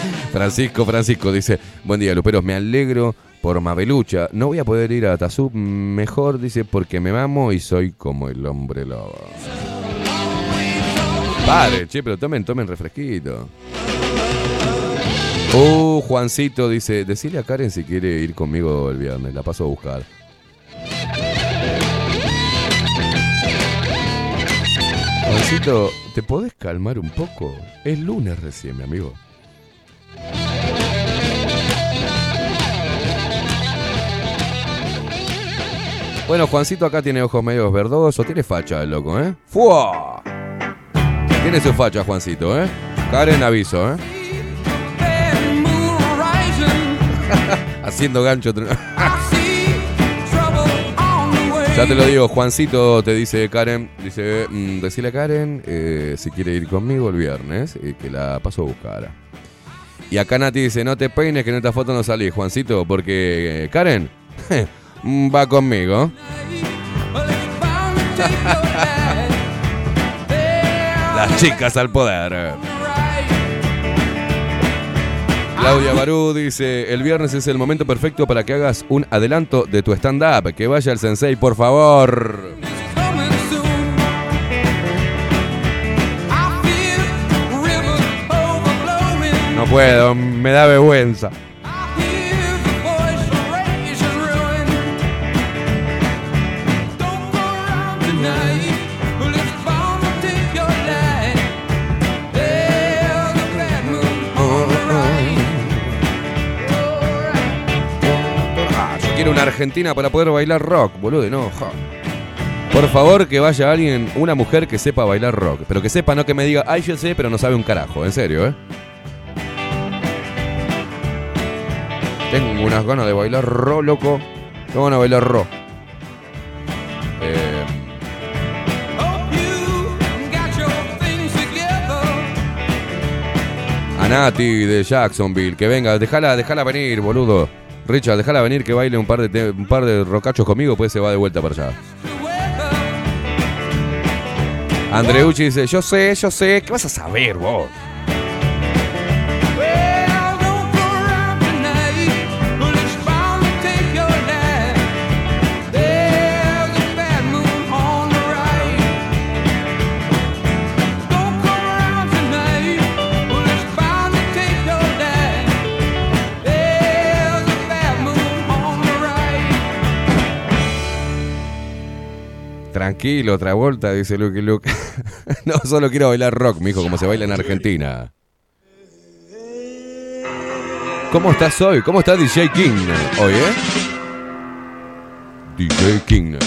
Francisco, Francisco dice, buen día, Luperos, me alegro por Mabelucha. No voy a poder ir a Tazú mejor, dice, porque me mamo y soy como el hombre lobo. Pare, che, pero tomen, tomen refresquito. Uh, Juancito dice, decile a Karen si quiere ir conmigo el viernes, la paso a buscar. Juancito, ¿te podés calmar un poco? Es lunes recién, mi amigo. Bueno, Juancito acá tiene ojos medios verdosos, tiene facha el loco, ¿eh? ¡Fua! Tiene su facha, Juancito, ¿eh? Karen, aviso, ¿eh? Haciendo gancho. ya te lo digo, Juancito te dice Karen, dice, mm, decile a Karen eh, si quiere ir conmigo el viernes y que la paso a buscar. Y acá Nati dice, no te peines que en esta foto no salís, Juancito, porque eh, Karen va conmigo. Las chicas al poder. Claudia Barú dice, el viernes es el momento perfecto para que hagas un adelanto de tu stand-up. Que vaya el sensei, por favor. Puedo, me da vergüenza. Yo quiero una Argentina para poder bailar rock, boludo, no. ja. Por favor, que vaya alguien, una mujer que sepa bailar rock. Pero que sepa, no que me diga, ay, yo sé, pero no sabe un carajo. En serio, ¿eh? Tengo unas ganas de bailar ro, loco. Tengo ganas de bailar ro. Eh, a Nati de Jacksonville, que venga, déjala, déjala venir, boludo. Richard, déjala venir que baile un par de un par de rocachos conmigo, pues se va de vuelta para allá. Andreucci dice, yo sé, yo sé, ¿qué vas a saber vos? Tranquilo, otra vuelta, dice Lucky Luke. no, solo quiero bailar rock, mijo, como se baila en Argentina. ¿Cómo estás hoy? ¿Cómo está DJ King hoy, eh? DJ King.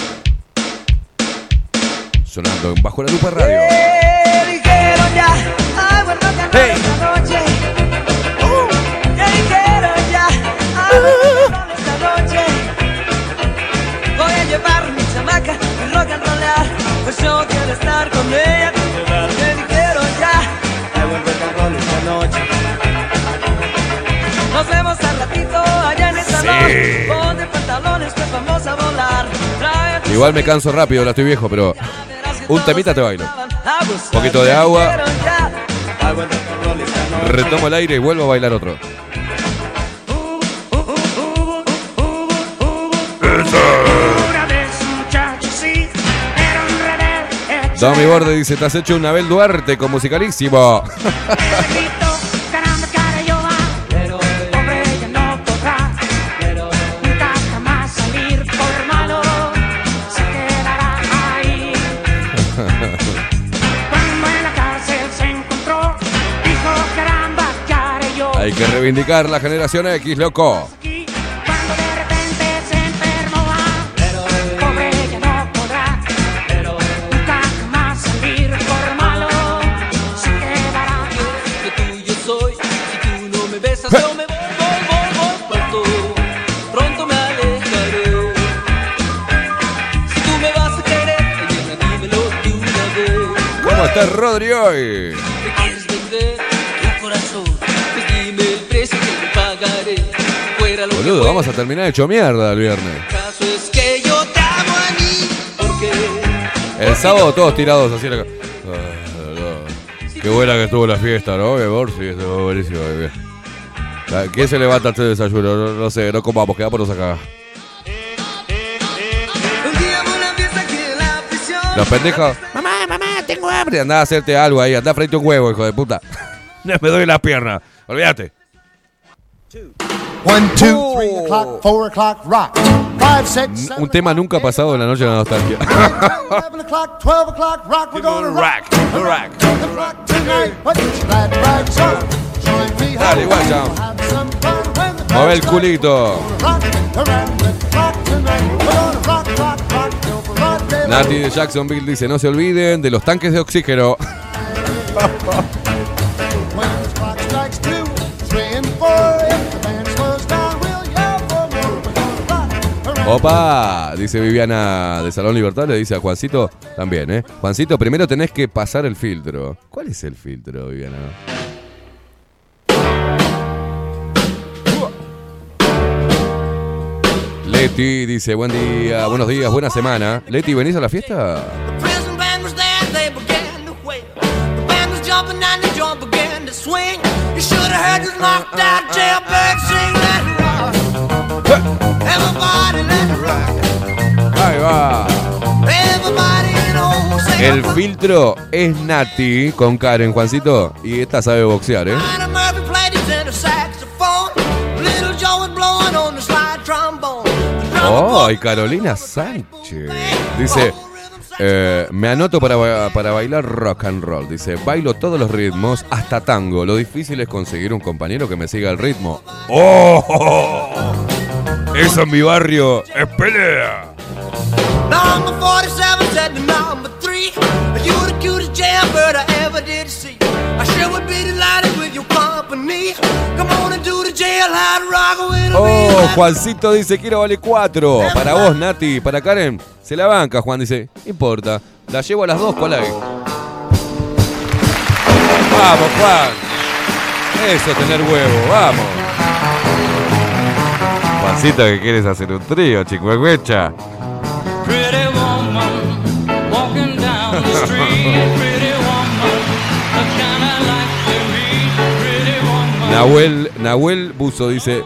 Sonando en Bajo la Lupa Radio. esta noche. Uh, and rollar, pues yo quiero estar con ella. Que dijeron ya, rock and roll esta noche. Nos vemos al ratito allá en el salón. Ponte pantalones, pues vamos a volar. Igual me canso rápido, la estoy viejo, pero un temita te bailo. a buscar. Poquito de agua. Retomo el aire y vuelvo a bailar otro. Domi Borde dice, te has hecho un Abel Duarte con musicalísimo. Caramba, cara, yo va, pero hombre ella ¿Cómo está Rodri hoy? Pues Boludo, vamos a terminar hecho mierda el viernes. El sábado todos tirados así. la. Qué buena que estuvo la fiesta, ¿no? Que por sí, estuvo buenísimo. ¿Quién se levanta este desayuno? No, no sé, no comamos, quedamos acá. la prisión. Hambre. Andá a hacerte algo ahí, andá frente a un huevo, hijo de puta. Me doy las piernas. Olvídate. Seven, Un tema nunca pasado en la noche de la nostalgia. Dale, guacha. Mueve el culito. Nati de Jacksonville dice, no se olviden de los tanques de oxígeno. Opa, dice Viviana de Salón Libertad, le dice a Juancito también, ¿eh? Juancito, primero tenés que pasar el filtro. ¿Cuál es el filtro, Viviana? Leti dice, buen día, buenos días, buena semana. Leti, ¿venís a la fiesta? Ahí va. El filtro es Nati con Karen, Juancito. Y esta sabe boxear, ¿eh? Drummer Oh, y Carolina Sánchez. Dice, eh, me anoto para, para bailar rock and roll. Dice, bailo todos los ritmos, hasta tango. Lo difícil es conseguir un compañero que me siga el ritmo. ¡Oh! Eso en mi barrio es pelea. Number 47 said to number 3 You the cutest jailbird I ever did see I sure would be delighted with your company Come on and do Oh, Juancito dice, quiero vale 4. Para vos, Nati. Para Karen, se la banca, Juan. Dice, importa. La llevo a las dos, ¿cuál hay? Vamos, Juan. Eso, tener huevo, vamos. Juancito, que quieres hacer un trío, chicuecuecha. Pretty woman, walking down the street. Nahuel, Nahuel Buzo dice,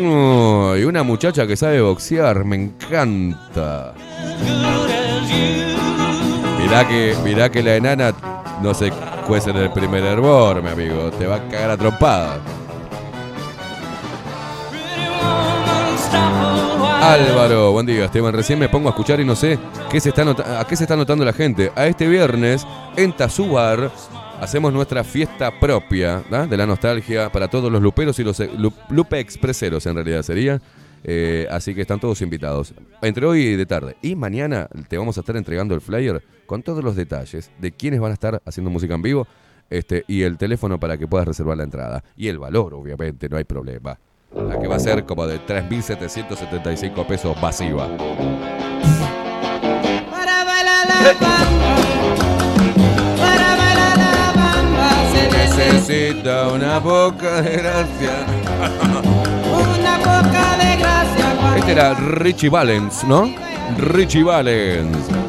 uy, una muchacha que sabe boxear, me encanta. Mirá que, mirá que la enana no se cuece en el primer hervor, mi amigo. Te va a cagar a. Álvaro, buen día, Esteban. Recién me pongo a escuchar y no sé qué se está a qué se está notando la gente. A este viernes, en Tazubar, hacemos nuestra fiesta propia de la nostalgia para todos los luperos y los eh, lu- lupe expreseros, en realidad sería. Eh, así que están todos invitados. Entre hoy y de tarde. Y mañana te vamos a estar entregando el flyer con todos los detalles de quiénes van a estar haciendo música en vivo este, y el teléfono para que puedas reservar la entrada. Y el valor, obviamente, no hay problema. La que va a ser como de 3.775 pesos bamba Para Necesita una boca de gracia. una poca de gracia Este era Richie Valens, ¿no? Richie Valens.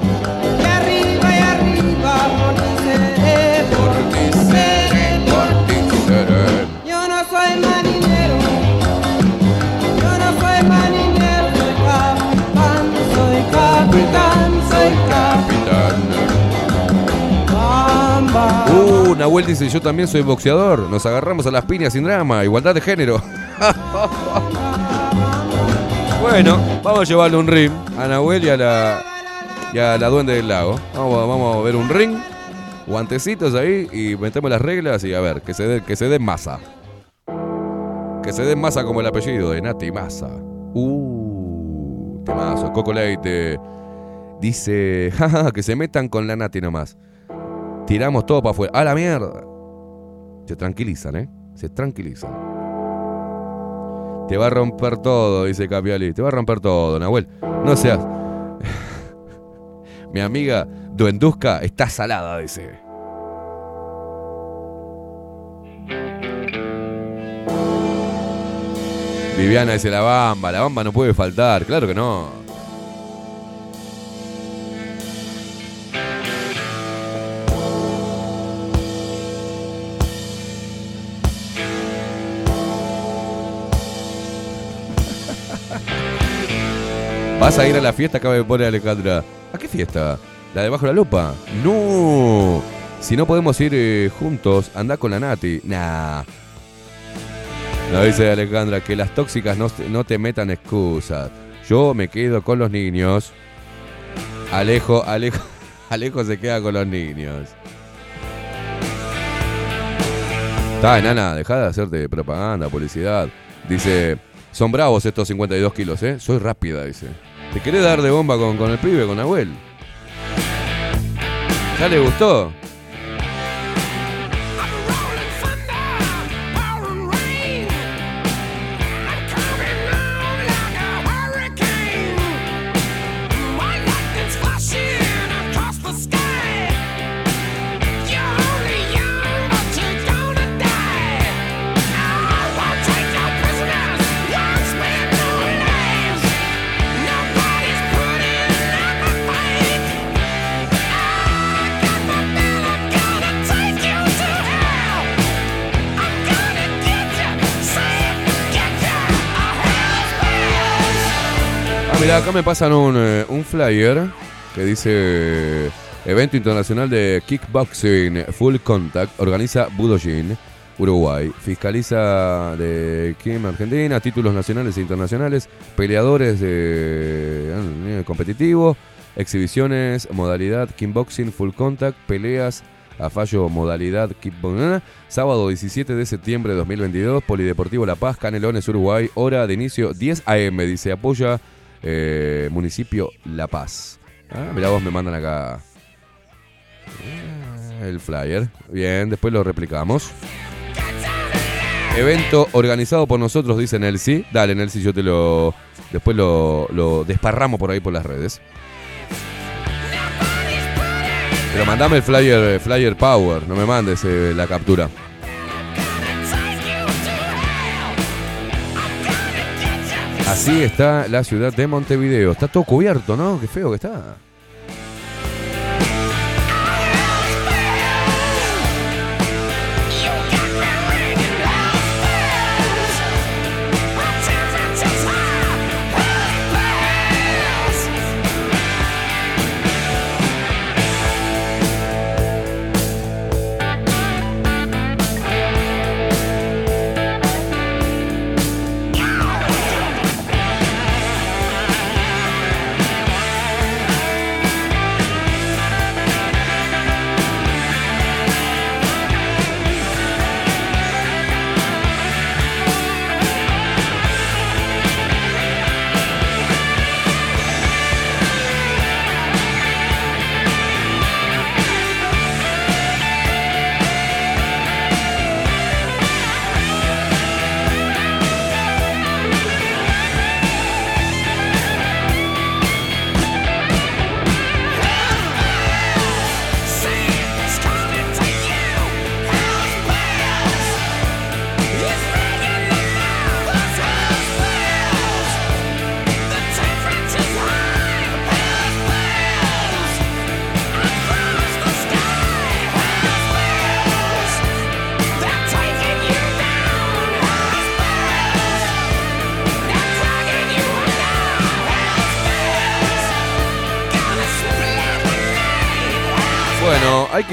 Uh, Nahuel dice, yo también soy boxeador. Nos agarramos a las piñas sin drama. Igualdad de género. bueno, vamos a llevarle un ring a Nahuel y a la, y a la duende del lago. Vamos, a- vamos a ver un ring. Guantecitos ahí y metemos las reglas y a ver, que se dé que se masa. Que se dé masa como el apellido de Nati Masa. Uh, temazo. Coco Leite dice, jaja, que se metan con la Nati nomás. Tiramos todo para afuera. ¡A la mierda! Se tranquilizan, ¿eh? Se tranquilizan. Te va a romper todo, dice Capiali. Te va a romper todo, Nahuel. No seas. Mi amiga Duenduzca está salada, dice. Viviana dice la bamba. La bamba no puede faltar. Claro que no. ¿Vas a ir a la fiesta? Acaba de poner Alejandra. ¿A qué fiesta? ¿La de bajo la lupa? No. Si no podemos ir eh, juntos, anda con la Nati. Nah. No dice Alejandra que las tóxicas no, no te metan excusas. Yo me quedo con los niños. Alejo, Alejo, Alejo se queda con los niños. Está, enana, deja de hacerte propaganda, publicidad. Dice, son bravos estos 52 kilos, ¿eh? Soy rápida, dice. ¿Te querés dar de bomba con, con el pibe, con Abuel? ¿Ya le gustó? Mirá, acá me pasan un, eh, flyer que dice eh, Evento Internacional de Kickboxing Full Contact, organiza Budojin, Uruguay, fiscaliza de Kim Argentina, títulos nacionales e internacionales, peleadores de eh, exhibiciones, modalidad Kickboxing Full Contact, peleas a fallo modalidad Kickboxing, sábado 17 de septiembre de 2022, Polideportivo La Paz, Canelones, Uruguay, hora de inicio 10 AM, dice, apoya eh, municipio La Paz. Ah, mirá vos me mandan acá eh, el flyer. Bien, después lo replicamos. Evento organizado por nosotros, dice Nelsi. Dale, Nelsi, yo te lo. Después lo, lo desparramos por ahí por las redes. Pero mandame el flyer, flyer power, no me mandes eh, la captura. Así está la ciudad de Montevideo. Está todo cubierto, ¿no? Qué feo que está.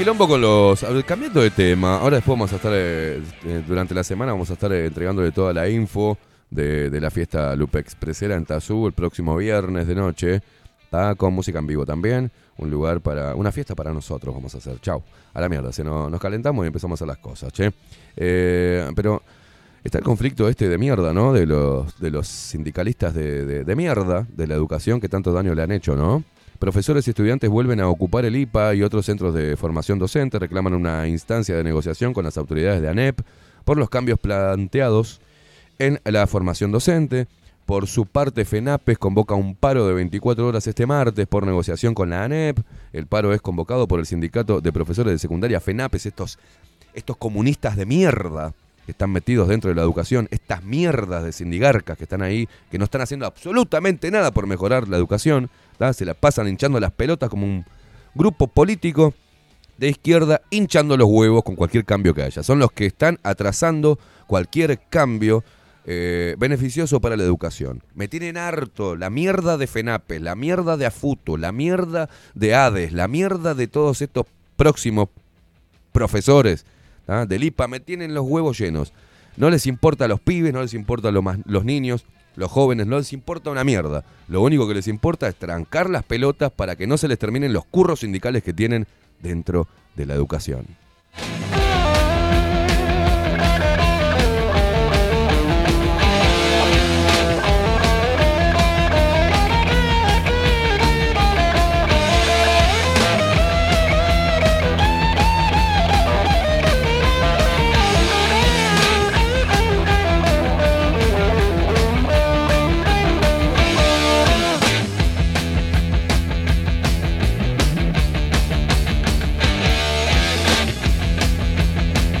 Quilombo con los. Cambiando de tema, ahora después vamos a estar. eh, eh, durante la semana vamos a estar eh, entregándole toda la info de, de la fiesta Lupe Expresera en Tazú el próximo viernes de noche. Está con música en vivo también. Un lugar para. Una fiesta para nosotros vamos a hacer. Chau. A la mierda. Se nos, nos calentamos y empezamos a hacer las cosas, che. Eh, pero. Está el conflicto este de mierda, ¿no? De los, de los sindicalistas de, de- de mierda de la educación que tanto daño le han hecho, ¿no? Profesores y estudiantes vuelven a ocupar el IPA y otros centros de formación docente, reclaman una instancia de negociación con las autoridades de ANEP por los cambios planteados en la formación docente. Por su parte, FENAPES convoca un paro de 24 horas este martes por negociación con la ANEP. El paro es convocado por el sindicato de profesores de secundaria FENAPES, estos, estos comunistas de mierda que están metidos dentro de la educación, estas mierdas de sindigarcas que están ahí, que no están haciendo absolutamente nada por mejorar la educación, ¿tá? se la pasan hinchando las pelotas como un grupo político de izquierda hinchando los huevos con cualquier cambio que haya. Son los que están atrasando cualquier cambio eh, beneficioso para la educación. Me tienen harto la mierda de FENAPE, la mierda de AFUTO, la mierda de ADES, la mierda de todos estos próximos profesores ¿ah? del IPA. Me tienen los huevos llenos. No les importa a los pibes, no les importa a los niños, los jóvenes, no les importa una mierda. Lo único que les importa es trancar las pelotas para que no se les terminen los curros sindicales que tienen dentro de la educación.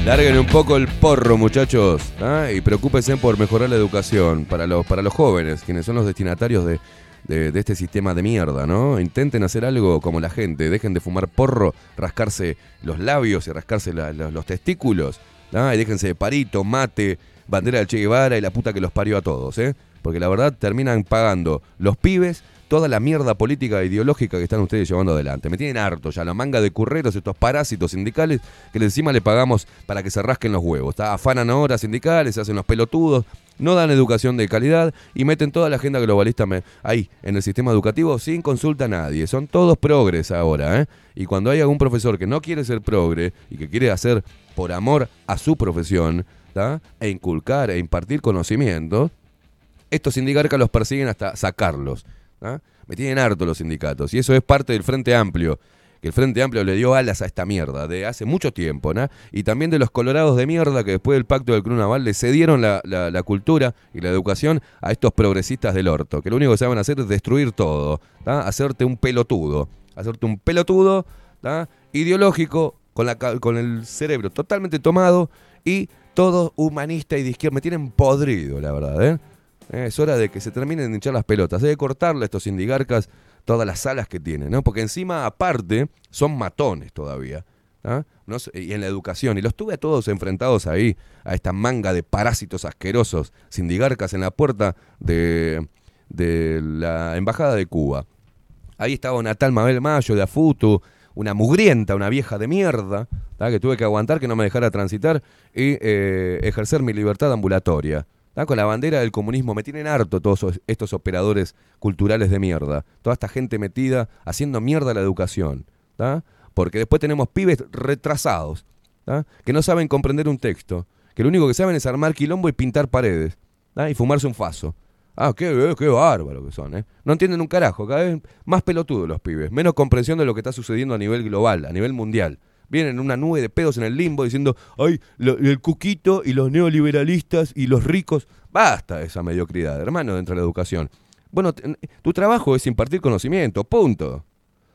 Larguen un poco el porro, muchachos, ¿ah? y preocúpense por mejorar la educación para los, para los jóvenes, quienes son los destinatarios de, de- este sistema de mierda, ¿no? Intenten hacer algo como la gente, dejen de fumar porro, rascarse los labios y rascarse los testículos, ¿ah? y déjense de parito, mate, bandera del Che Guevara y la puta que los parió a todos, ¿eh? Porque la verdad terminan pagando los pibes toda la mierda política e ideológica que están ustedes llevando adelante. Me tienen harto ya la manga de curreros, estos parásitos sindicales que encima le pagamos para que se rasquen los huevos. ¿tá? Afanan horas sindicales, se hacen los pelotudos, no dan educación de calidad y meten toda la agenda globalista ahí, en el sistema educativo, sin consulta a nadie. Son todos progres ahora, ¿eh? Y cuando hay algún profesor que no quiere ser progre y que quiere hacer por amor a su profesión, ¿tá? e inculcar e impartir conocimiento, estos sindicarcas los persiguen hasta sacarlos. Me tienen harto los sindicatos. Y eso es parte del Frente Amplio. Que el Frente Amplio le dio alas a esta mierda de hace mucho tiempo. ¿no? Y también de los colorados de mierda que después del pacto del Club Naval le cedieron la, la- cultura y la educación a estos progresistas del orto. Que lo único que saben hacer es destruir todo. ¿tá? Hacerte un pelotudo. Hacerte un pelotudo ¿tá? ideológico con, la, con el cerebro totalmente tomado y todo humanista y de izquierda. Me tienen podrido, la verdad. ¿eh? Es hora de que se terminen de hinchar las pelotas. Hay cortarle a estos sindigarcas todas las alas que tienen, ¿no? Porque encima, aparte, son matones todavía. ¿ah? No y en la educación. Y los tuve a todos enfrentados ahí, a esta manga de parásitos asquerosos, sindigarcas en la puerta de, de la Embajada de Cuba. Ahí estaba Natal Mabel Mayo de Afutu, una mugrienta, una vieja de mierda, que tuve que aguantar que no me dejara transitar y eh, ejercer mi libertad ambulatoria. Con la bandera del comunismo me tienen harto todos estos operadores culturales de mierda. Toda esta gente metida haciendo mierda la educación. ¿tá? Porque después tenemos pibes retrasados, que no saben comprender un texto, que lo único que saben es armar quilombo y pintar paredes, y fumarse un faso. Ah, qué, eh, qué bárbaro que son, ¿eh? No entienden un carajo, cada vez más pelotudos los pibes, menos comprensión de lo que está sucediendo a nivel global, a nivel mundial. Vienen en una nube de pedos en el limbo diciendo, ay, el cuquito y los neoliberalistas y los ricos. Basta esa mediocridad, hermano, dentro de la educación. Bueno, tu trabajo es impartir conocimiento, punto.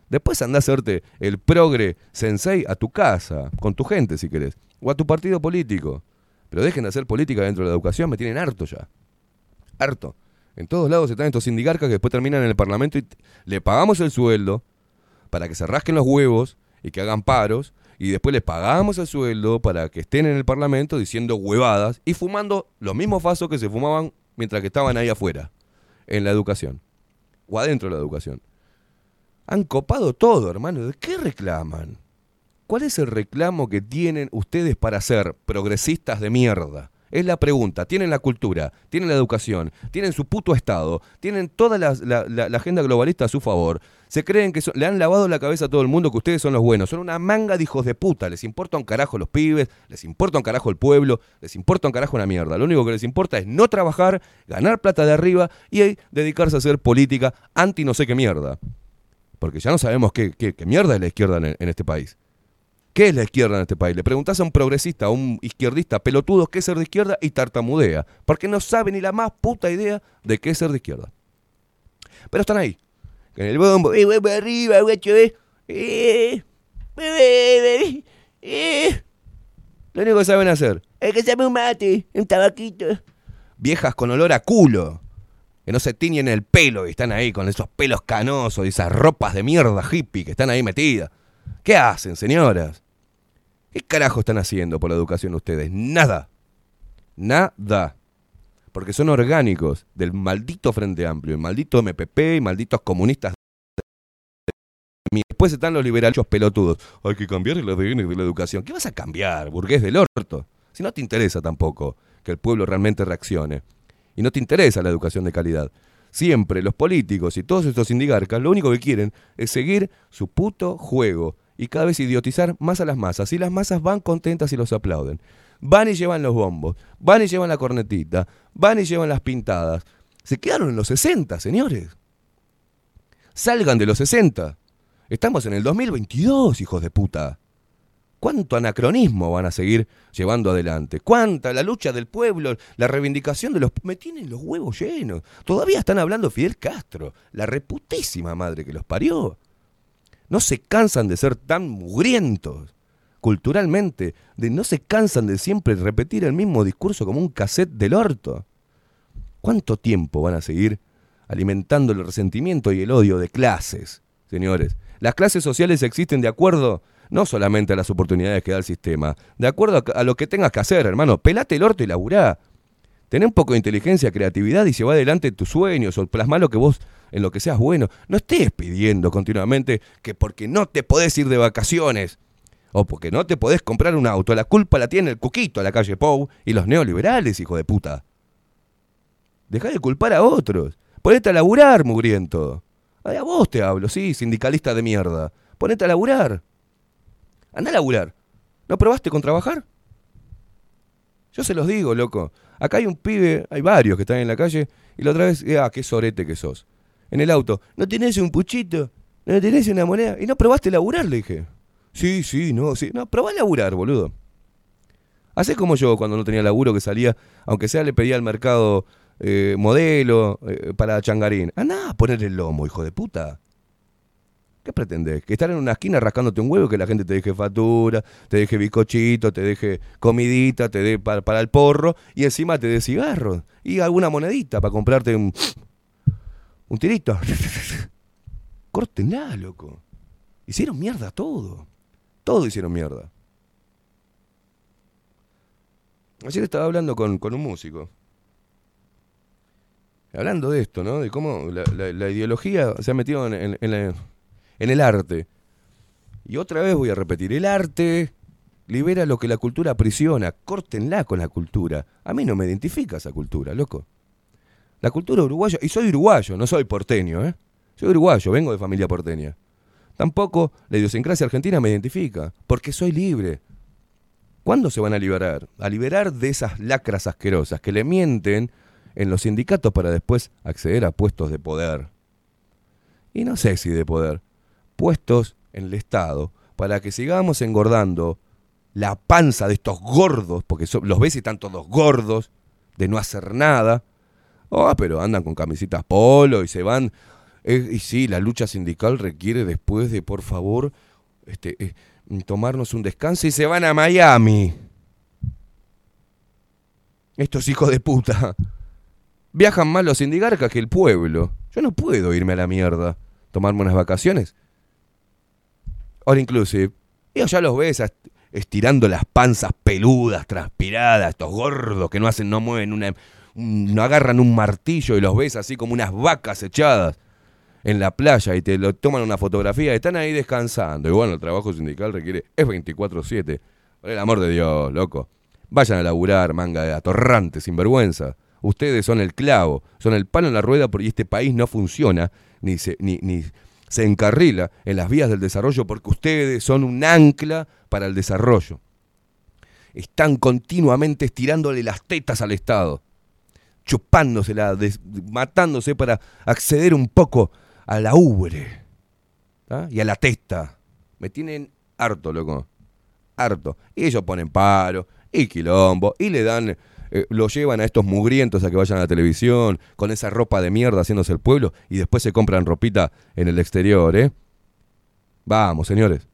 Después anda a hacerte el progre sensei a tu casa, con tu gente si querés, o a tu partido político. Pero dejen de hacer política dentro de la educación, me tienen harto ya. Harto. En todos lados están estos sindicarcas que después terminan en el Parlamento y le pagamos el sueldo para que se rasquen los huevos y que hagan paros, y después les pagamos el sueldo para que estén en el Parlamento diciendo huevadas y fumando los mismos fasos que se fumaban mientras que estaban ahí afuera, en la educación, o adentro de la educación. Han copado todo, hermano. ¿De qué reclaman? ¿Cuál es el reclamo que tienen ustedes para ser progresistas de mierda? Es la pregunta. Tienen la cultura, tienen la educación, tienen su puto Estado, tienen toda la, la- agenda globalista a su favor. Se creen que le han lavado la cabeza a todo el mundo que ustedes son los buenos. Son una manga de hijos de puta. Les importa un carajo los pibes, les importa un carajo el pueblo, les importa un carajo una mierda. Lo único que les importa es no trabajar, ganar plata de arriba y dedicarse a hacer política anti no sé qué mierda. Porque ya no sabemos qué, qué- qué mierda es la izquierda en este país. ¿Qué es la izquierda en este país? Le preguntás a un progresista, a un izquierdista pelotudo qué es ser de izquierda y tartamudea. Porque no sabe ni la más puta idea de qué es ser de izquierda. Pero están ahí. En el bombo. ¡Eh, voy para arriba, guacho! Eh, eh, eh, eh. Lo único que saben hacer es que se me un mate, un tabaquito. Viejas con olor a culo. Que no se tiñen el pelo y están ahí con esos pelos canosos y esas ropas de mierda hippie que están ahí metidas. ¿Qué hacen, señoras? ¿Qué carajo están haciendo por la educación ustedes? Nada. Nada. Porque son orgánicos del maldito Frente Amplio, el maldito MPP y malditos comunistas. Después están los liberales pelotudos. Hay que cambiar el ADN de la educación. ¿Qué vas a cambiar, burgués del orto? Si no te interesa tampoco que el pueblo realmente reaccione. Y no te interesa la educación de calidad. Siempre los políticos y todos estos sindigarcas lo único que quieren es seguir su puto juego y cada vez idiotizar más a las masas. Y las masas van contentas y los aplauden. Van y llevan los bombos, van y llevan la cornetita, van y llevan las pintadas. Se quedaron en los 60, señores. Salgan de los 60. Estamos en el 2022, hijos de puta. ¿Cuánto anacronismo van a seguir llevando adelante? ¿Cuánta la lucha del pueblo, la reivindicación de los... Me tienen los huevos llenos. Todavía están hablando de Fidel Castro, la reputísima madre que los parió. No se cansan de ser tan mugrientos culturalmente, de no se cansan de siempre repetir el mismo discurso como un cassette del orto. ¿Cuánto tiempo van a seguir alimentando el resentimiento y el odio de clases, señores? Las clases sociales existen de acuerdo no solamente a las oportunidades que da el sistema, de acuerdo a, lo que tengas que hacer, hermano. Pelate el orto y laburá. Tené un poco de inteligencia, creatividad y lleva adelante tus sueños o plasma lo que vos en lo que seas bueno. No estés pidiendo continuamente que porque no te podés ir de vacaciones o porque no te podés comprar un auto, la culpa la tiene el cuquito a la calle Pou y los neoliberales, hijo de puta. Dejá de culpar a otros. Ponete a laburar, mugriento. Ay, a vos te hablo, sí, sindicalista de mierda. Ponete a laburar. Anda a laburar. ¿No probaste con trabajar? Yo se los digo, loco. Acá hay un pibe, hay varios que están en la calle, y la otra vez, eh, ah, qué sorete que sos. En el auto, ¿no tenés un puchito? ¿No tenés una moneda? ¿Y no probaste laburar? Le dije. Sí, sí, no, sí. No, probá laburar, boludo. Hacés como yo cuando no tenía laburo que salía, aunque sea le pedía al mercado eh, modelo eh, para changarín. Andá a poner el lomo, hijo de puta. ¿Qué pretendés? ¿Que estar en una esquina rascándote un huevo que la gente te deje factura, te deje bizcochito, te deje comidita, te dé para, el porro y encima te dé cigarros y alguna monedita para comprarte un, un tirito? Córtenla, loco. Hicieron mierda todo. Todo hicieron mierda. Ayer estaba hablando con, con un músico. Hablando de esto, ¿no? De cómo la, ideología se ha metido en- en la- en el arte. Y otra vez voy a repetir, el arte libera lo que la cultura aprisiona. Córtenla con la cultura. A mí no me identifica esa cultura, loco. La cultura uruguaya, y soy uruguayo, no soy porteño, ¿eh? Soy uruguayo, vengo de familia porteña. Tampoco la idiosincrasia argentina me identifica, porque soy libre. ¿Cuándo se van a liberar? A liberar de esas lacras asquerosas que le mienten en los sindicatos para después acceder a puestos de poder. Y no sé si de poder, puestos en el Estado para que sigamos engordando la panza de estos gordos, porque los ves y están todos gordos, de no hacer nada. Oh, pero andan con camisitas polo y se van. Y sí, la lucha sindical requiere después de, por favor, este, eh, tomarnos un descanso y se van a Miami. Estos hijos de puta. Viajan más los sindigarcas que el pueblo. Yo no puedo irme a la mierda. Tomarme unas vacaciones. All inclusive. Y ya los ves est- estirando las panzas peludas, transpiradas, estos gordos que no hacen, no mueven una, un- no agarran un martillo y los ves así como unas vacas echadas en la playa y te lo toman una fotografía, están ahí descansando. Y bueno, el trabajo sindical requiere, es 24-7. Por el amor de Dios, loco. Vayan a laburar, manga de atorrantes, sinvergüenza. Ustedes son el clavo, son el palo en la rueda porque este país no funciona, ni se, ni, ni se encarrila en las vías del desarrollo porque ustedes son un ancla para el desarrollo. Están continuamente estirándole las tetas al Estado, chupándosela, matándose para acceder un poco a la ubre y a la testa. Me tienen harto, loco. Harto. Y ellos ponen paro y quilombo y le dan, eh, lo llevan a estos mugrientos a que vayan a la televisión con esa ropa de mierda haciéndose el pueblo y después se compran ropita en el exterior, ¿eh? Vamos, señores.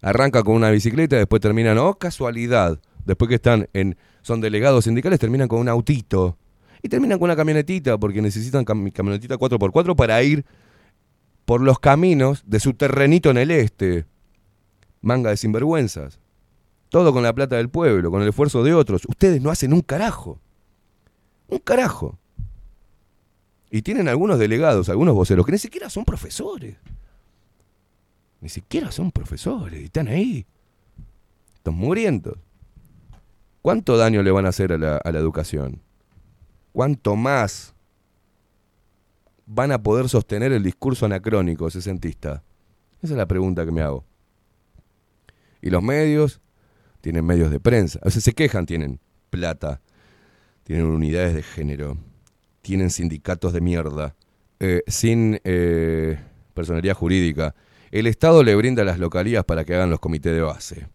Arranca con una bicicleta, después terminan, oh casualidad, después que están en, son delegados sindicales, terminan con un autito. Y terminan con una camionetita, porque necesitan cam- camionetita 4x4 para ir por los caminos de su terrenito en el este. Manga de sinvergüenzas. Todo con la plata del pueblo, con el esfuerzo de otros. Ustedes no hacen un carajo. Un carajo. Y tienen algunos delegados, algunos voceros, que ni siquiera son profesores. Ni siquiera son profesores. Y están ahí. Estos mugrientos. ¿Cuánto daño le van a hacer a la, a la educación? ¿Cuánto más van a poder sostener el discurso anacrónico sesentista? Esa es la pregunta que me hago. Y los medios tienen medios de prensa. O sea, se quejan, tienen plata, tienen unidades de género, tienen sindicatos de mierda, eh, sin eh, personalidad jurídica. El Estado le brinda las localías para que hagan los comités de base.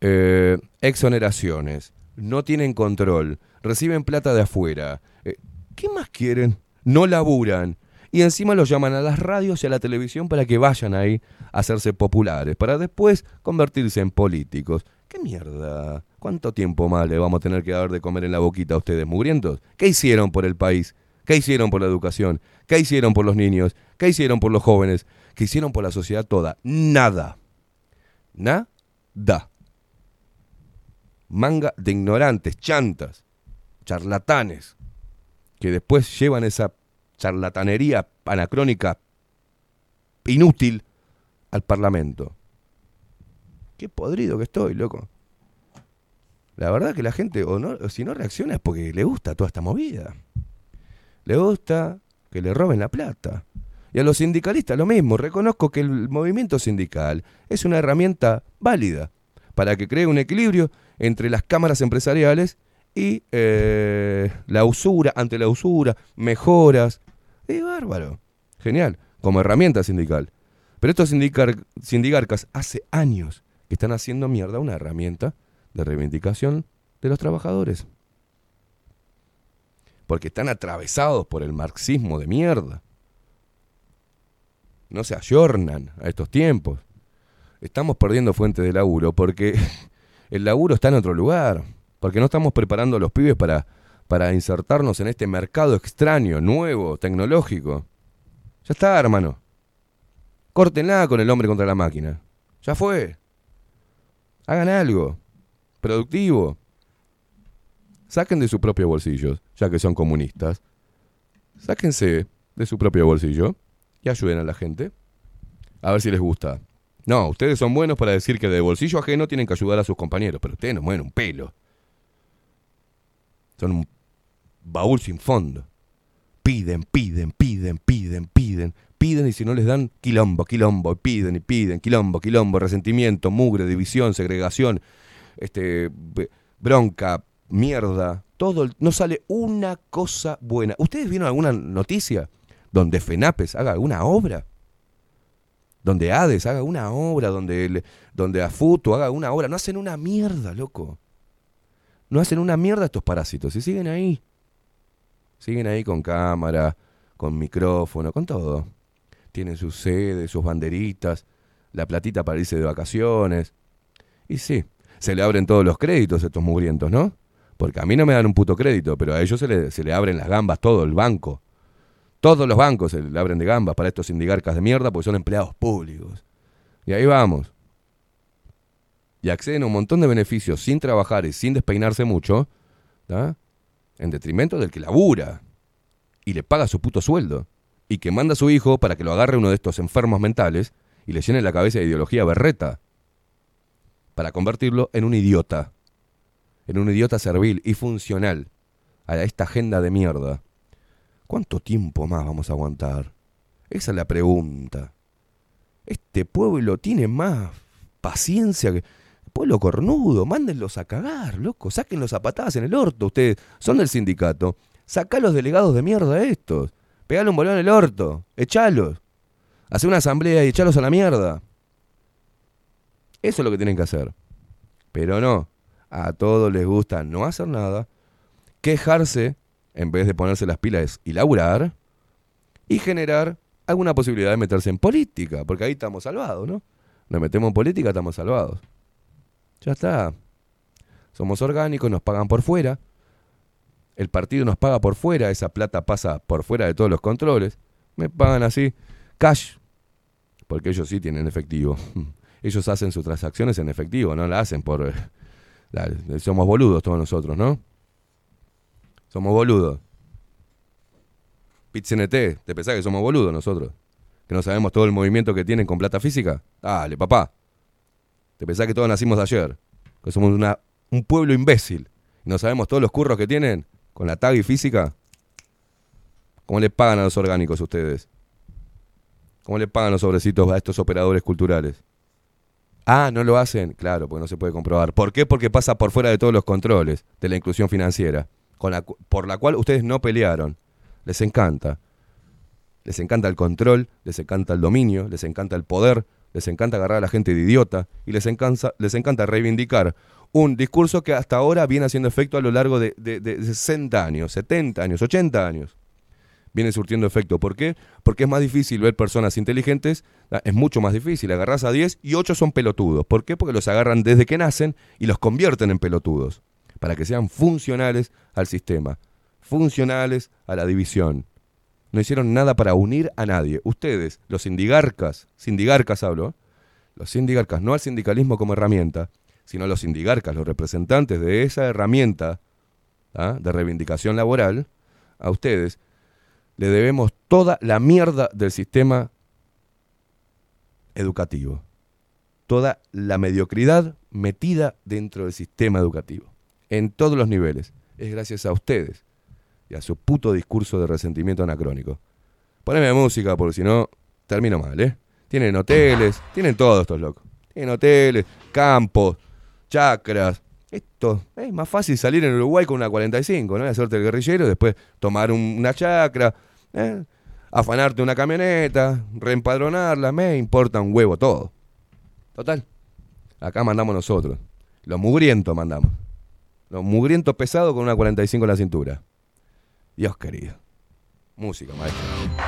Eh, exoneraciones, no tienen control, reciben plata de afuera. Eh, ¿Qué más quieren? No laburan. Y encima los llaman a las radios y a la televisión para que vayan ahí a hacerse populares, para después convertirse en políticos. ¿Qué mierda? ¿Cuánto tiempo más le vamos a tener que dar de comer en la boquita a ustedes, mugrientos? ¿Qué hicieron por el país? ¿Qué hicieron por la educación? ¿Qué hicieron por los niños? ¿Qué hicieron por los jóvenes? ¿Qué hicieron por la sociedad toda? Nada. Nada. Manga de ignorantes, chantas. charlatanes que después llevan esa charlatanería anacrónica inútil al Parlamento. Qué podrido que estoy, loco. La verdad que la gente, si no reacciona es porque le gusta toda esta movida. Le gusta que le roben la plata. Y a los sindicalistas lo mismo. Reconozco que el movimiento sindical es una herramienta válida para que cree un equilibrio entre las cámaras empresariales y eh, la usura, ante la usura, mejoras. Es bárbaro. Genial. Como herramienta sindical. Pero estos sindicar- sindigarcas hace años que están haciendo mierda una herramienta de reivindicación de los trabajadores. Porque están atravesados por el marxismo de mierda. No se ayornan a estos tiempos. Estamos perdiendo fuentes de laburo porque el laburo está en otro lugar. Porque no estamos preparando a los pibes para, para insertarnos en este mercado extraño, nuevo, tecnológico. Ya está, hermano. Córtenla con el hombre contra la máquina. Ya fue. Hagan algo. Productivo. Saquen de su propio bolsillo, ya que son comunistas. Sáquense de su propio bolsillo y ayuden a la gente. A ver si les gusta. No, ustedes son buenos para decir que de bolsillo ajeno tienen que ayudar a sus compañeros, pero ustedes no mueven un pelo. Son un baúl sin fondo. Piden, piden, piden, piden, piden, piden y si no les dan quilombo, quilombo, piden y piden, quilombo, quilombo, resentimiento, mugre, división, segregación, este, bronca, mierda, todo, no sale una cosa buena. ¿Ustedes vieron alguna noticia donde FENAPES haga alguna obra? Donde ADES haga una obra, donde, el- donde AFUTO haga una obra. No hacen una mierda, loco. No hacen una mierda estos parásitos y siguen ahí. Siguen ahí con cámara, con micrófono, con todo. Tienen sus sedes, sus banderitas, la platita para irse de vacaciones. Y sí, se le abren todos los créditos a estos mugrientos, ¿no? Porque a mí no me dan un puto crédito, pero a ellos se le, se le abren las gambas, todo el banco. Todos los bancos se le abren de gambas para estos sindigarcas de mierda porque son empleados públicos. Y ahí vamos. Y acceden a un montón de beneficios sin trabajar y sin despeinarse mucho, ¿tá? en detrimento del que labura y le paga su puto sueldo y que manda a su hijo para que lo agarre uno de estos enfermos mentales y le llene la cabeza de ideología berreta para convertirlo en un idiota, en un idiota servil y funcional a esta agenda de mierda. ¿Cuánto tiempo más vamos a aguantar? Esa es la pregunta. Este pueblo tiene más paciencia que... Pueblo cornudo, mándenlos a cagar, loco. Sáquenlos a patadas en el orto. Ustedes son del sindicato. Sacá los delegados de mierda estos. Pegale un bolón en el orto. Echalos. Hacé una asamblea y echalos a la mierda. Eso es lo que tienen que hacer. Pero no. A todos les gusta no hacer nada. Quejarse en vez de ponerse las pilas y laburar. Y generar alguna posibilidad de meterse en política. Porque ahí estamos salvados, ¿no? Nos metemos en política, estamos salvados. Ya está. Somos orgánicos, nos pagan por fuera. El partido nos paga por fuera, esa plata pasa por fuera de todos los controles. Me pagan así, cash. Porque ellos sí tienen efectivo. Ellos hacen sus transacciones en efectivo, no la hacen por... eh, la- somos boludos todos nosotros, ¿no? Somos boludos. PitCNT, ¿te pensás que somos boludos nosotros? ¿Que no sabemos todo el movimiento que tienen con plata física? Dale, papá. ¿Te pensás que todos nacimos ayer? Que somos una, un pueblo imbécil. ¿Y no sabemos todos los curros que tienen con la tag y física? ¿Cómo le pagan a los orgánicos ustedes? ¿Cómo le pagan los sobrecitos a estos operadores culturales? Ah, no lo hacen. Claro, porque no se puede comprobar. ¿Por qué? Porque pasa por fuera de todos los controles de la inclusión financiera, con la por la cual ustedes no pelearon. Les encanta. Les encanta el control, les encanta el dominio, les encanta el poder, les encanta agarrar a la gente de idiota y les encanta, les encanta reivindicar un discurso que hasta ahora viene haciendo efecto a lo largo de, de- de 60 años, 70 años, 80 años. Viene surtiendo efecto. ¿Por qué? Porque es más difícil ver personas inteligentes, ah, es mucho más difícil. Agarrás a 10 y 8 son pelotudos. ¿Por qué? Porque los agarran desde que nacen y los convierten en pelotudos. Para que sean funcionales al sistema, funcionales a la división. No hicieron nada para unir a nadie. Ustedes, los sindigarcas, sindigarcas hablo, ¿eh? los sindigarcas, no al sindicalismo como herramienta, sino los sindigarcas, los representantes de esa herramienta ¿ah? de reivindicación laboral, a ustedes le debemos toda la mierda del sistema educativo. Toda la mediocridad metida dentro del sistema educativo. En todos los niveles. Es gracias a ustedes y a su puto discurso de resentimiento anacrónico. Poneme música porque si no termino mal, ¿eh? Tienen hoteles, tienen todos estos locos. Tienen hoteles, campos, chacras. Esto es más fácil salir en Uruguay con una 45, ¿no? Hacerte el guerrillero, después tomar un- una chacra, ¿eh? afanarte una camioneta, reempadronarla, me importa un huevo todo. Total. Acá mandamos nosotros. Los mugrientos mandamos. Los mugrientos pesados con una 45 en la cintura. Dios querido. Música, maestro.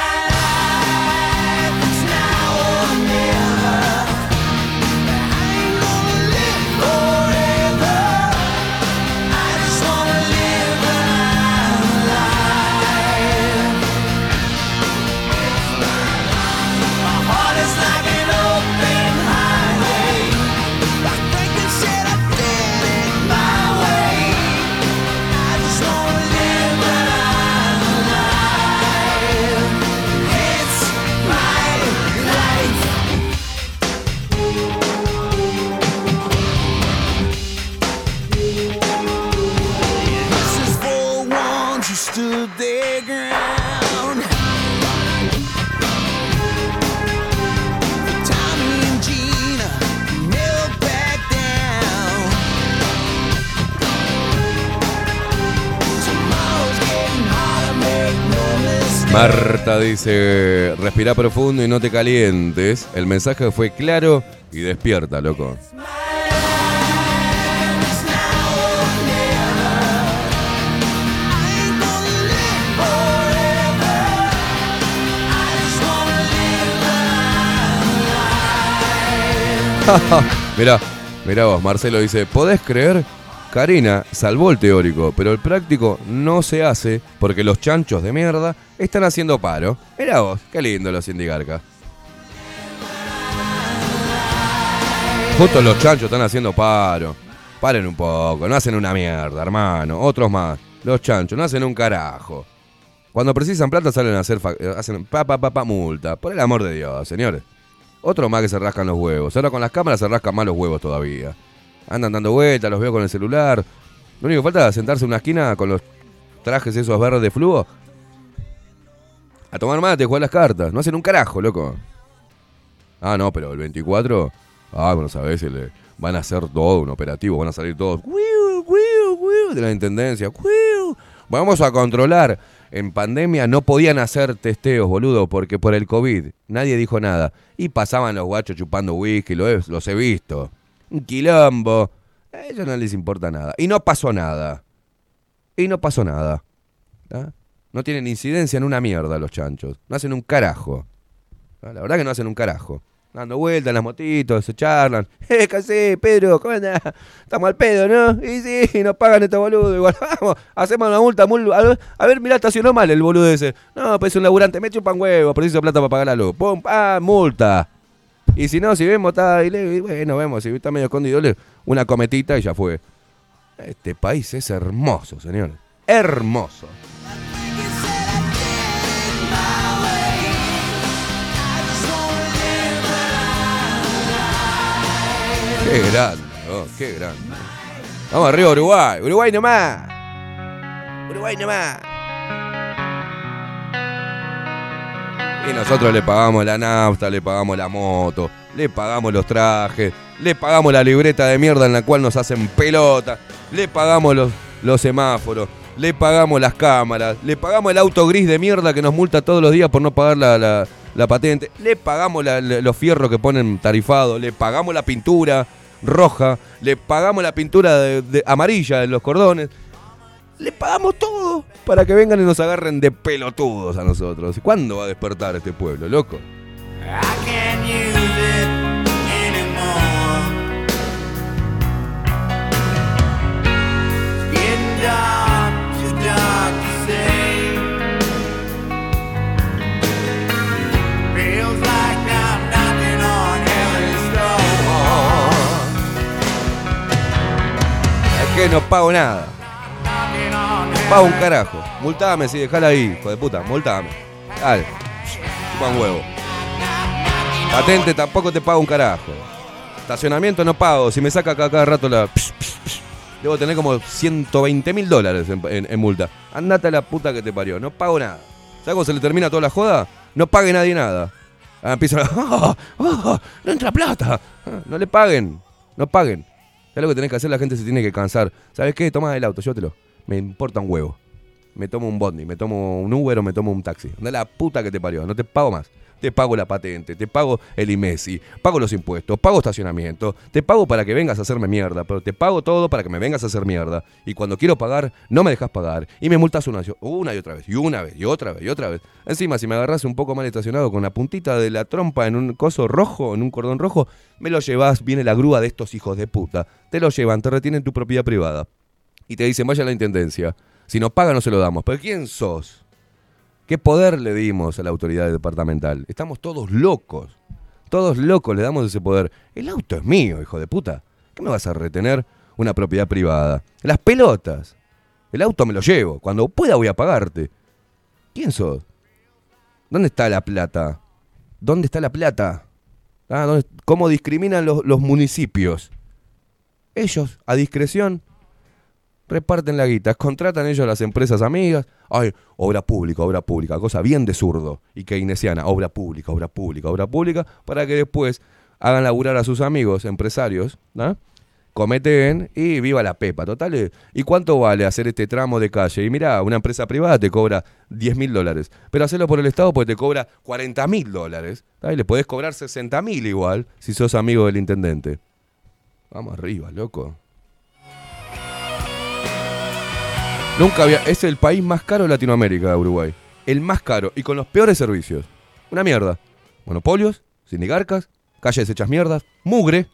dice, respira profundo y no te calientes. El mensaje fue claro y despierta, loco. mirá, mirá vos, Marcelo dice, ¿podés creer? Karina salvó el teórico, pero el práctico no se hace porque los chanchos de mierda están haciendo paro. Mirá vos, qué lindo los sindigarcas. Justo los chanchos están haciendo paro. Paren un poco, no hacen una mierda, hermano. Otros más. Los chanchos no hacen un carajo. Cuando precisan plata salen a hacer eh, hacen pa pa multa. Por el amor de Dios, señores. Otro más que se rascan los huevos. Ahora con las cámaras se rascan más los huevos todavía. Andan dando vueltas, los veo con el celular. Lo único que falta es sentarse en una esquina con los trajes esos verdes de flujo. A tomar mate, jugar las cartas. No hacen un carajo, loco. Ah, no, pero el 24. Ah, bueno, sabes, el- van a hacer todo un operativo. Van a salir todos. De la intendencia. Vamos a controlar. En pandemia no podían hacer testeos, boludo, porque por el COVID nadie dijo nada. Y pasaban los guachos chupando whisky, los he visto. Un quilombo. A ellos no les importa nada. Y no pasó nada. Y no pasó nada. No tienen incidencia en una mierda los chanchos. No hacen un carajo. La verdad que no hacen un carajo. Dando vueltas en las motitos, se charlan. ¡Eh, hacés, Pedro! ¿Cómo andás? Estamos al pedo, ¿no? Y sí, nos pagan estos boludos. Igual, vamos, hacemos una multa. mul- a, ver, mirá, estacionó mal el boludo ese. No, pues es un laburante, me chupan huevos, preciso plata para pagar la luz. ¡Pum! ¡Ah, multa! Y si no, si vemos, está ahí, bueno, vemos, si está medio escondido, una cometita y ya fue. Este país es hermoso, señores. Hermoso. Qué grande, oh, qué grande. Vamos arriba, Uruguay. Uruguay nomás. Uruguay nomás. Y nosotros le pagamos la nafta, le pagamos la moto, le pagamos los trajes, le pagamos la libreta de mierda en la cual nos hacen pelota, le pagamos los, los semáforos, le pagamos las cámaras, le pagamos el auto gris de mierda que nos multa todos los días por no pagar la, la- patente, le pagamos los fierros que ponen tarifados, le pagamos la pintura. roja, le pagamos la pintura amarilla de los cordones, le pagamos todo para que vengan y nos agarren de pelotudos a nosotros. ¿Cuándo va a despertar este pueblo, loco? can't use it que no pago nada. Pago un carajo. Multame si dejala ahí, hijo de puta. Multame. Dale. Chupa un huevo. Patente tampoco te pago un carajo. Estacionamiento no pago. Si me saca acá cada rato la. Debo tener como 120 mil dólares en, en- multa. Andate a la puta que te parió. No pago nada. ¿Sabes cómo se le termina toda la joda? No pague nadie nada. Ah, empiezan a. "Ah, ah, no entra plata. Ah, no le paguen. No paguen. ¿Sabes lo que tenés que hacer? La gente se tiene que cansar. ¿Sabes qué? Toma el auto, llévatelo. Me importa un huevo. Me tomo un bondi, me tomo un Uber o me tomo un taxi. Anda la puta que te parió. No te pago más. Te pago la patente, te pago el IMESI, pago los impuestos, pago estacionamiento, te pago para que vengas a hacerme mierda, pero te pago todo para que me vengas a hacer mierda. Y cuando quiero pagar, no me dejas pagar. Y me multas una, una y otra vez, y una vez, y otra vez, y otra vez. Encima, si me agarras un poco mal estacionado con la puntita de la trompa en un coso rojo, en un cordón rojo, me lo llevas, viene la grúa de estos hijos de puta. Te lo llevan, te retienen tu propiedad privada. Y te dicen, vaya a la intendencia. Si no paga, no se lo damos. ¿Pero quién sos? ¿Qué poder le dimos a la autoridad departamental? Estamos todos locos. Todos locos le damos ese poder. El auto es mío, hijo de puta. ¿Qué me vas a retener una propiedad privada? Las pelotas. El auto me lo llevo. Cuando pueda voy a pagarte. ¿Quién sos? ¿Dónde está la plata? ¿Dónde está la plata? Ah, ¿dónde- ¿Cómo discriminan los municipios? Ellos, a discreción, reparten la guita, contratan ellos a las empresas amigas. Ay, obra pública, obra pública, cosa bien de zurdo y keynesiana, obra pública, obra pública, obra pública, para que después hagan laburar a sus amigos empresarios, ¿no? cometen y viva la pepa. Total, eh, ¿y cuánto vale hacer este tramo de calle? Y mira, una empresa privada te cobra 10 mil dólares, pero hacerlo por el Estado pues te cobra 40 mil dólares. le podés cobrar 60 mil igual si sos amigo del intendente. Vamos arriba, loco. Nunca había. Es el país más caro de Latinoamérica, Uruguay. El más caro y con los peores servicios. Una mierda. Monopolios, sindicarcas, calles hechas mierdas, mugre,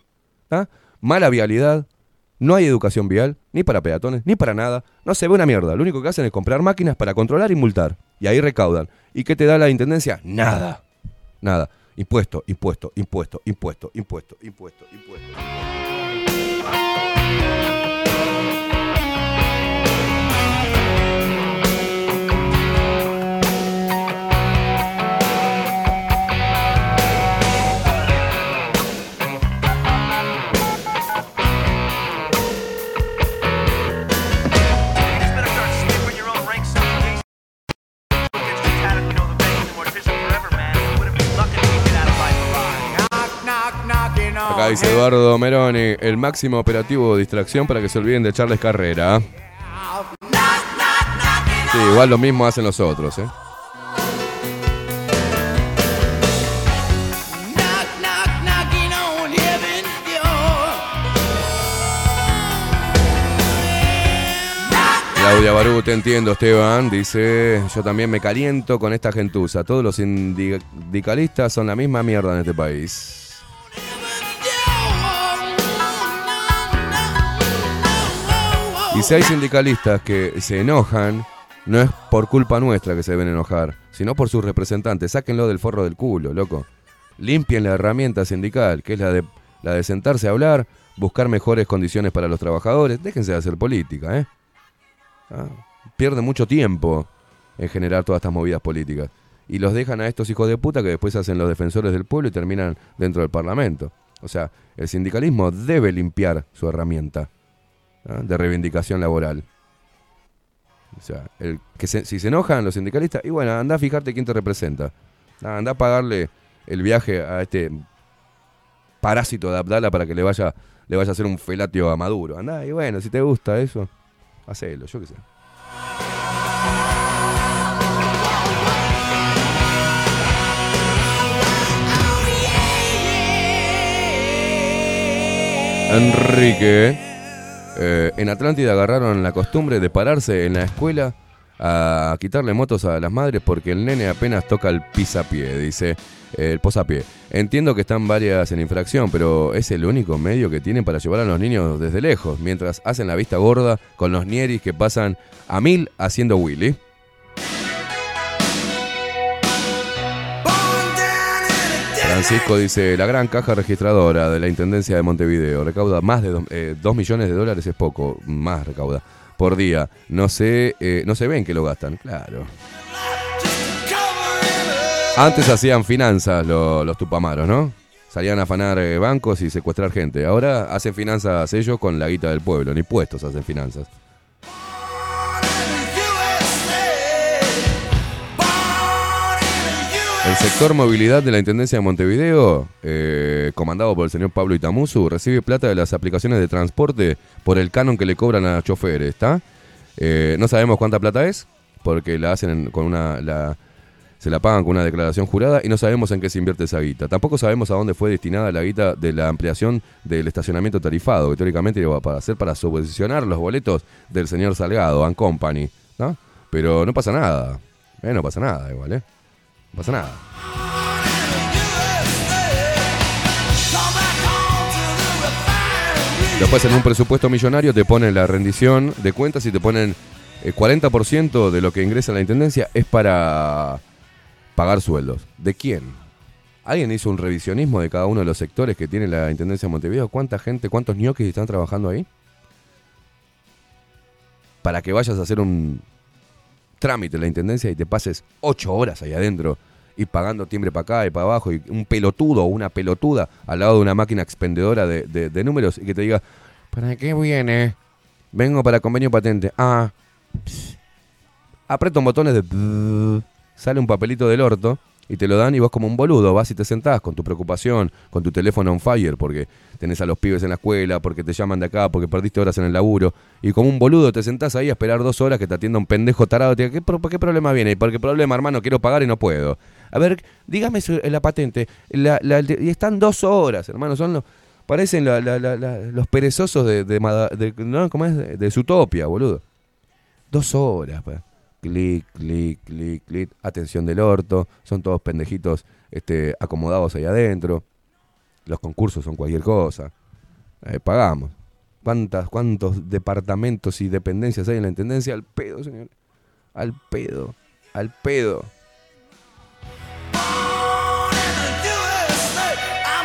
¿ah? mala vialidad. No hay educación vial, ni para peatones, ni para nada. No se ve una mierda. Lo único que hacen es comprar máquinas para controlar y multar. Y ahí recaudan. ¿Y qué te da la intendencia? Nada. Nada. Impuesto, impuesto, impuesto, impuesto, impuesto, impuesto, impuesto. Acá dice Eduardo Meroni, el máximo operativo de distracción para que se olviden de echarles carrera. Sí, igual lo mismo hacen los otros, ¿eh? Claudia Barú, te entiendo, Esteban. Dice, yo también me caliento con esta gentuza. Todos los sindicalistas son la misma mierda en este país. Y si hay sindicalistas que se enojan, no es por culpa nuestra que se deben enojar, sino por sus representantes. Sáquenlo del forro del culo, loco. Limpien la herramienta sindical, que es la de, la de sentarse a hablar, buscar mejores condiciones para los trabajadores. Déjense de hacer política, ¿eh? Ah, pierden mucho tiempo en generar todas estas movidas políticas. Y los dejan a estos hijos de puta que después hacen los defensores del pueblo y terminan dentro del Parlamento. O sea, el sindicalismo debe limpiar su herramienta de reivindicación laboral. O sea, el que se- si se enojan los sindicalistas, y bueno, anda a fijarte quién te representa. Anda a pagarle el viaje a este parásito de Abdala para que le vaya, le vaya a hacer un felatio a Maduro. Anda, y bueno, si te gusta eso, hacelo, yo qué sé. Enrique. Eh, en Atlántida agarraron la costumbre de pararse en la escuela a quitarle motos a las madres porque el nene apenas toca el pisapié, dice eh, el posapié. Entiendo que están varias en infracción, pero es el único medio que tienen para llevar a los niños desde lejos, mientras hacen la vista gorda con los nieris que pasan a mil haciendo Willy. Francisco dice, la gran caja registradora de la Intendencia de Montevideo recauda más de 2 millones de dólares, es poco, más recauda, por día. No sé, eh, no se ven que lo gastan, claro. Antes hacían finanzas lo- los tupamaros, ¿no? Salían a afanar eh, bancos y secuestrar gente. Ahora hacen finanzas ellos con la guita del pueblo, ni puestos hacen finanzas. El sector movilidad de la Intendencia de Montevideo, eh, comandado por el señor Pablo Itamuzu, recibe plata de las aplicaciones de transporte por el canon que le cobran a choferes, ¿está? Eh, no sabemos cuánta plata es, porque la hacen en- con una... Se la pagan con una declaración jurada y no sabemos en qué se invierte esa guita. Tampoco sabemos a dónde fue destinada la guita de la ampliación del estacionamiento tarifado, que teóricamente iba a ser para subvencionar los boletos del señor Salgado and Company, ¿no? Pero no pasa nada. Eh, no pasa nada igual, ¿eh? No pasa nada. Después en un presupuesto millonario te ponen la rendición de cuentas y te ponen el 40% de lo que ingresa la Intendencia es para pagar sueldos. ¿De quién? ¿Alguien hizo un revisionismo de cada uno de los sectores que tiene la Intendencia de Montevideo? ¿Cuánta gente, cuántos ñoquis están trabajando ahí? Para que vayas a hacer un trámite en la Intendencia y te pases ocho horas ahí adentro y pagando timbre para acá y para abajo y un pelotudo o una pelotuda al lado de una máquina expendedora de, de- números y que te diga, ¿para qué viene? Vengo para convenio patente. Ah, aprieto botones de... sale un papelito del orto y te lo dan y vos como un boludo vas y te sentás con tu preocupación, con tu teléfono on fire porque tenés a los pibes en la escuela, porque te llaman de acá, porque perdiste horas en el laburo y como un boludo te sentás ahí a esperar dos horas que te atienda un pendejo tarado y te diga, ¿qué, ¿qué problema viene? ¿Por qué problema, hermano? Quiero pagar y no puedo. A ver, dígame su- la patente. La- la- y están dos horas, hermano. Son los, parecen los perezosos de, de, Mada- de- ¿no? ¿Cómo es? De, de boludo. Dos horas, pa. Clic, clic, clic, clic. Atención del orto. Son todos pendejitos este, acomodados ahí adentro. Los concursos son cualquier cosa. Eh, pagamos. ¿Cuántas, ¿Cuántos departamentos y dependencias hay en la intendencia? Al pedo, señor. Al pedo. Al pedo.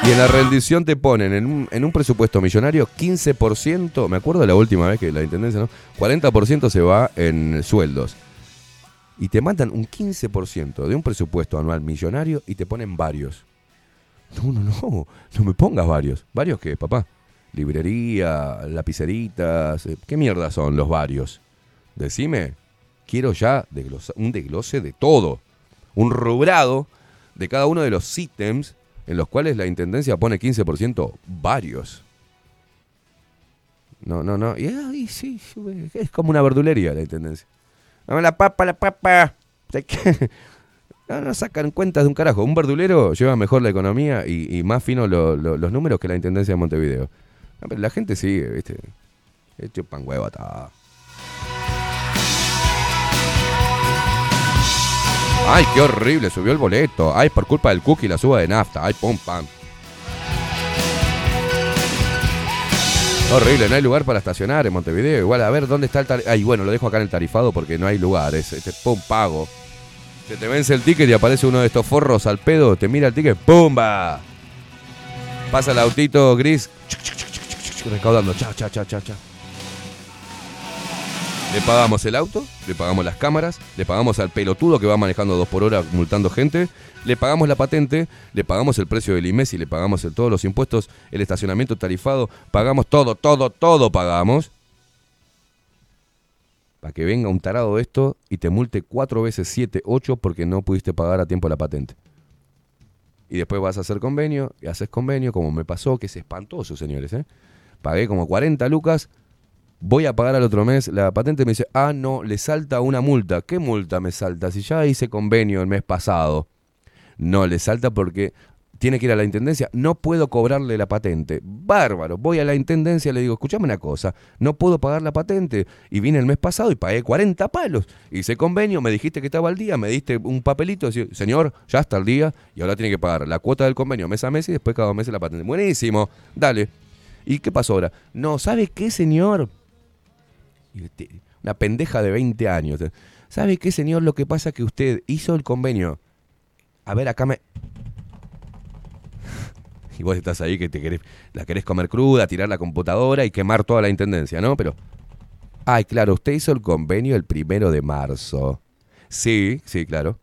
Y en la rendición te ponen en un, presupuesto millonario 15%, me acuerdo la última vez que la intendencia, ¿no? 40% se va en sueldos. Y te matan un 15% de un presupuesto anual millonario y te ponen varios. No, no, no, no me pongas varios. ¿Varios qué, papá? Librería, lapiceritas, eh, ¿qué mierda son los varios? Decime, quiero ya un desglose de todo. Un rubrado de cada uno de los ítems en los cuales la intendencia pone 15% varios. No, no, no. Y, sí, sí, es como una verdulería la intendencia. Dame la papa, la papa. No, no sacan cuentas de un carajo. Un verdulero lleva mejor la economía y, y más fino lo- lo- los números que la intendencia de Montevideo. No, la gente sigue, ¿viste? Hecho pan huevo está. Ay, qué horrible, subió el boleto. Ay, por culpa del cookie la suba de nafta. Ay, pum, pam. Horrible, no hay lugar para estacionar en Montevideo. Igual, a ver, ¿dónde está el tarifado? Ay, bueno, lo dejo acá en el tarifado porque no hay lugar. Es, este, pum, pago. Se te vence el ticket y aparece uno de estos forros al pedo. Te mira el ticket, ¡pumba! Pasa el autito gris. Recaudando. Cha, cha, cha, cha, cha. Le pagamos el auto, le pagamos las cámaras, le pagamos al pelotudo que va manejando dos por hora multando gente, le pagamos la patente, le pagamos el precio del IMES y le pagamos todos los impuestos, el estacionamiento tarifado, pagamos todo, todo, todo pagamos. Para que venga un tarado de esto y te multe cuatro veces siete, ocho porque no pudiste pagar a tiempo la patente. Y después vas a hacer convenio, y haces convenio, como me pasó, que es espantoso, señores. ¿eh? Pagué como 40 lucas, voy a pagar al otro mes la patente, me dice, ah, no, le salta una multa. ¿Qué multa me salta? Si ya hice convenio el mes pasado. No, le salta porque tiene que ir a la intendencia, no puedo cobrarle la patente. Bárbaro, voy a la intendencia le digo, escuchame una cosa, no puedo pagar la patente. Y vine el mes pasado y pagué 40 palos. Hice convenio, me dijiste que estaba al día, me diste un papelito, decir, señor, ya está al día y ahora tiene que pagar la cuota del convenio mes a mes y después cada dos meses la patente. Buenísimo, dale. ¿Y qué pasó ahora? No, ¿sabe qué, señor? Una pendeja de 20 años. ¿Sabe qué, señor? Lo que pasa es que usted hizo el convenio. A ver, acá me... Y vos estás ahí que te querés, la querés comer cruda, tirar la computadora y quemar toda la intendencia, ¿no? Pero... Ay, claro, usted hizo el convenio el primero de marzo. Sí, sí, claro.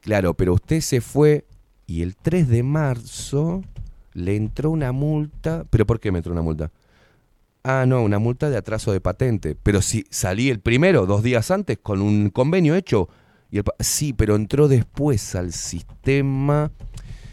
Claro, pero usted se fue y el 3 de marzo le entró una multa. ¿Pero por qué me entró una multa? Ah, no, una multa de atraso de patente. Pero si salí el primero, dos días antes, con un convenio hecho. Y el sí, pero entró después al sistema.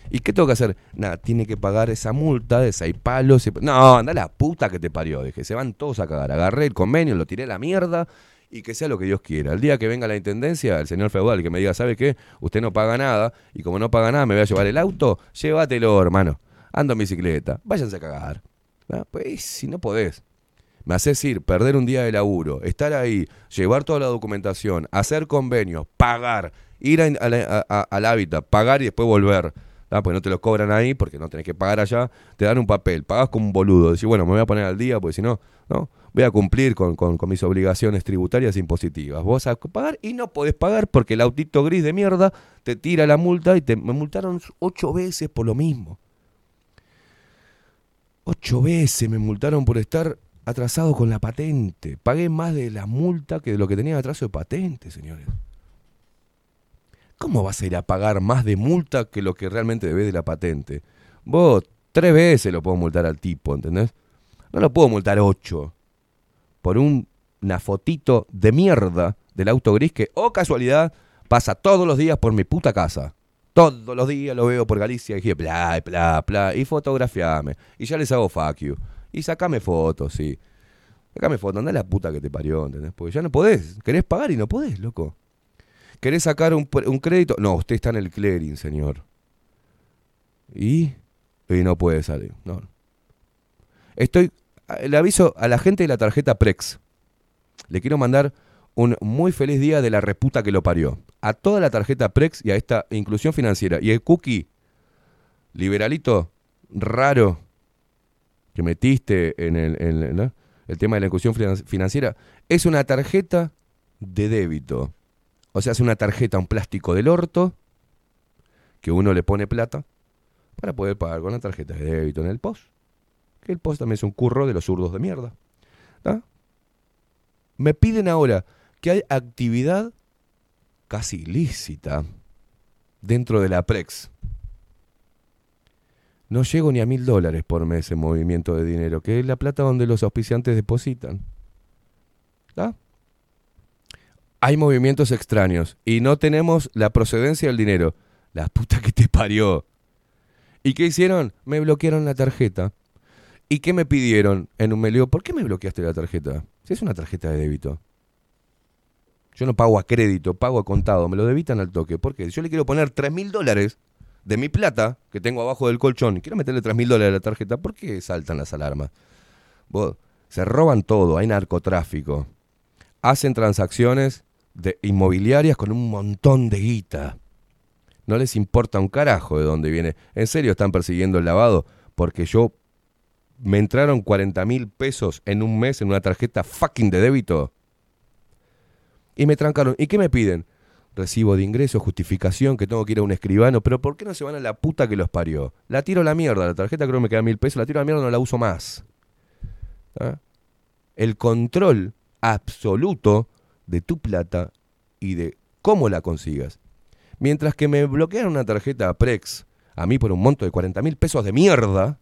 ¿Y qué tengo que hacer? Nada, tiene que pagar esa multa de seis palos. No, anda la puta que te parió. Dije, se van todos a cagar. Agarré el convenio, lo tiré a la mierda y que sea lo que Dios quiera. El día que venga la intendencia, el señor feudal que me diga, ¿sabe qué? Usted no paga nada y como no paga nada me voy a llevar el auto, llévatelo, hermano. Ando en bicicleta, váyanse a cagar. Pues si no podés. Me haces ir, perder un día de laburo, estar ahí, llevar toda la documentación, hacer convenios, pagar, ir a- a al hábitat, pagar y después volver. Pues no te lo cobran ahí porque no tenés que pagar allá. Te dan un papel, pagas como un boludo. Decís, bueno, me voy a poner al día porque si no, no, voy a cumplir con, mis obligaciones tributarias impositivas. Vos a pagar y no podés pagar porque el autito gris de mierda te tira la multa y te me multaron ocho veces por lo mismo. Ocho veces me multaron por estar atrasado con la patente. Pagué más de la multa que de lo que tenía de atraso de patente, señores. ¿Cómo vas a ir a pagar más de multa que lo que realmente debes de la patente? Vos tres veces lo puedo multar al tipo, ¿entendés? No lo puedo multar ocho. Por un- una fotito de mierda del auto gris que, oh casualidad, pasa todos los días por mi puta casa. Todos los días lo veo por Galicia y dije, bla, bla, bla, y fotografiame. Y ya les hago fuck you. Y sacame fotos, sí. Sacame fotos, anda la puta que te parió, ¿entendés? Porque ya no podés. Querés pagar y no podés, loco. ¿Querés sacar un, crédito? No, usted está en el clearing, señor. ¿Y? Y no puede salir. No. Estoy. Le aviso a la gente de la tarjeta Prex. Le quiero mandar un muy feliz día de la reputa que lo parió. A toda la tarjeta Prex y a esta inclusión financiera. Y el cookie liberalito raro que metiste en el, el- tema de la inclusión finan- financiera es una tarjeta de débito. O sea, es una tarjeta, un plástico del orto, que uno le pone plata para poder pagar con la tarjeta de débito en el post. Que el post también es un curro de los zurdos de mierda. Me piden ahora que hay actividad casi ilícita dentro de la Prex. No llego ni a mil dólares por mes en movimiento de dinero, que es la plata donde los auspiciantes depositan. ¿tá? Hay movimientos extraños y no tenemos la procedencia del dinero. La puta que te parió. ¿Y qué hicieron? Me bloquearon la tarjeta. ¿Y qué me pidieron en un meleo? ¿Por qué me bloqueaste la tarjeta? Si es una tarjeta de débito. Yo no pago a crédito, pago a contado, me lo debitan al toque. ¿Por qué? Yo le quiero poner 3 mil dólares de mi plata que tengo abajo del colchón quiero meterle 3 mil dólares a la tarjeta, ¿por qué saltan las alarmas? Se roban todo, hay narcotráfico. Hacen transacciones de inmobiliarias con un montón de guita. No les importa un carajo de dónde viene. ¿En serio están persiguiendo el lavado? Porque yo me entraron 40 mil pesos en un mes en una tarjeta fucking de débito. Y me trancaron. ¿Y qué me piden? Recibo de ingreso, justificación, que tengo que ir a un escribano. Pero ¿por qué no se van a la puta que los parió? La tiro a la mierda. La tarjeta creo que me queda mil pesos. La tiro a la mierda, no la uso más. ¿Ah? El control absoluto de tu plata y de cómo la consigas. Mientras que me bloquean una tarjeta Prex a mí por un monto de 40 mil pesos de mierda,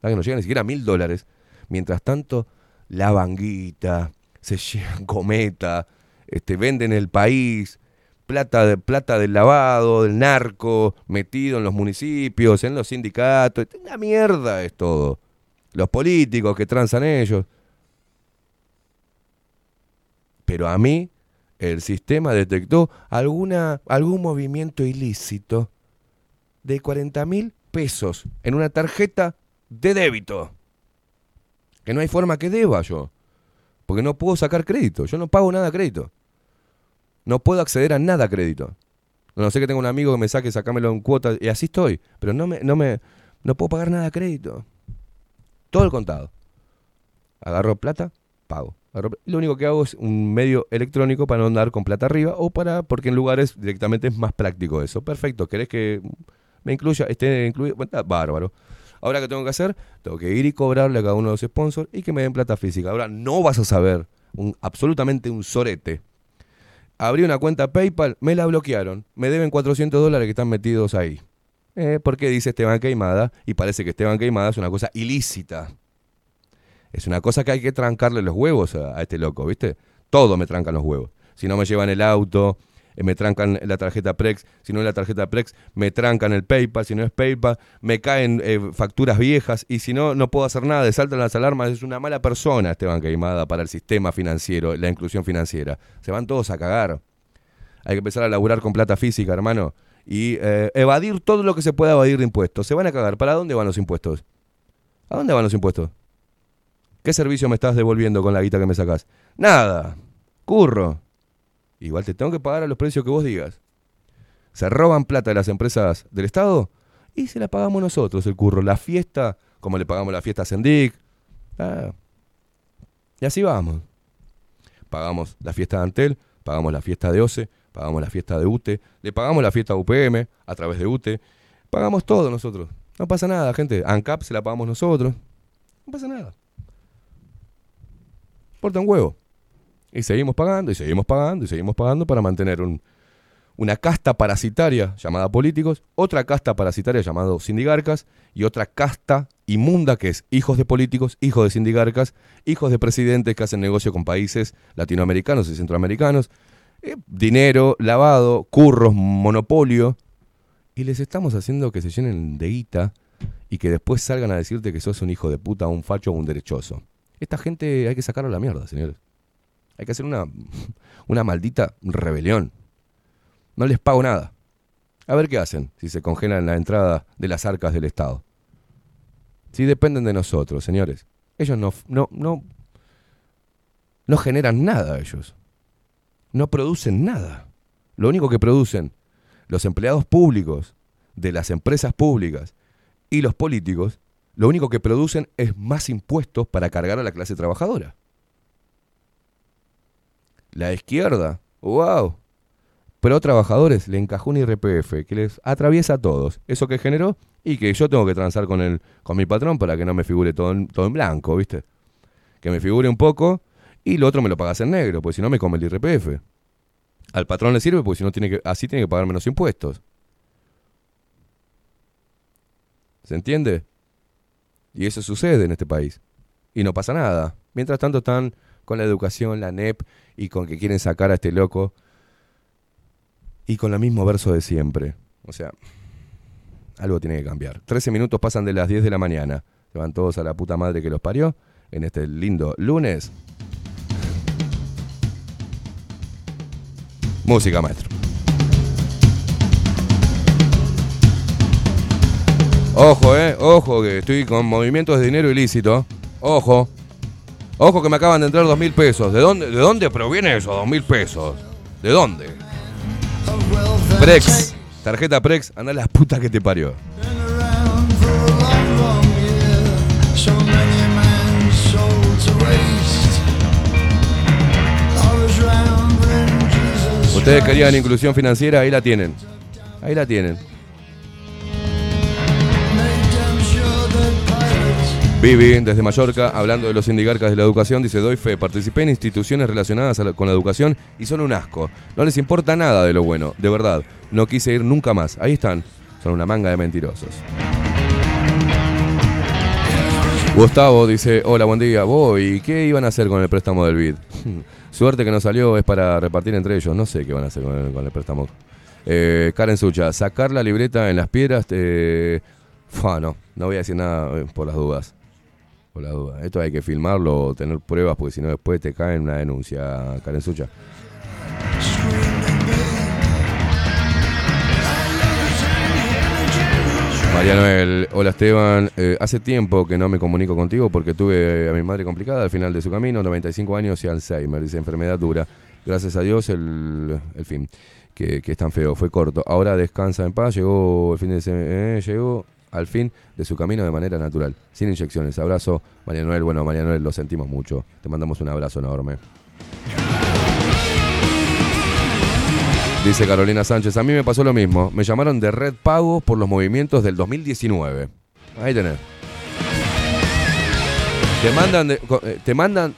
que no llega ni siquiera mil dólares. Mientras tanto, la banguita, se cometa, este, venden el país, plata, de, plata del lavado, del narco, metido en los municipios, en los sindicatos. Una mierda es todo. Los políticos que transan ellos. Pero a mí, el sistema detectó alguna, algún movimiento ilícito de 40 mil pesos en una tarjeta de débito. Que no hay forma que deba yo. Porque no puedo sacar crédito. Yo no pago nada crédito. No puedo acceder a nada crédito. No sé que tengo un amigo que me saque, sacámelo en cuotas y así estoy. Pero no me, no me, no puedo pagar nada crédito. Todo el contado. Agarro plata, pago. Agarro- lo único que hago es un medio electrónico para no andar con plata arriba o para, porque en lugares directamente es más práctico eso. Perfecto, ¿querés que me incluya, esté incluido? Bueno, bárbaro. Ahora, ¿qué tengo que hacer? Tengo que ir y cobrarle a cada uno de los sponsors y que me den plata física. Ahora, no vas a saber absolutamente un sorete. Abrí una cuenta PayPal, me la bloquearon. Me deben 400 dólares que están metidos ahí. Eh, porque dice Esteban Queimada y parece que Esteban Queimada es una cosa ilícita. Es una cosa que hay que trancarle los huevos a, a este loco, ¿viste? Todo me trancan los huevos. Si no me llevan el auto, me trancan la tarjeta Prex. Si no es la tarjeta Prex, me trancan el PayPal. Si no es PayPal, me caen eh, facturas viejas. Y si no, no puedo hacer nada. Saltan las alarmas. Es una mala persona Esteban Queimada para el sistema financiero, la inclusión financiera. Se van todos a cagar. Hay que empezar a laburar con plata física, hermano. Y eh, evadir todo lo que se pueda evadir de impuestos. Se van a cagar. ¿Para dónde van los impuestos? ¿A dónde van los impuestos? ¿Qué servicio me estás devolviendo con la guita que me sacás? Nada. Curro. Igual te tengo que pagar a los precios que vos digas. Se roban plata de las empresas del Estado y se la pagamos nosotros, el curro. La fiesta, como le pagamos la fiesta a Sendic. Ah. Y así vamos. Pagamos la fiesta de Antel, pagamos la fiesta de OCE, pagamos la fiesta de UTE, le pagamos la fiesta a UPM a través de UTE. Pagamos todo nosotros. No pasa nada, gente. ANCAP se la pagamos nosotros. No pasa nada. Porta un huevo. Y seguimos pagando, y seguimos pagando, y seguimos pagando para mantener un- una casta parasitaria llamada políticos, otra casta parasitaria llamada sindigarcas, y otra casta inmunda que es hijos de políticos, hijos de sindigarcas, hijos de presidentes que hacen negocio con países latinoamericanos y centroamericanos, eh, dinero, lavado, curros, monopolio, y les estamos haciendo que se llenen de guita y que después salgan a decirte que sos un hijo de puta, un facho o un derechoso. Esta gente hay que sacarlo a la mierda, señores. Hay que hacer una, una maldita rebelión. No les pago nada. A ver qué hacen si se congelan la entrada de las arcas del Estado. Si dependen de nosotros, señores. Ellos no, no, no, no generan nada, ellos. No producen nada. Lo único que producen los empleados públicos de las empresas públicas y los políticos, lo único que producen es más impuestos para cargar a la clase trabajadora. La izquierda, wow, pro trabajadores le encajó un IRPF que les atraviesa a todos. Eso que generó y que yo tengo que transar con el, con mi patrón para que no me figure todo en, todo en blanco, ¿viste? Que me figure un poco y lo otro me lo pagas en negro, porque si no me come el IRPF. Al patrón le sirve porque si no tiene que, así tiene que pagar menos impuestos. ¿Se entiende? Y eso sucede en este país. Y no pasa nada. Mientras tanto están con la educación, la NEP y con que quieren sacar a este loco. Y con el mismo verso de siempre. O sea, algo tiene que cambiar. 13 minutos pasan de las 10 de la mañana. Se van todos a la puta madre que los parió en este lindo lunes. Música, maestro. Ojo, eh, ojo, que estoy con movimientos de dinero ilícito. Ojo. Ojo que me acaban de entrar dos mil pesos. ¿De dónde, ¿De dónde proviene esos dos mil pesos? ¿De dónde? Prex. Tarjeta Prex, anda la puta que te parió. Ustedes querían inclusión financiera, ahí la tienen. Ahí la tienen. Vivi, desde Mallorca, hablando de los sindicarcas de la educación, dice, doy fe, participé en instituciones relacionadas con la educación y son un asco. No les importa nada de lo bueno, de verdad. No quise ir nunca más. Ahí están. Son una manga de mentirosos. Gustavo dice, hola, buen día. Voy, ¿qué iban a hacer con el préstamo del BID? Suerte que no salió, es para repartir entre ellos. No sé qué van a hacer con el, préstamo. Eh, Karen Sucha, sacar la libreta en las piedras. Eh, fa, no, no voy a decir nada eh, por las dudas. Por. Esto hay que filmarlo tener pruebas porque si no después te cae una denuncia, Karen Sucha. María Noel, hola Esteban. Eh, hace tiempo que no me comunico contigo porque tuve a mi madre complicada al final de su camino, 95 años y Alzheimer, dice enfermedad dura. Gracias a Dios el, el fin, que, que es tan feo, fue corto. Ahora descansa en paz, llegó el fin de semana, eh, llegó al fin de su camino de manera natural, sin inyecciones. Abrazo, María Noel. Bueno, María Noel, lo sentimos mucho. Te mandamos un abrazo enorme. Dice Carolina Sánchez, a mí me pasó lo mismo. Me llamaron de Red Pago por los movimientos del 2019. Ahí tenés. Te mandan, de- eh, te mandan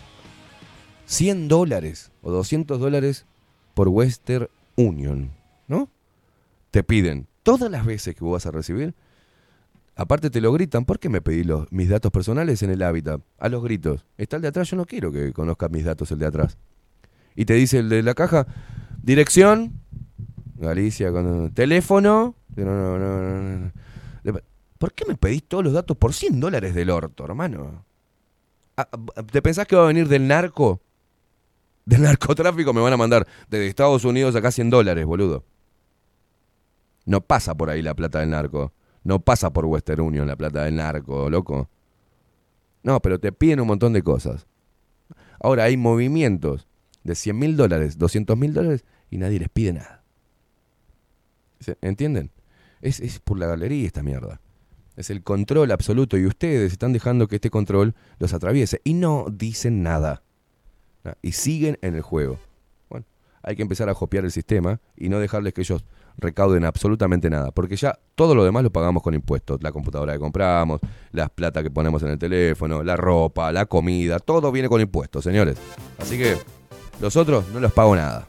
100 dólares o 200 dólares por Western Union, ¿no? Te piden todas las veces que vos vas a recibir. Aparte te lo gritan, ¿por qué me pedí los, mis datos personales en el hábitat? A los gritos. Está el de atrás, yo no quiero que conozca mis datos el de atrás. Y te dice el de la caja, dirección, Galicia, con teléfono. No, no, no, ¿Por qué me pedís todos los datos por 100 dólares del orto, hermano? Ah, ¿Te pensás que va a venir del narco? Del narcotráfico me van a mandar desde Estados Unidos acá 100 dólares, boludo. No pasa por ahí la plata del narco. No pasa por Western Union la plata del narco, loco. No, pero te piden un montón de cosas. Ahora hay movimientos de 100 mil dólares, 200 mil dólares y nadie les pide nada. ¿Se- ¿Entienden? Es, es por la galería esta mierda. Es el control absoluto y ustedes están dejando que este control los atraviese y no dicen nada. Ah, Y siguen en el juego. Bueno, hay que empezar a copiar el sistema y no dejarles que ellos recauden absolutamente nada, porque ya todo lo demás lo pagamos con impuestos, la computadora que compramos, las plata que ponemos en el teléfono, la ropa, la comida, todo viene con impuestos, señores. Así que los otros no los pago nada.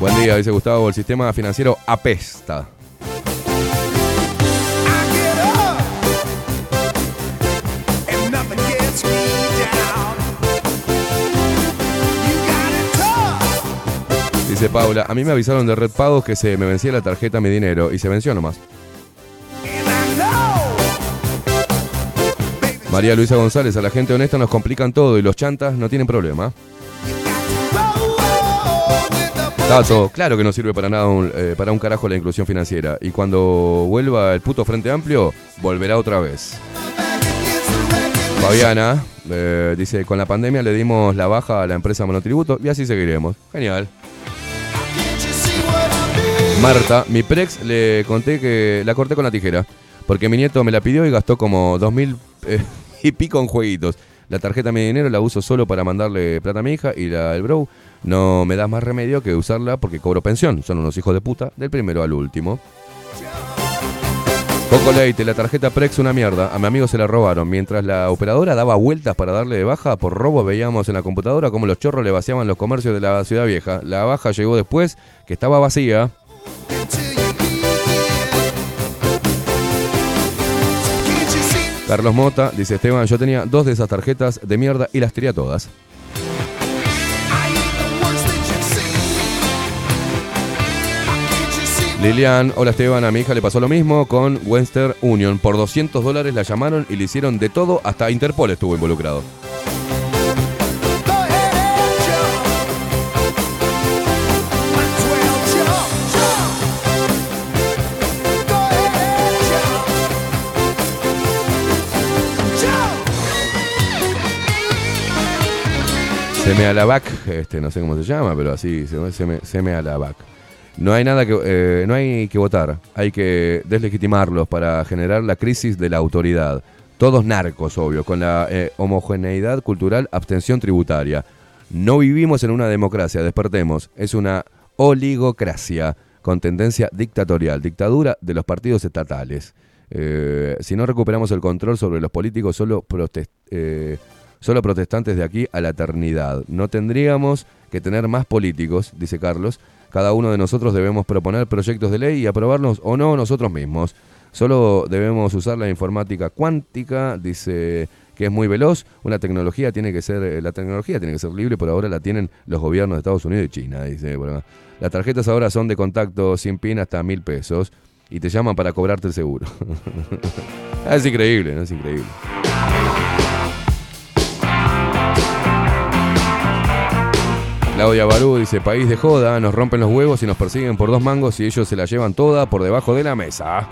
Buen día, dice Gustavo, el sistema financiero apesta. Dice Paula, a mí me avisaron de Red Pagos que se me vencía la tarjeta mi dinero y se venció nomás. María Luisa González, a la gente honesta nos complican todo y los chantas no tienen problema. Tato, claro que no sirve para nada eh, para un carajo la inclusión financiera. Y cuando vuelva el puto Frente Amplio, volverá otra vez. Fabiana eh, dice, con la pandemia le dimos la baja a la empresa monotributo y así seguiremos. Genial. Marta, mi prex le conté que la corté con la tijera. Porque mi nieto me la pidió y gastó como dos mil eh, y pico en jueguitos. La tarjeta mi dinero la uso solo para mandarle plata a mi hija y la, el bro no me da más remedio que usarla porque cobro pensión. Son unos hijos de puta, del primero al último. Coco Leite, la tarjeta Prex una mierda. A mi amigo se la robaron. Mientras la operadora daba vueltas para darle de baja, por robo veíamos en la computadora cómo los chorros le vaciaban los comercios de la ciudad vieja. La baja llegó después, que estaba vacía. Carlos Mota dice Esteban, yo tenía dos de esas tarjetas de mierda y las tiré a todas. Lilian, hola Esteban, a mi hija le pasó lo mismo con Western Union. Por 200 dólares la llamaron y le hicieron de todo, hasta Interpol estuvo involucrado. Seme a la vac, este, no sé cómo se llama, pero así, se- seme, seme. No hay nada que, eh, no hay que votar, hay que deslegitimarlos para generar la crisis de la autoridad. Todos narcos, obvio, con la eh, homogeneidad cultural, abstención tributaria. No vivimos en una democracia, despertemos. Es una oligocracia con tendencia dictatorial, dictadura de los partidos estatales. Eh, si no recuperamos el control sobre los políticos, solo, protest- eh, solo protestantes de aquí a la eternidad. No tendríamos que tener más políticos, dice Carlos. Cada uno de nosotros debemos proponer proyectos de ley y aprobarlos o no nosotros mismos. Solo debemos usar la informática cuántica, dice que es muy veloz. Una tecnología tiene que ser, eh, la tecnología tiene que ser libre, por ahora la tienen los gobiernos de Estados Unidos y China, dice. Las tarjetas ahora son de contacto sin pin hasta mil pesos y te llaman para cobrarte el seguro. es increíble. Es increíble. Claudia Barú dice, país de joda, nos rompen los huevos y nos persiguen por dos mangos y ellos se la llevan toda por debajo de la mesa.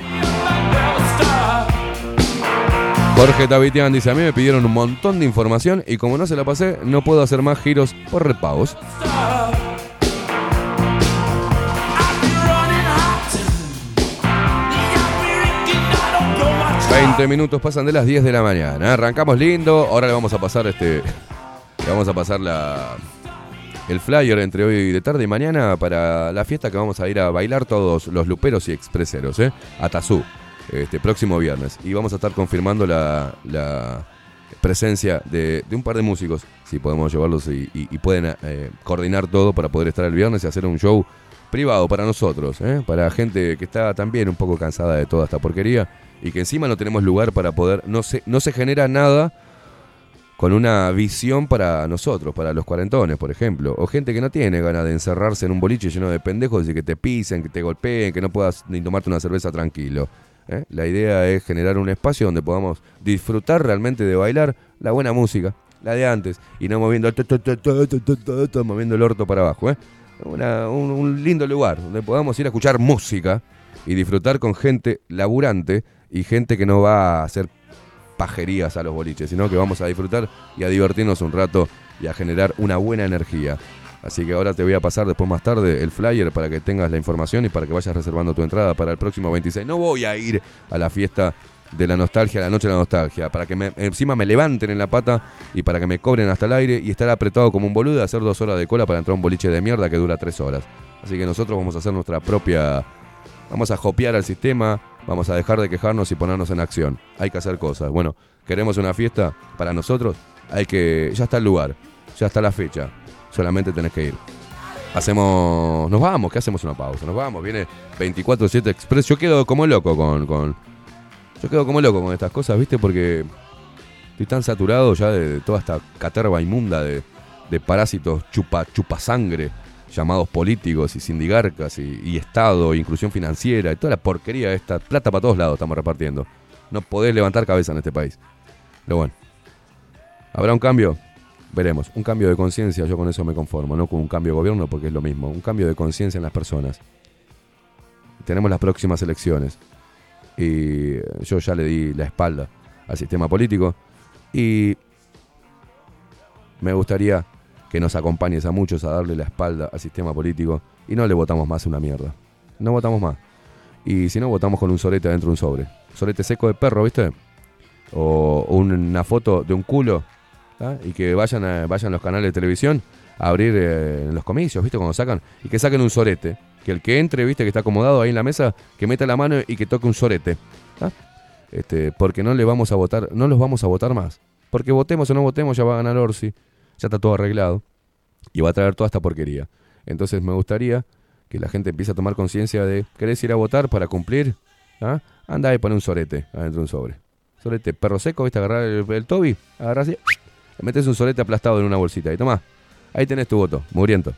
Jorge Tavitian dice, a mí me pidieron un montón de información y como no se la pasé, no puedo hacer más giros por repagos. 20 minutos pasan de las 10 de la mañana. Arrancamos lindo. Ahora le vamos a pasar este. Le vamos a pasar la. El flyer entre hoy de tarde y mañana para la fiesta que vamos a ir a bailar todos los luperos y expreseros, ¿eh? A Tazú, este próximo viernes. Y vamos a estar confirmando la, la presencia de, un par de músicos, si podemos llevarlos y pueden eh, coordinar todo para poder estar el viernes y hacer un show privado para nosotros, ¿eh? para gente que está también un poco cansada de toda esta porquería y que encima no tenemos lugar para poder, no se, no se genera nada con una visión para nosotros, para los cuarentones, por ejemplo, o gente que no tiene ganas de encerrarse en un boliche lleno de pendejos y que te pisen, que te golpeen, que no puedas ni tomarte una cerveza tranquilo. ¿eh? La idea es generar un espacio donde podamos disfrutar realmente de bailar la buena música, la de antes, y no moviendo, moviendo el orto para abajo. ¿eh? Una, un, un lindo lugar donde podamos ir a escuchar música y disfrutar con gente laburante y gente que no va a hacer pajerías a los boliches, sino que vamos a disfrutar y a divertirnos un rato y a generar una buena energía. Así que ahora te voy a pasar después más tarde el flyer para que tengas la información y para que vayas reservando tu entrada para el próximo 26. No voy a ir a la fiesta de la nostalgia, la noche de la nostalgia, para que me- encima me levanten en la pata y para que me cobren hasta el aire y estar apretado como un boludo y hacer dos horas de cola para entrar a un boliche de mierda que dura tres horas. Así que nosotros vamos a hacer nuestra propia Vamos a copiar al sistema, vamos a dejar de quejarnos y ponernos en acción. Hay que hacer cosas. Bueno, queremos una fiesta para nosotros, hay que. Ya está el lugar, ya está la fecha. Solamente tenés que ir. Hacemos. Nos vamos, que hacemos una pausa. Nos vamos, viene 24-7 Express. Yo quedo como loco con, con. Yo quedo como loco con estas cosas, ¿viste? Porque estoy tan saturado ya de, toda esta caterva inmunda de, de parásitos chupa, chupasangre llamados políticos y sindigarcas y, y Estado, inclusión financiera y toda la porquería esta. Plata para todos lados estamos repartiendo. No podés levantar cabeza en este país. Pero bueno. ¿Habrá un cambio? Veremos. Un cambio de conciencia, yo con eso me conformo. No con un cambio de gobierno porque es lo mismo. Un cambio de conciencia en las personas. Tenemos las próximas elecciones. Y yo ya le di la espalda al sistema político. Y me gustaría que nos acompañes a muchos a darle la espalda al sistema político y no le votamos más una mierda. No votamos más. Y si no, votamos con un sorete adentro de un sobre. Sorete seco de perro, ¿viste? O una foto de un culo. Y que vayan, a- vayan los canales de televisión a abrir eh, los comicios, ¿viste? Cuando sacan. Y que saquen un sorete. Que el que entre, ¿viste? Que está acomodado ahí en la mesa, que meta la mano y que toque un sorete. Este, porque no le vamos a votar, no los vamos a votar más. Porque votemos o no votemos, ya va a ganar Orsi. Ya está todo arreglado. Y va a traer toda esta porquería. Entonces me gustaría que la gente empiece a tomar conciencia de, ¿querés ir a votar para cumplir? ¿Ah? Anda y pone un sorete adentro de un sobre. Sorete, perro seco, ¿viste? Agarrar el, el tobi, agarrás así, metes un sorete aplastado en una bolsita y tomá. Ahí tenés tu voto, mugriento.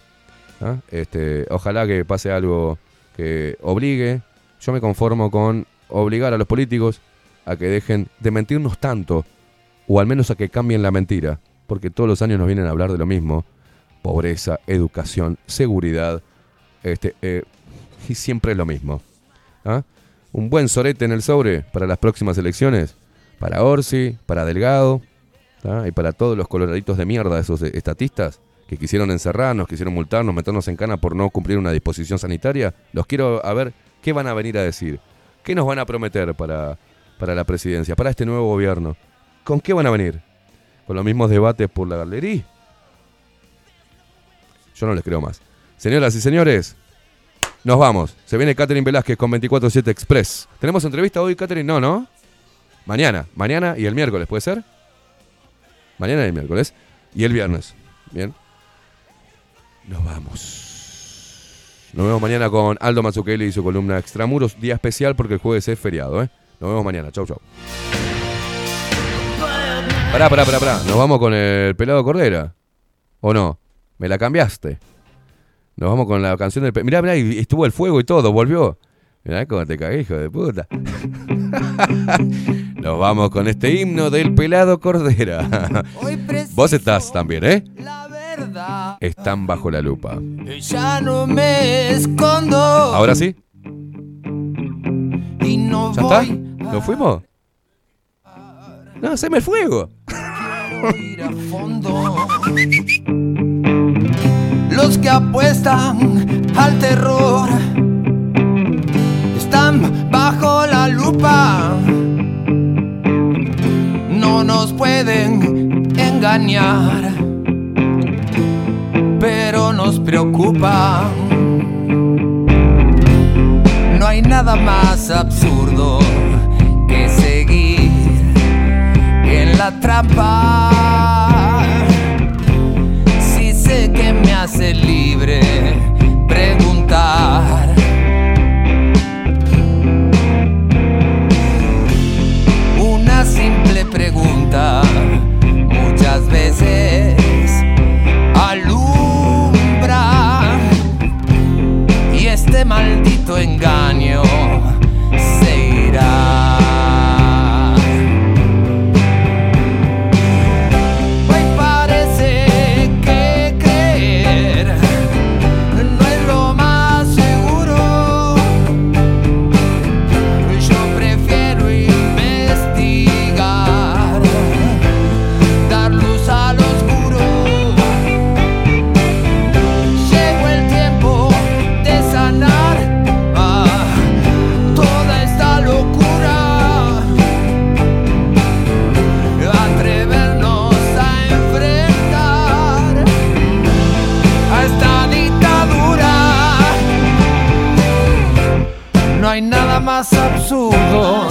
¿Ah? Este, ojalá que pase algo que obligue. Yo me conformo con obligar a los políticos a que dejen de mentirnos tanto, o al menos a que cambien la mentira, porque todos los años nos vienen a hablar de lo mismo. Pobreza, educación, seguridad, este, eh, y siempre es lo mismo. ¿Ah? Un buen sorete en el sobre para las próximas elecciones, para Orsi, para Delgado, ¿tá? y para todos los coloraditos de mierda, esos estatistas que quisieron encerrarnos, quisieron multarnos, meternos en cana por no cumplir una disposición sanitaria. Los quiero a ver qué van a venir a decir, qué nos van a prometer para, para la presidencia, para este nuevo gobierno. ¿Con qué van a venir? ¿Con los mismos debates por la galería? Yo no les creo más. Señoras y señores, nos vamos. Se viene Catherine Velázquez con 24-7 Express. ¿Tenemos entrevista hoy, Catherine? No, ¿no? Mañana. Mañana y el miércoles, ¿puede ser? Mañana y el miércoles. Y el viernes. Bien. Nos vamos. Nos vemos mañana con Aldo Mazzucchelli y su columna Extramuros. Día especial porque el jueves es feriado, ¿eh? Nos vemos mañana. Chau, chau. Pará, pará, pará, pará. Nos vamos con el pelado Cordera. ¿O no? Me la cambiaste. Nos vamos con la canción del. Pe... Mirá, mirá, estuvo el fuego y todo, volvió. Mirá cómo te cagué, hijo de puta. Nos vamos con este himno del pelado Cordera. Vos estás también, ¿eh? La verdad. Están bajo la lupa. Ya no me escondo. Ahora sí. Y no ¿Ya está? ¿Nos fuimos? No, se me el fuego. Los que apuestan al terror están bajo la lupa. No nos pueden engañar, pero nos preocupa. No hay nada más absurdo. la trampa. Si sé que me hace libre preguntar. Una simple pregunta muchas veces. 祝贺。